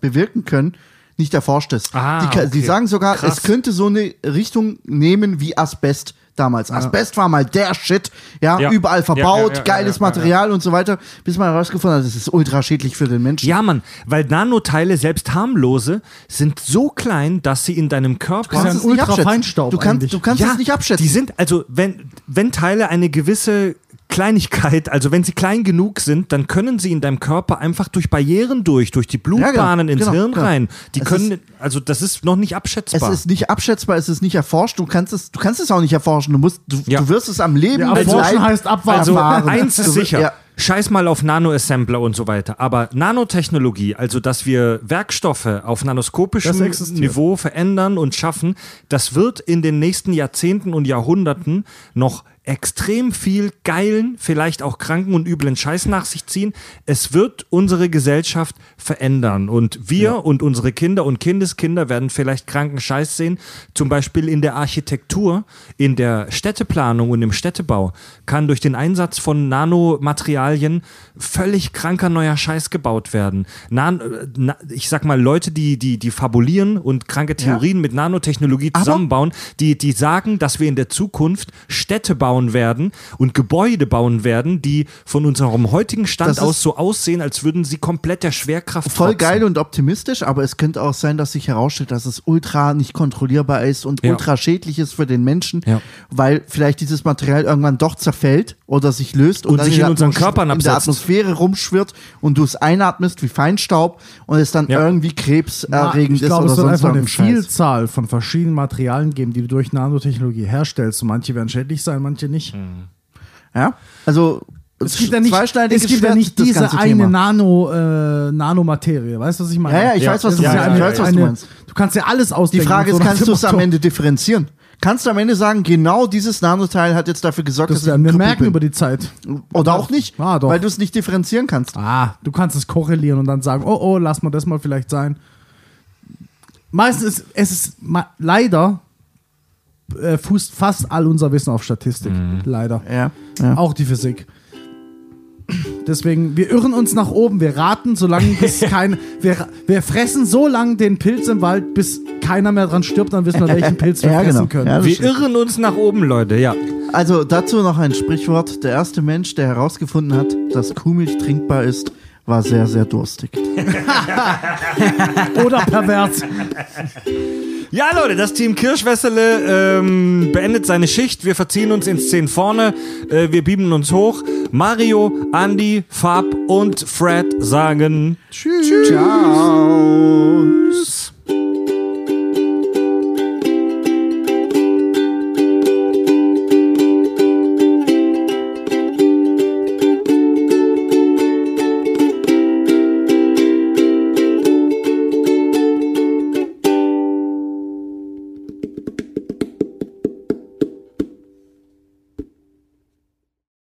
bewirken können, nicht erforscht ist. Ah, die, ka- die okay. sagen sogar, Krass. es könnte so eine Richtung nehmen wie Asbest damals. Asbest war mal der Shit, ja, Ja. überall Ja, verbaut, ja, ja, geiles ja, ja, Material und so weiter, bis man herausgefunden hat, es ist ultra schädlich für den Menschen. Ja, Mann, weil Nanoteile, selbst harmlose, sind so klein, dass sie in deinem Körper. Das ist ja ein es nicht abschätzen. Ultrafeinstaub Du kannst, du kannst es nicht abschätzen. Die sind, also, wenn, wenn Teile eine gewisse Kleinigkeit, also wenn sie klein genug sind, dann können sie in deinem Körper einfach durch Barrieren durch, durch die Blutbahnen genau, ins genau, Hirn genau. rein. Die Es können, also das ist noch nicht es abschätzbar. ist nicht abschätzbar, es ist nicht erforscht. Du kannst es, du kannst es auch nicht erforschen. Du musst, du, Ja. du wirst es am Leben Ja, erforschen Leib heißt abwarten. Also eins ist sicher. Ja. Scheiß mal auf Nanoassembler und so weiter. Aber Nanotechnologie, also dass wir Werkstoffe auf nanoskopischem. Niveau verändern und schaffen, das wird in den nächsten Jahrzehnten und Jahrhunderten noch extrem viel geilen, vielleicht auch kranken und üblen Scheiß nach sich ziehen. Es wird unsere Gesellschaft verändern und wir und unsere Kinder und Kindeskinder werden vielleicht kranken Scheiß sehen. Zum Beispiel in der Architektur, in der Städteplanung und im Städtebau kann durch den Einsatz von Nanomaterialien völlig kranker neuer Scheiß gebaut werden. Nan äh, na, ich sag mal, Leute, die, die, die fabulieren und kranke Theorien mit Nanotechnologie Aber- zusammenbauen, die, die sagen, dass wir in der Zukunft Städte bauen bauen werden und Gebäude bauen werden, die von unserem heutigen Stand Das ist- aus so aussehen, als würden sie komplett der Schwerkraft Voll trotzen. geil und optimistisch, aber es könnte auch sein, dass sich herausstellt, dass es ultra nicht kontrollierbar ist und Ja. ultra schädlich ist für den Menschen, Ja. weil vielleicht dieses Material irgendwann doch zerfällt oder sich löst Und sich in, in der unseren Körpern in der absetzt. Atmosphäre rumschwirrt und du es einatmest wie Feinstaub und es dann Ja. irgendwie krebserregend ich ist glaube, oder es wird sonst einfach eine. Vielzahl von verschiedenen Materialien geben, die du durch Nanotechnologie herstellst. Und manche werden schädlich sein, manche nicht. Ja? Also Es gibt ja nicht, es gibt ja nicht diese eine. Nano, äh, Nanomaterie. Weißt du, was ich meine? Ja, ja, ich weiß, was du ist meinst. eine- Ich weiß, was du eine- meinst. Du kannst ja alles Die ausdenken. Frage so ist, nach kannst du es am. Ende differenzieren? Kannst du am Ende sagen, genau dieses Nanoteil hat jetzt dafür gesorgt, Das dass wir ich krüppel merken bin? über die Zeit. Oder auch nicht, Ah, doch. weil du es nicht differenzieren kannst. Ah, du kannst es korrelieren und dann sagen, oh, oh, lass mal das mal vielleicht sein. Meistens ist es ist leider äh, fußt fast all unser Wissen auf Statistik. Leider. Ja. ja. Auch die Physik. Deswegen, wir irren uns nach oben, wir raten, solange bis [LAUGHS] kein. Wir, wir fressen so lange den Pilz im Wald, bis keiner mehr dran stirbt, dann wissen wir, welchen Pilz wir [LAUGHS] Ja, fressen genau. können. Ja, Wir stimmt. irren uns nach oben, Leute, ja. Also dazu noch ein Sprichwort. Der erste Mensch, der herausgefunden hat, dass Kuhmilch trinkbar ist, war sehr, sehr durstig. [LAUGHS] Oder pervers. Ja, Leute, das Team Kirschwässele ähm, beendet seine Schicht. Wir verziehen uns in Szenen vorne. Äh, wir bieben uns hoch. Mario, Andy, Fab und Fred sagen Tschüss. Ciao.